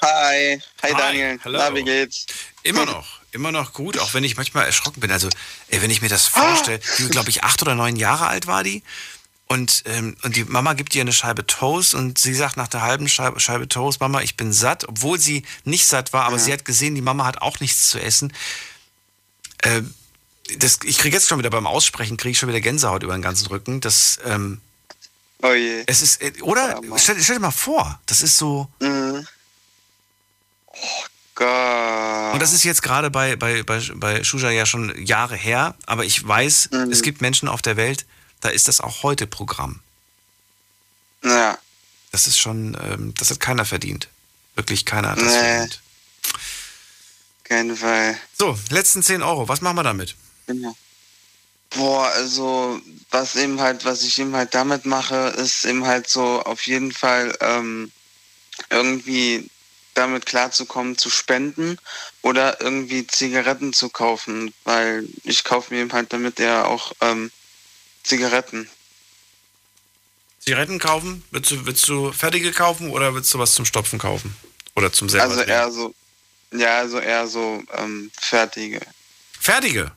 Hi. Hi, Daniel. Hallo. Na, wie geht's? Immer noch. Immer noch gut, auch wenn ich manchmal erschrocken bin. Also, ey, wenn ich mir das vorstelle, ah. die, glaube ich, acht oder neun Jahre alt war die. Und, ähm, und die Mama gibt ihr eine Scheibe Toast und sie sagt nach der halben Scheibe, Scheibe Toast, Mama, ich bin satt, obwohl sie nicht satt war, aber ja. sie hat gesehen, die Mama hat auch nichts zu essen. Äh, das, ich kriege jetzt schon wieder beim Aussprechen, kriege ich schon wieder Gänsehaut über den ganzen Rücken. Das, ähm, oh je. Es ist, äh, oder? Ja, stell, stell, dir mal vor, das ist so. Mhm. Oh Gott. Und das ist jetzt gerade bei, bei, bei, bei Shuja ja schon Jahre her, aber ich weiß, mhm. es gibt Menschen auf der Welt, da ist das auch heute Programm. Ja. Das ist schon, ähm, das hat keiner verdient. Wirklich keiner hat das nee. verdient. Keinen Fall. So, letzten 10 Euro, was machen wir damit? Genau. Boah, also was eben halt, was ich eben halt damit mache, ist eben halt so auf jeden Fall ähm, irgendwie damit klarzukommen, zu spenden oder irgendwie Zigaretten zu kaufen, weil ich kaufe mir eben halt damit ja auch ähm, Zigaretten. Zigaretten kaufen? Willst du, willst du fertige kaufen oder willst du was zum Stopfen kaufen? Oder zum selber Also eher so, ja, also eher so ähm, fertige. Fertige?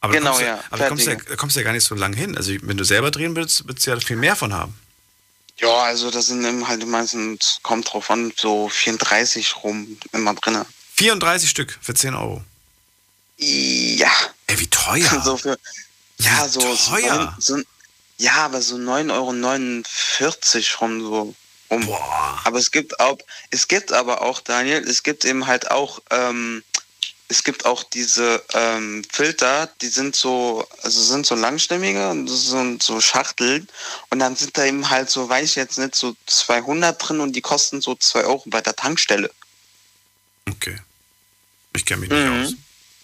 Aber genau, kommst ja. Ja, aber kommst ja, kommst ja gar nicht so lang hin. Also wenn du selber drehen willst, willst du ja viel mehr von haben. Ja, also da sind halt meistens, kommt drauf an, so 34 rum immer drin. 34 Stück für 10 Euro? Ja. Ey, wie teuer. So für, ja, so, teuer. So, so, ja, aber so 9,49 Euro rum so. Um. Boah. Aber es gibt auch, es gibt aber auch, Daniel, es gibt eben halt auch, ähm, es gibt auch diese ähm, Filter, die sind so, also sind so langstämmige und so, so Schachteln und dann sind da eben halt so, weiß ich jetzt nicht, so 200 drin und die kosten so 2 Euro bei der Tankstelle. Okay. Ich kenne mich nicht mhm. aus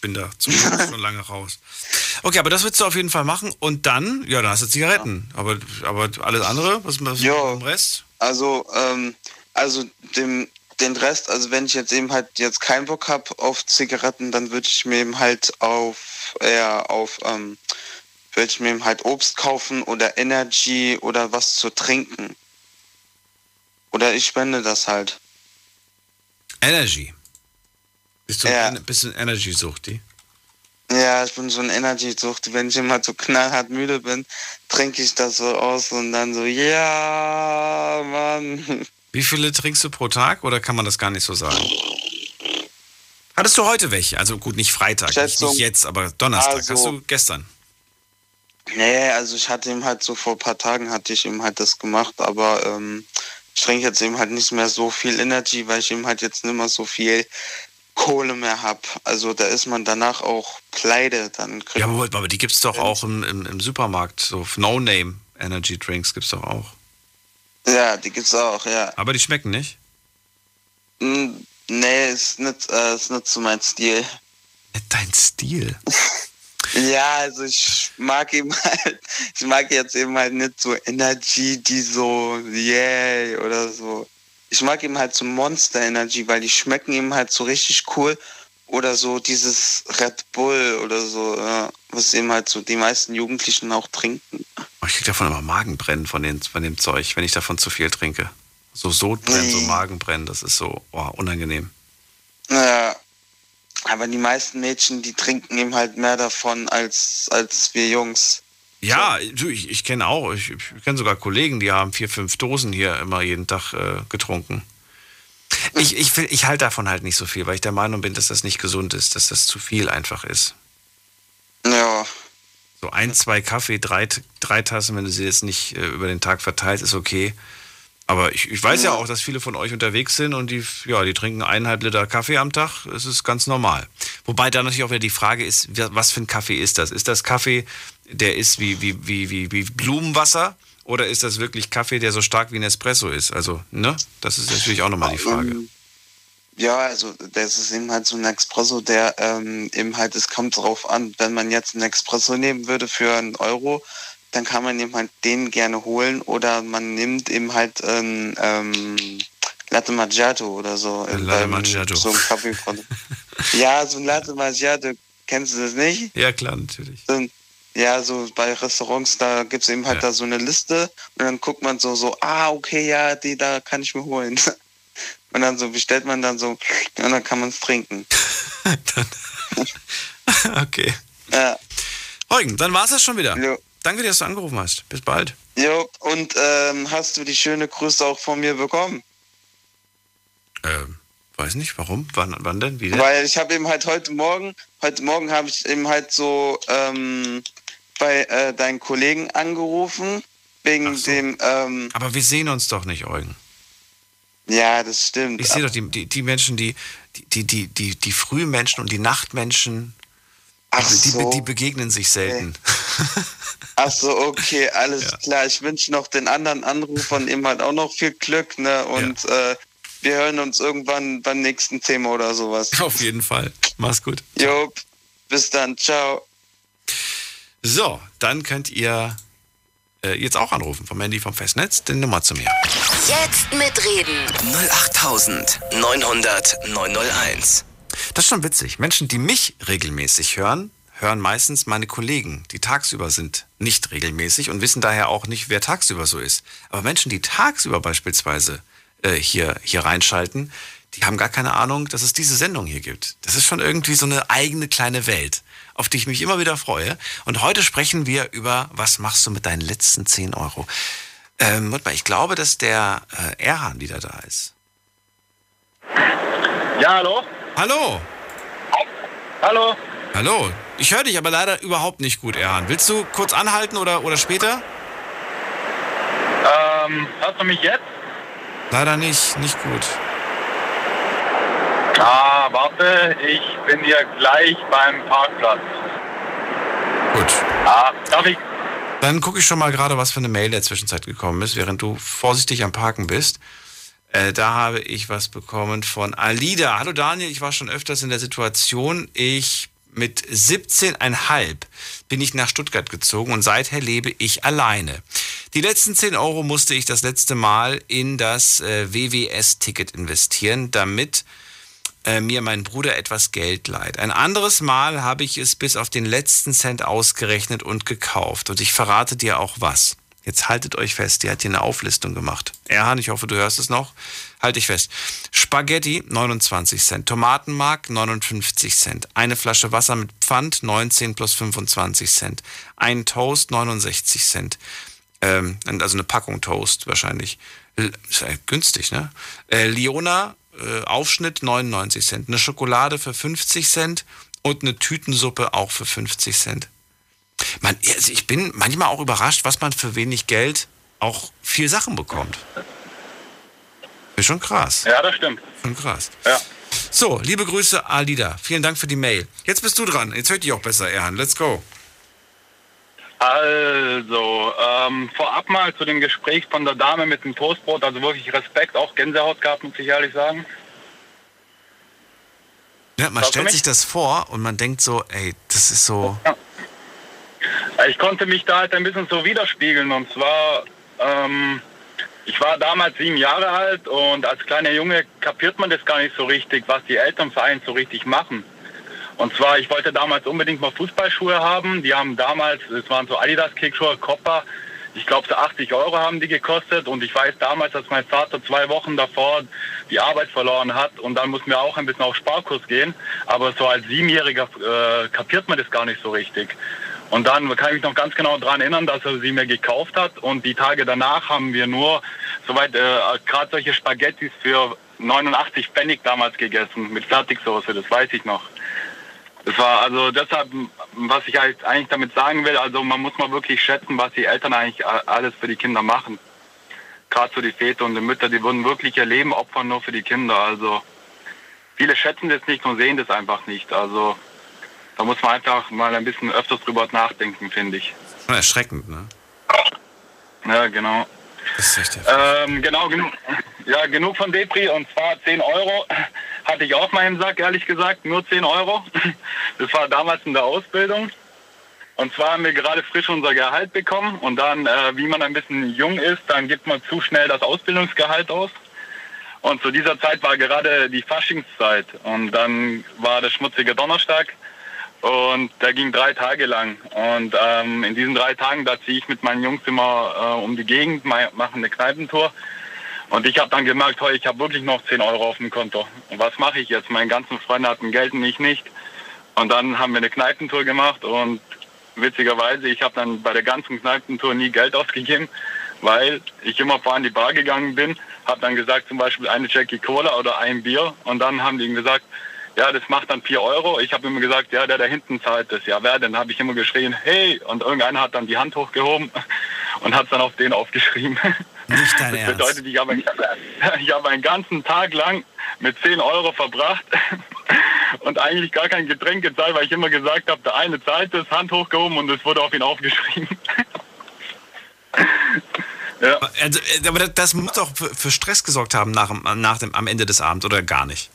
bin da zumindest schon lange raus. Okay, aber das willst du auf jeden Fall machen und dann, ja, dann hast du Zigaretten. Ja. Aber, aber alles andere, was, was ja, mit dem Rest? Also, ähm, also dem, den Rest, also wenn ich jetzt eben halt jetzt keinen Bock habe auf Zigaretten, dann würde ich mir eben halt auf eher auf ähm, würde ich mir eben halt Obst kaufen oder Energy oder was zu trinken. Oder ich spende das halt. Energy. Bist du ja. ein bisschen Energy-Suchti? Ja, ich bin so ein Energy-Suchti. Wenn ich immer so knallhart müde bin, trinke ich das so aus und dann so, ja, Mann. Wie viele trinkst du pro Tag oder kann man das gar nicht so sagen? Hattest du heute welche? Also gut, nicht Freitag, nicht, nicht, jetzt, aber Donnerstag. Also, Hast du gestern? Nee, also ich hatte ihm halt so vor ein paar Tagen hatte ich ihm halt das gemacht, aber ähm, ich trinke jetzt eben halt nicht mehr so viel Energy, weil ich eben halt jetzt nicht mehr so viel Kohle mehr habe. Also da ist man danach auch pleite. Dann ja, aber, aber die gibt es doch auch im, im, im Supermarkt. So No-Name Energy Drinks gibt es doch auch. Ja, die gibt's auch, ja. Aber die schmecken nicht? Mm, nee, ist nicht, äh, ist nicht so mein Stil. Nicht dein Stil? ja, also ich mag eben halt, ich mag jetzt eben halt nicht so Energy, die so, yay oder so. Ich mag eben halt so Monster Energy, weil die schmecken eben halt so richtig cool. Oder so dieses Red Bull oder so, ja, was eben halt so die meisten Jugendlichen auch trinken. Oh, ich krieg davon immer Magenbrennen von, den, von dem Zeug, wenn ich davon zu viel trinke. So Sodbrennen, nee. so Magenbrennen, das ist so oh, unangenehm. Ja, aber die meisten Mädchen, die trinken eben halt mehr davon als, als wir Jungs. Ja, so. ich, ich kenne auch, ich, ich kenne sogar Kollegen, die haben vier, fünf Dosen hier immer jeden Tag äh, getrunken. Ich, ich, will, ich halte davon halt nicht so viel, weil ich der Meinung bin, dass das nicht gesund ist, dass das zu viel einfach ist. Ja. So ein, zwei Kaffee, drei, drei Tassen, wenn du sie jetzt nicht äh, über den Tag verteilst, ist okay. Aber ich, ich weiß ja. ja. auch, dass viele von euch unterwegs sind und die, ja, die trinken eineinhalb Liter Kaffee am Tag. Das ist ganz normal. Wobei da natürlich auch wieder die Frage ist, was für ein Kaffee ist das? Ist das Kaffee, der ist wie, wie, wie, wie, wie Blumenwasser? Oder ist das wirklich Kaffee, der so stark wie ein Espresso ist? Also, ne? Das ist natürlich auch nochmal die Frage. Ähm, ja, also das ist eben halt so ein Espresso, der ähm, eben halt, es kommt drauf an, wenn man jetzt einen Espresso nehmen würde für einen Euro, dann kann man eben halt den gerne holen oder man nimmt eben halt ein ähm, Latte Macchiato oder so. Latte Macchiato. So ein Kaffee von. ja, so ein Latte Macchiato, kennst du das nicht? Ja, klar, natürlich. So ein, ja, so bei Restaurants, da gibt es eben halt ja. da so eine Liste und dann guckt man so, so, ah, okay, ja, die da kann ich mir holen. Und dann so bestellt man dann so und dann kann man es trinken. okay. Ja. Eugen, dann war es das schon wieder. Jo. Danke dir, dass du angerufen hast. Bis bald. Jo, und ähm, hast du die schöne Grüße auch von mir bekommen? Ähm, weiß nicht, warum? Wann, wann denn? Wie denn? Weil ich habe eben halt heute Morgen, heute Morgen habe ich eben halt so ähm, bei äh, deinen Kollegen angerufen, wegen so. dem. Ähm, Aber wir sehen uns doch nicht, Eugen. Ja, das stimmt. Ich sehe doch die, die, die Menschen, die, die, die, die, die Frühmenschen und die Nachtmenschen, Ach die, so. die, begegnen sich selten. Okay. Ach so, okay, alles ja. klar. Ich wünsche noch den anderen Anrufern eben halt auch noch viel Glück, ne? Und ja. äh, wir hören uns irgendwann beim nächsten Thema oder sowas. Auf jeden Fall. Mach's gut. Jo, bis dann. Ciao. So, dann könnt ihr äh, jetzt auch anrufen vom Handy vom Festnetz, die Nummer zu mir. Jetzt mitreden. 08900 901. Das ist schon witzig. Menschen, die mich regelmäßig hören, hören meistens meine Kollegen, die tagsüber sind, nicht regelmäßig und wissen daher auch nicht, wer tagsüber so ist. Aber Menschen, die tagsüber beispielsweise äh, hier, hier reinschalten, die haben gar keine Ahnung, dass es diese Sendung hier gibt. Das ist schon irgendwie so eine eigene kleine Welt, auf die ich mich immer wieder freue. Und heute sprechen wir über, was machst du mit deinen letzten 10 Euro? Ähm, mal, ich glaube, dass der äh, Erhan wieder da ist. Ja, hallo? Hallo? Hallo? Hallo? Ich höre dich aber leider überhaupt nicht gut, Erhan. Willst du kurz anhalten oder, oder später? Ähm, hörst du mich jetzt? Leider nicht, nicht gut. Ah, warte, ich bin hier gleich beim Parkplatz. Gut. Ah, darf ich? Dann gucke ich schon mal gerade, was für eine Mail in der Zwischenzeit gekommen ist, während du vorsichtig am Parken bist. Äh, da habe ich was bekommen von Alida. Hallo Daniel, ich war schon öfters in der Situation. Ich mit 17,5 bin ich nach Stuttgart gezogen und seither lebe ich alleine. Die letzten 10 Euro musste ich das letzte Mal in das äh, WWS-Ticket investieren, damit äh, mir mein Bruder etwas Geld leiht. Ein anderes Mal habe ich es bis auf den letzten Cent ausgerechnet und gekauft. Und ich verrate dir auch was. Jetzt haltet euch fest, die hat hier eine Auflistung gemacht. Erhan, ich hoffe, du hörst es noch. Halt dich fest. Spaghetti 29 Cent, Tomatenmark 59 Cent, eine Flasche Wasser mit Pfand 19 plus 25 Cent, ein Toast 69 Cent, ähm, also eine Packung Toast wahrscheinlich. Ist ja günstig, ne? Äh, Liona äh, Aufschnitt 99 Cent, eine Schokolade für 50 Cent und eine Tütensuppe auch für 50 Cent. Man, also ich bin manchmal auch überrascht, was man für wenig Geld auch viel Sachen bekommt. Ist schon krass. Ja, das stimmt. Schon krass. Ja. So, liebe Grüße, Alida. Vielen Dank für die Mail. Jetzt bist du dran. Jetzt hört dich auch besser, Erhan. Let's go. Also, ähm, vorab mal zu dem Gespräch von der Dame mit dem Toastbrot. Also wirklich Respekt, auch Gänsehaut gehabt, muss ich ehrlich sagen. Ja, man stellt sich das vor und man denkt so, ey, das ist so. Ich konnte mich da halt ein bisschen so widerspiegeln. Und zwar, ähm, ich war damals sieben Jahre alt und als kleiner Junge kapiert man das gar nicht so richtig, was die Eltern für einen so richtig machen. Und zwar, ich wollte damals unbedingt mal Fußballschuhe haben. Die haben damals, es waren so Adidas Kickschuhe, Copper. Ich glaube, so 80 Euro haben die gekostet. Und ich weiß damals, dass mein Vater zwei Wochen davor die Arbeit verloren hat. Und dann mussten wir auch ein bisschen auf Sparkurs gehen. Aber so als Siebenjähriger äh, kapiert man das gar nicht so richtig. Und dann kann ich mich noch ganz genau daran erinnern, dass er sie mir gekauft hat. Und die Tage danach haben wir nur, soweit, äh, gerade solche Spaghettis für 89 Pfennig damals gegessen mit Fertigsoße, das weiß ich noch. Das war also deshalb, was ich halt eigentlich damit sagen will, also man muss mal wirklich schätzen, was die Eltern eigentlich alles für die Kinder machen. Gerade so die Väter und die Mütter, die würden wirklich ihr Leben opfern nur für die Kinder. Also viele schätzen das nicht und sehen das einfach nicht. Also da muss man einfach mal ein bisschen öfters drüber nachdenken, finde ich. Erschreckend, ne? Ja, genau. Das ist echt ähm, genau, genug, ja, genug von Depri und zwar 10 Euro hatte ich auf meinem Sack, ehrlich gesagt, nur 10 Euro. Das war damals in der Ausbildung. Und zwar haben wir gerade frisch unser Gehalt bekommen und dann, äh, wie man ein bisschen jung ist, dann gibt man zu schnell das Ausbildungsgehalt aus. Und zu dieser Zeit war gerade die Faschingszeit und dann war der schmutzige Donnerstag und der ging drei Tage lang. Und ähm, in diesen drei Tagen, da ziehe ich mit meinen Jungs immer äh, um die Gegend, mache eine Kneipentour. Und ich habe dann gemerkt, hey, ich habe wirklich noch 10 Euro auf dem Konto. Und was mache ich jetzt? Meine ganzen Freunde hatten Geld und ich nicht. Und dann haben wir eine Kneipentour gemacht und witzigerweise, ich habe dann bei der ganzen Kneipentour nie Geld ausgegeben, weil ich immer vor an die Bar gegangen bin, habe dann gesagt zum Beispiel eine Jackie Cola oder ein Bier und dann haben die gesagt, ja, das macht dann 4 Euro. Ich habe immer gesagt, ja, der da hinten zahlt das. Ja, wer denn? habe ich immer geschrien, hey, und irgendeiner hat dann die Hand hochgehoben und hat dann auf den aufgeschrieben. Nicht dein das bedeutet, ich habe, ich habe einen ganzen Tag lang mit 10 Euro verbracht und eigentlich gar kein Getränk gezahlt, weil ich immer gesagt habe, der eine zahlt das, Hand hochgehoben und es wurde auf ihn aufgeschrieben. ja. Also, äh, aber das muss doch für Stress gesorgt haben nach, nach dem, am Ende des Abends, oder gar nicht?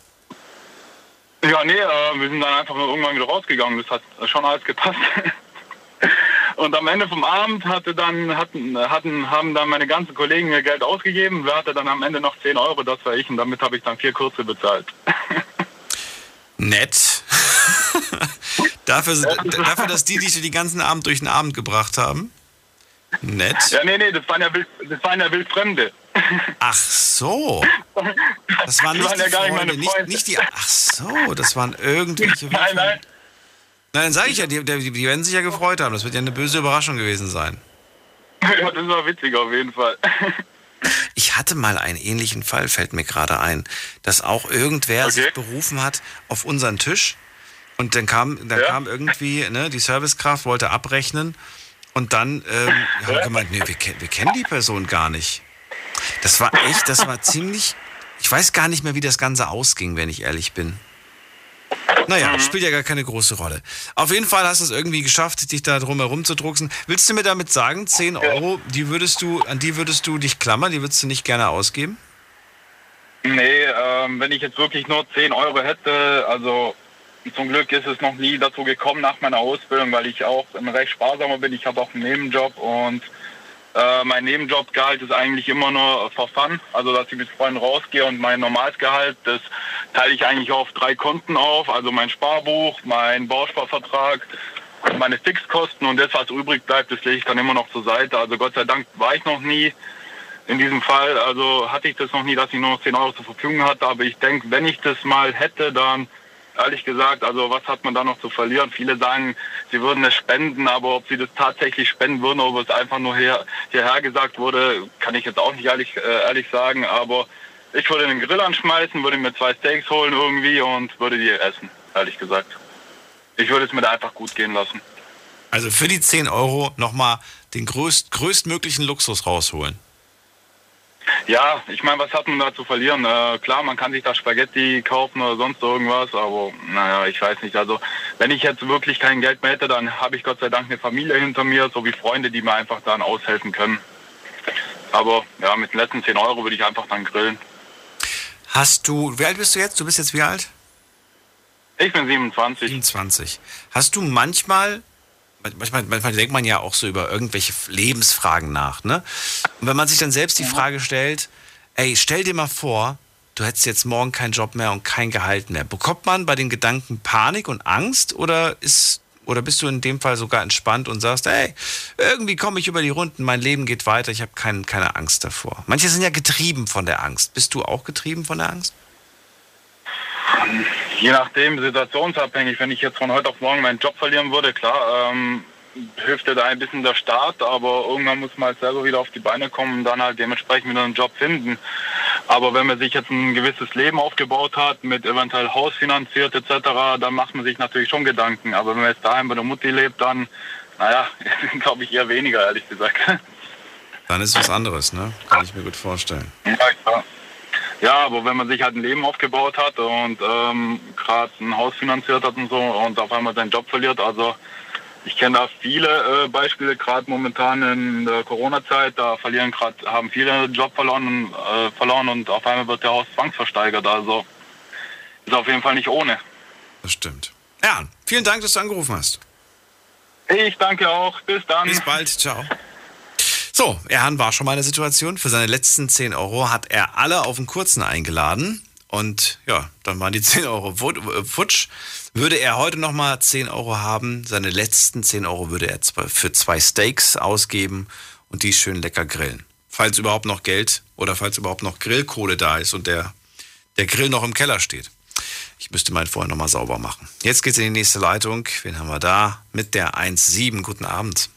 Ja, nee, äh, wir sind dann einfach irgendwann wieder rausgegangen. Das hat schon alles gepasst. Und am Ende vom Abend hatte dann, hatten, hatten, haben dann meine ganzen Kollegen ihr Geld ausgegeben. Wer hatte dann am Ende noch 10 Euro? Das war ich und damit habe ich dann vier Kurse bezahlt. Nett. dafür, dafür, dass die dich die ganzen Abend durch den Abend gebracht haben. Nett. Ja, nee, nee, das waren ja, wild, das waren ja Wildfremde. Ach so. Das waren nicht das waren die ja Freunde, nicht, nicht, die. Ach so, das waren irgendwelche. Nein, nein. Nein, dann sage ich ja, die, die, die, werden sich ja gefreut haben. Das wird ja eine böse Überraschung gewesen sein. Ja, das war witzig auf jeden Fall. Ich hatte mal einen ähnlichen Fall, fällt mir gerade ein, dass auch irgendwer okay. sich berufen hat auf unseren Tisch und dann kam, dann ja. kam irgendwie, ne, die Servicekraft wollte abrechnen und dann ähm, haben wir gemeint, nee, wir, wir kennen die Person gar nicht. Das war echt, das war ziemlich. Ich weiß gar nicht mehr, wie das Ganze ausging, wenn ich ehrlich bin. Naja, mhm. spielt ja gar keine große Rolle. Auf jeden Fall hast du es irgendwie geschafft, dich da drum herum zu drucksen. Willst du mir damit sagen, 10 Euro, die würdest du, an die würdest du dich klammern, die würdest du nicht gerne ausgeben? Nee, ähm, wenn ich jetzt wirklich nur 10 Euro hätte, also zum Glück ist es noch nie dazu gekommen nach meiner Ausbildung, weil ich auch recht sparsamer bin. Ich habe auch einen Nebenjob und äh, mein Nebenjobgehalt ist eigentlich immer nur for fun, also dass ich mit Freunden rausgehe und mein Normalsgehalt, das teile ich eigentlich auf drei Konten auf, also mein Sparbuch, mein Bausparvertrag, meine Fixkosten und das, was übrig bleibt, das lege ich dann immer noch zur Seite. Also Gott sei Dank war ich noch nie in diesem Fall, also hatte ich das noch nie, dass ich nur noch 10 Euro zur Verfügung hatte, aber ich denke, wenn ich das mal hätte, dann ehrlich gesagt, also was hat man da noch zu verlieren? Viele sagen, sie würden es spenden, aber ob sie das tatsächlich spenden würden, ob es einfach nur hier, hierher gesagt wurde, kann ich jetzt auch nicht ehrlich, äh, ehrlich sagen, aber ich würde den Grill anschmeißen, würde mir zwei Steaks holen irgendwie und würde die essen, ehrlich gesagt. Ich würde es mir da einfach gut gehen lassen. Also für die 10 Euro nochmal den größt, größtmöglichen Luxus rausholen. Ja, ich meine, was hat man da zu verlieren? Äh, klar, man kann sich da Spaghetti kaufen oder sonst irgendwas, aber naja, ich weiß nicht. Also wenn ich jetzt wirklich kein Geld mehr hätte, dann habe ich Gott sei Dank eine Familie hinter mir, sowie Freunde, die mir einfach dann aushelfen können. Aber ja, mit den letzten 10 Euro würde ich einfach dann grillen. Hast du, wie alt bist du jetzt? Du bist jetzt wie alt? Ich bin 27. 27. Hast du manchmal, manchmal, manchmal denkt man ja auch so über irgendwelche Lebensfragen nach, ne? Und wenn man sich dann selbst die Frage stellt, ey, stell dir mal vor, du hättest jetzt morgen keinen Job mehr und kein Gehalt mehr. Bekommt man bei den Gedanken Panik und Angst oder ist oder bist du in dem Fall sogar entspannt und sagst, ey, irgendwie komme ich über die Runden, mein Leben geht weiter, ich habe kein, keine Angst davor. Manche sind ja getrieben von der Angst. Bist du auch getrieben von der Angst? Je nachdem, situationsabhängig. Wenn ich jetzt von heute auf morgen meinen Job verlieren würde, klar, ähm, hilft dir da ein bisschen der Start, aber irgendwann muss man halt selber wieder auf die Beine kommen und dann halt dementsprechend wieder einen Job finden. Aber wenn man sich jetzt ein gewisses Leben aufgebaut hat, mit eventuell Haus finanziert etc., dann macht man sich natürlich schon Gedanken. Aber wenn man jetzt daheim bei der Mutti lebt, dann, naja, glaube ich eher weniger, ehrlich gesagt. Dann ist was anderes, ne? Kann ich mir gut vorstellen. Ja, klar. Ja, aber wenn man sich halt ein Leben aufgebaut hat und ähm, gerade ein Haus finanziert hat und so und auf einmal seinen Job verliert, also ich kenne da viele äh, Beispiele, gerade momentan in der Corona-Zeit, da verlieren gerade, haben viele den Job verloren, äh, verloren und auf einmal wird der Haus zwangsversteigert. Also ist auf jeden Fall nicht ohne. Das stimmt. Ja, vielen Dank, dass du angerufen hast. Ich danke auch. Bis dann. Bis bald. Ciao. So, Erhan war schon mal in der Situation. Für seine letzten 10 Euro hat er alle auf den kurzen eingeladen. Und ja, dann waren die 10 Euro äh, futsch. Würde er heute nochmal 10 Euro haben, seine letzten 10 Euro würde er für zwei Steaks ausgeben und die schön lecker grillen. Falls überhaupt noch Geld oder falls überhaupt noch Grillkohle da ist und der, der Grill noch im Keller steht. Ich müsste meinen vorher nochmal sauber machen. Jetzt geht's in die nächste Leitung. Wen haben wir da? Mit der 1.7. Guten Abend.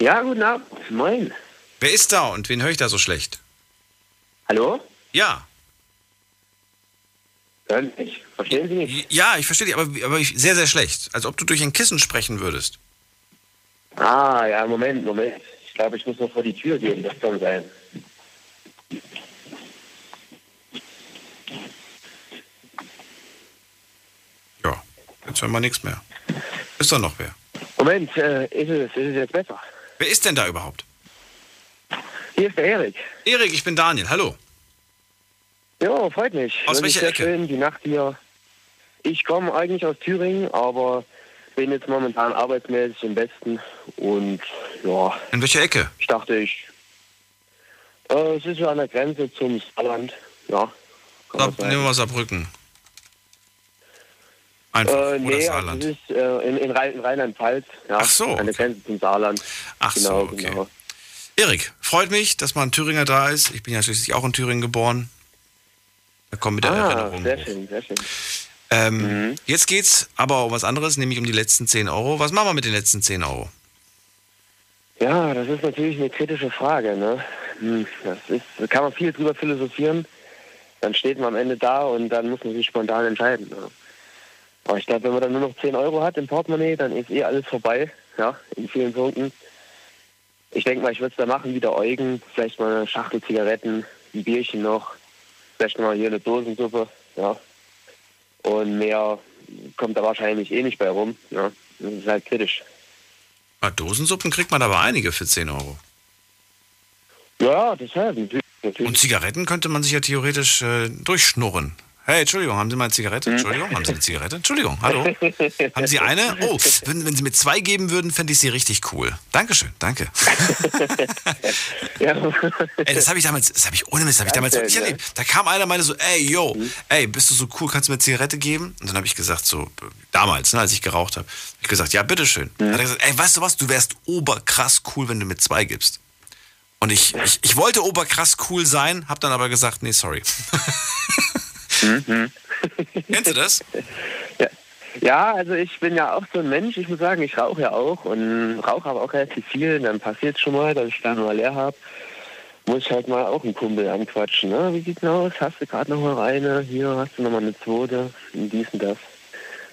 Ja, guten Abend. Moin. Wer ist da und wen höre ich da so schlecht? Hallo? Ja. Hören Sie mich? Verstehen Sie mich? Ja, ich verstehe dich, aber, aber ich, sehr, sehr schlecht. Als ob du durch ein Kissen sprechen würdest. Ah, ja, Moment, Moment. Ich glaube, ich muss noch vor die Tür gehen. Das kann sein. Ja, jetzt hören wir nichts mehr. Ist da noch wer? Moment, äh, ist, es, ist es jetzt besser? Wer ist denn da überhaupt? Hier ist der Erik. Erik, ich bin Daniel. Hallo. Ja, freut mich. Aus welcher Ecke? Schön, die Nacht hier. Ich komme eigentlich aus Thüringen, aber bin jetzt momentan arbeitsmäßig im Westen und ja. In welcher Ecke? Ich dachte, ich. Äh, es ist so an der Grenze zum Saarland. Ja. Sab, nehmen wir Saarbrücken. Einfach. Äh, oder nee, also Saarland. es ist äh, in, in, Rhein- in Rheinland-Pfalz. Ja, Ach so, An der Grenze zum Saarland. Ach genau, so, okay. genau. Erik, freut mich, dass mal ein Thüringer da ist. Ich bin ja schließlich auch in Thüringen geboren. Da kommen wieder Ah, Erinnerungen. sehr hoch. schön, sehr schön. Ähm, Jetzt geht's aber um was anderes, nämlich um die letzten 10 Euro. Was machen wir mit den letzten 10 Euro? Ja, das ist natürlich eine kritische Frage. Ne? Hm, Das ist, da kann man viel drüber philosophieren. Dann steht man am Ende da und dann muss man sich spontan entscheiden. Ne? Aber ich glaube, wenn man dann nur noch 10 Euro hat im Portemonnaie, dann ist eh alles vorbei. Ja, in vielen Punkten. Ich denke mal, ich würde es da machen wie der Eugen. Vielleicht mal eine Schachtel Zigaretten, ein Bierchen noch. Vielleicht mal hier eine Dosensuppe. Ja. Und mehr kommt da wahrscheinlich eh nicht bei rum. Ja. Das ist halt kritisch. Ah, Dosensuppen kriegt man aber einige für 10 Euro. Ja, deshalb. natürlich. natürlich. Und Zigaretten könnte man sich ja theoretisch äh, durchschnurren. Hey, Entschuldigung, haben Sie mal eine Zigarette? Entschuldigung, haben Sie eine Zigarette? Entschuldigung, hallo. Haben Sie eine? Oh, wenn, wenn Sie mir zwei geben würden, fände ich sie richtig cool. Dankeschön, danke. Ey, das habe ich damals, das habe ich ohne Mist, das habe ich damals wirklich ja. erlebt. Da kam einer und meinte so, ey, yo, ey, bist du so cool, kannst du mir eine Zigarette geben? Und dann habe ich gesagt, so, damals, ne, als ich geraucht habe, hab ich gesagt, ja, bitteschön. Dann hat er gesagt, ey, weißt du was, du wärst oberkrass cool, wenn du mir zwei gibst. Und ich, ich, ich wollte oberkrass cool sein, habe dann aber gesagt, nee, sorry. Kennst du das? Ja, also ich bin ja auch so ein Mensch, ich muss sagen, ich rauche ja auch und rauche aber auch relativ viel. Dann passiert es schon mal, dass ich da mal leer habe. Muss ich halt mal auch einen Kumpel anquatschen. Ne? Wie sieht's denn aus? Hast du gerade noch mal eine? Hier hast du noch mal eine zweite und dies und das.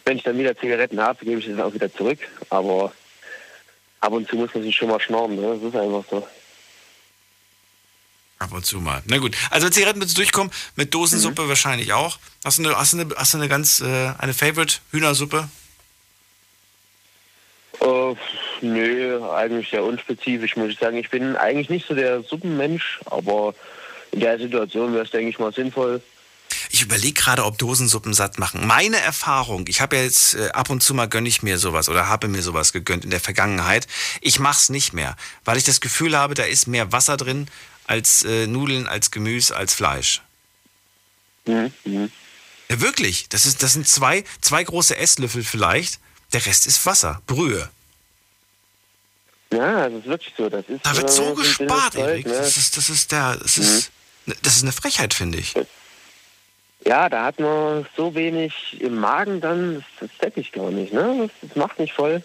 Wenn ich dann wieder Zigaretten habe, gebe ich das auch wieder zurück. Aber ab und zu muss man sich schon mal schnorren. Ne? Das ist einfach so. Ab und zu mal. Na gut. Also Zigaretten willst du durchkommen, mit Dosensuppe mhm. wahrscheinlich auch. Hast du eine, hast du eine, hast du eine ganz, äh, eine Favorite Hühnersuppe? Uh, nö, eigentlich sehr unspezifisch, muss ich sagen. Ich bin eigentlich nicht so der Suppenmensch, aber in der Situation wäre es, denke ich mal, sinnvoll. Ich überlege gerade, ob Dosensuppen satt machen. Meine Erfahrung, ich habe ja jetzt äh, ab und zu mal gönne ich mir sowas oder habe mir sowas gegönnt in der Vergangenheit. Ich mache es nicht mehr, weil ich das Gefühl habe, da ist mehr Wasser drin als äh, Nudeln, als Gemüse, als Fleisch. Mhm. mhm. Ja, wirklich. Das, ist, das sind zwei, zwei große Esslöffel vielleicht. Der Rest ist Wasser, Brühe. Ja, das ist wirklich so. Das ist, da wird so äh, gespart, Erik. Ne? Das, ist, das, ist der, das, ist, mhm. das ist eine Frechheit, finde ich. Ja, da hat man so wenig im Magen dann, das, das ich gar nicht. Ne? Das, das macht nicht voll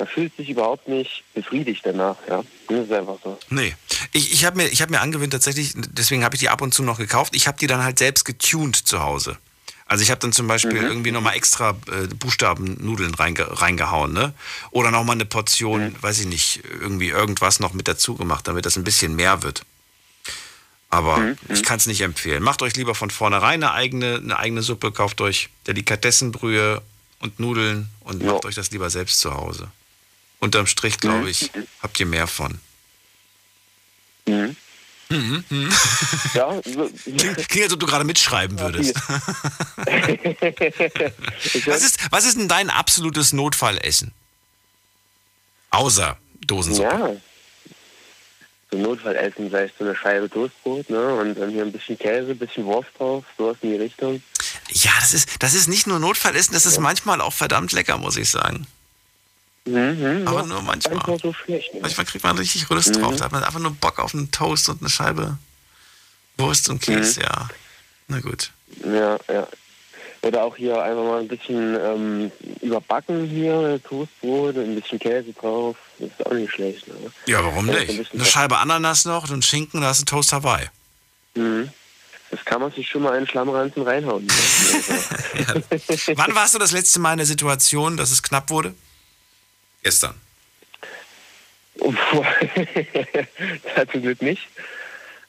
man fühlt sich überhaupt nicht befriedigt danach. Ja, das ist einfach so. Nee, ich, ich habe mir, hab mir angewöhnt tatsächlich, deswegen habe ich die ab und zu noch gekauft, ich habe die dann halt selbst getuned zu Hause. Also ich habe dann zum Beispiel mhm. irgendwie nochmal extra äh, Buchstabennudeln reinge reingehauen, ne? Oder nochmal eine Portion, mhm. weiß ich nicht, irgendwie irgendwas noch mit dazu gemacht, damit das ein bisschen mehr wird. Aber mhm. ich kann es nicht empfehlen. Macht euch lieber von vornherein eine eigene, eine eigene Suppe, kauft euch Delikatessenbrühe und Nudeln und ja. macht euch das lieber selbst zu Hause. Unterm Strich, glaube ich, mhm. habt ihr mehr von. Mhm. Mhm. mhm. Ja, klingt, klingt, als ob du gerade mitschreiben würdest. was, ist, was ist denn dein absolutes Notfallessen? Außer Dosensuppe. Ja. So Notfallessen, sei es so eine Scheibe Toastbrot, ne? Und dann hier ein bisschen Käse, ein bisschen Wurst drauf, sowas in die Richtung. Ja, das ist, das ist nicht nur Notfallessen, das ist ja. manchmal auch verdammt lecker, muss ich sagen. Mhm, aber ja, nur manchmal. manchmal so schlecht, ne? Manchmal kriegt man richtig Lust mhm. drauf. Da hat man einfach nur Bock auf einen Toast und eine Scheibe Wurst und Käse, mhm. ja. Na gut. Ja, ja. Oder auch hier einfach mal ein bisschen ähm, überbacken hier, Toastbrot, ein bisschen Käse drauf. Das ist auch nicht schlecht. Ne? Ja, warum nicht? Ein eine Scheibe Ananas noch und Schinken, da ist ein Toast Hawaii. Mhm. Das kann man sich schon mal einen Schlammranzen reinhauen. Ne? ja. Wann warst du das letzte Mal in der Situation, dass es knapp wurde? Gestern. Zum Glück nicht.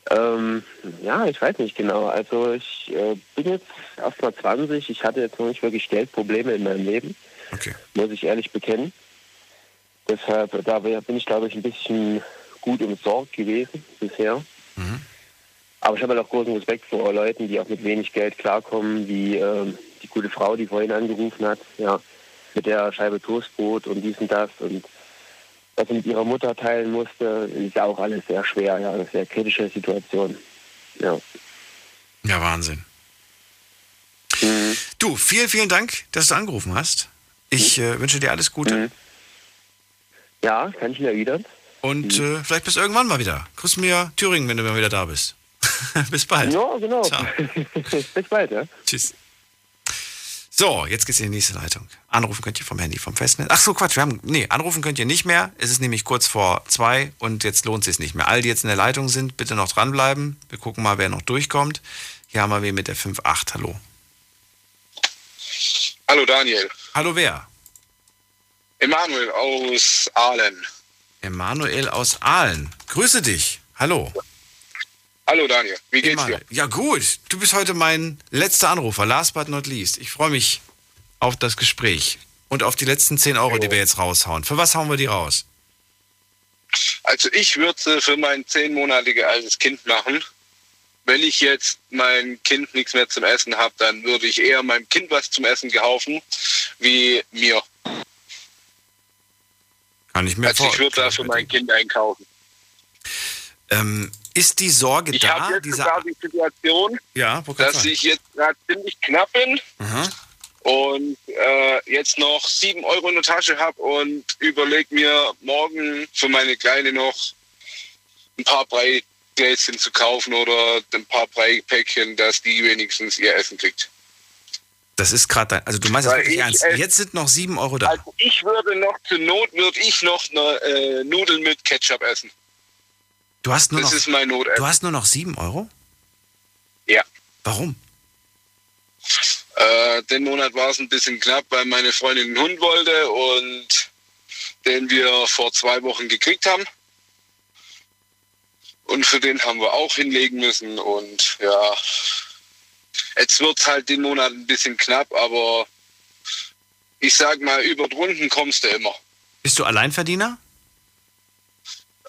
Ähm, ja, ich weiß nicht genau. Also ich äh, bin jetzt erst mal 20. Ich hatte jetzt noch nicht wirklich Geldprobleme in meinem Leben. Okay. Muss ich ehrlich bekennen. Deshalb, da bin ich, glaube ich, ein bisschen gut umsorgt gewesen bisher. Mhm. Aber ich habe halt auch großen Respekt vor Leuten, die auch mit wenig Geld klarkommen, wie ähm, die gute Frau, die vorhin angerufen hat. Ja, mit der Scheibe Toastbrot und dies und das und was sie mit ihrer Mutter teilen musste, ist ja auch alles sehr schwer, ja, eine sehr kritische Situation. Ja. Ja, Wahnsinn. Mhm. Du, vielen, vielen Dank, dass du angerufen hast. Ich mhm. äh, wünsche dir alles Gute. Mhm. Ja, kann ich mir erwidern. Und mhm. äh, vielleicht bis irgendwann mal wieder. Grüß mir Thüringen, wenn du mal wieder da bist. bis bald. Ja, genau. bis bald, ja. Tschüss. So, jetzt geht's in die nächste Leitung. Anrufen könnt ihr vom Handy, vom Festnetz. Ach so, Quatsch, wir haben, nee, anrufen könnt ihr nicht mehr. Es ist nämlich kurz vor zwei und jetzt lohnt es sich nicht mehr. All die jetzt in der Leitung sind, bitte noch dranbleiben. Wir gucken mal, wer noch durchkommt. Hier haben wir wen mit der 5.8. Hallo. Hallo Daniel. Hallo wer? Emanuel aus Aalen. Emanuel aus Aalen. Grüße dich. Hallo. Hallo Daniel, wie geht's dir? Ja gut, du bist heute mein letzter Anrufer, last but not least. Ich freue mich auf das Gespräch und auf die letzten 10 Euro, die wir jetzt raushauen. Für was hauen wir die raus? Also ich würde für mein zehnmonatiges altes Kind machen. Wenn ich jetzt mein Kind nichts mehr zum Essen habe, dann würde ich eher meinem Kind was zum Essen kaufen, wie mir. Kann ich mir vorstellen. Also ich würde da für mein Kind einkaufen. Ähm, ist die Sorge ich da? Ich habe jetzt sogar die Situation, ja, dass ich jetzt gerade ziemlich knapp bin Aha. und äh, jetzt noch sieben Euro in der Tasche habe und überlege mir morgen für meine Kleine noch ein paar Breigläschen zu kaufen oder ein paar Breipäckchen, dass die wenigstens ihr Essen kriegt. Das ist gerade also du meinst das wirklich ernst. Jetzt sind noch sieben Euro da. Also ich würde noch zur Not würde ich noch eine äh, Nudeln mit Ketchup essen. Du hast nur das noch, ist mein Notessen. Du hast nur noch 7 Euro? Ja. Warum? Äh, den Monat war es ein bisschen knapp, weil meine Freundin einen Hund wollte und den wir vor zwei Wochen gekriegt haben. Und für den haben wir auch hinlegen müssen. Und ja, jetzt wird es halt den Monat ein bisschen knapp, aber ich sag mal, über drunten kommst du immer. Bist du Alleinverdiener?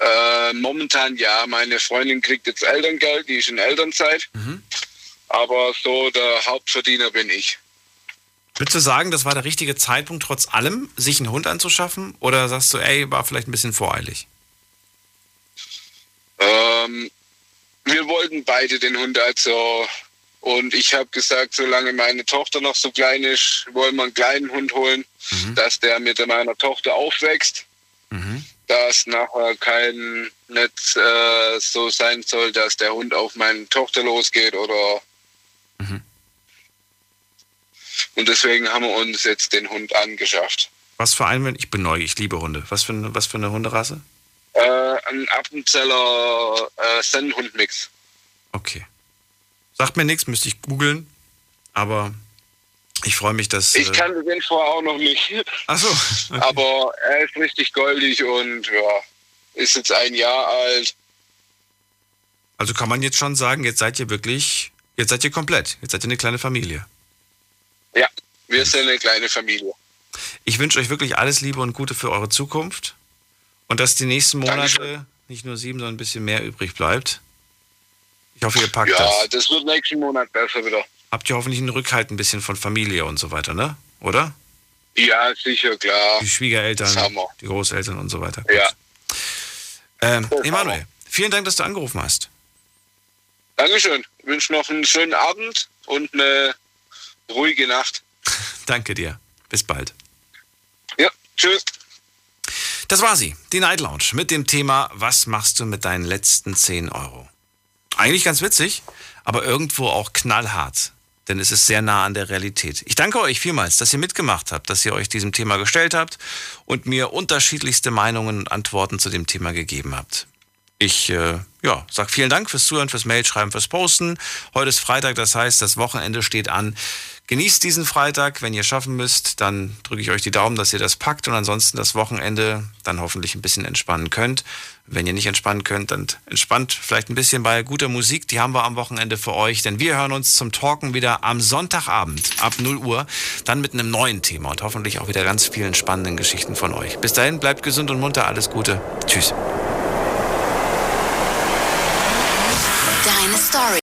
Äh, momentan ja, meine Freundin kriegt jetzt Elterngeld, die ist in Elternzeit. Mhm. Aber so der Hauptverdiener bin ich. Würdest du sagen, das war der richtige Zeitpunkt, trotz allem, sich einen Hund anzuschaffen? Oder sagst du, ey, war vielleicht ein bisschen voreilig? Ähm, wir wollten beide den Hund, also. Und ich habe gesagt, solange meine Tochter noch so klein ist, wollen wir einen kleinen Hund holen, Mhm. dass der mit meiner Tochter aufwächst. Dass nachher kein Netz äh, so sein soll, dass der Hund auf meine Tochter losgeht oder. Und deswegen haben wir uns jetzt den Hund angeschafft. Was für einen, ich bin neu, ich liebe Hunde. Was für eine, was für eine Hunderasse? Äh, ein Appenzeller äh, Sennhund-Mix. Okay. Sagt mir nichts, müsste ich googeln. Aber ich freue mich, dass. Ich äh, kannte den vorher auch noch nicht. Ach so. Aber er ist richtig goldig und ja, ist jetzt ein Jahr alt. Also kann man jetzt schon sagen, jetzt seid ihr wirklich, jetzt seid ihr komplett. Jetzt seid ihr eine kleine Familie. Ja, wir sind eine kleine Familie. Ich wünsche euch wirklich alles Liebe und Gute für eure Zukunft. Und dass die nächsten Monate nicht nur sieben, sondern ein bisschen mehr übrig bleibt. Ich hoffe, ihr packt ja, das. das wird nächsten Monat besser wieder. Habt ihr hoffentlich einen Rückhalt ein bisschen von Familie und so weiter, ne? Oder? Ja, sicher, klar. Die Schwiegereltern, die Großeltern und so weiter. Ja. Ähm, Emanuel, vielen Dank, dass du angerufen hast. Dankeschön. Ich wünsche noch einen schönen Abend und eine ruhige Nacht. Danke dir. Bis bald. Ja, tschüss. Das war sie, die Night Lounge mit dem Thema Was machst du mit deinen letzten 10 Euro? Eigentlich ganz witzig, aber irgendwo auch knallhart, denn es ist sehr nah an der Realität. Ich danke euch vielmals, dass ihr mitgemacht habt, dass ihr euch diesem Thema gestellt habt und mir unterschiedlichste Meinungen und Antworten zu dem Thema gegeben habt. Ich äh, ja, sag vielen Dank fürs Zuhören, fürs Mailschreiben, fürs Posten. Heute ist Freitag, das heißt, das Wochenende steht an. Genießt diesen Freitag. Wenn ihr schaffen müsst, dann drücke ich euch die Daumen, dass ihr das packt und ansonsten das Wochenende dann hoffentlich ein bisschen entspannen könnt. Wenn ihr nicht entspannen könnt, dann entspannt vielleicht ein bisschen bei guter Musik. Die haben wir am Wochenende für euch, denn wir hören uns zum Talken wieder am Sonntagabend ab 0 Uhr, dann mit einem neuen Thema und hoffentlich auch wieder ganz vielen spannenden Geschichten von euch. Bis dahin, bleibt gesund und munter, alles Gute. Tschüss. Deine Story.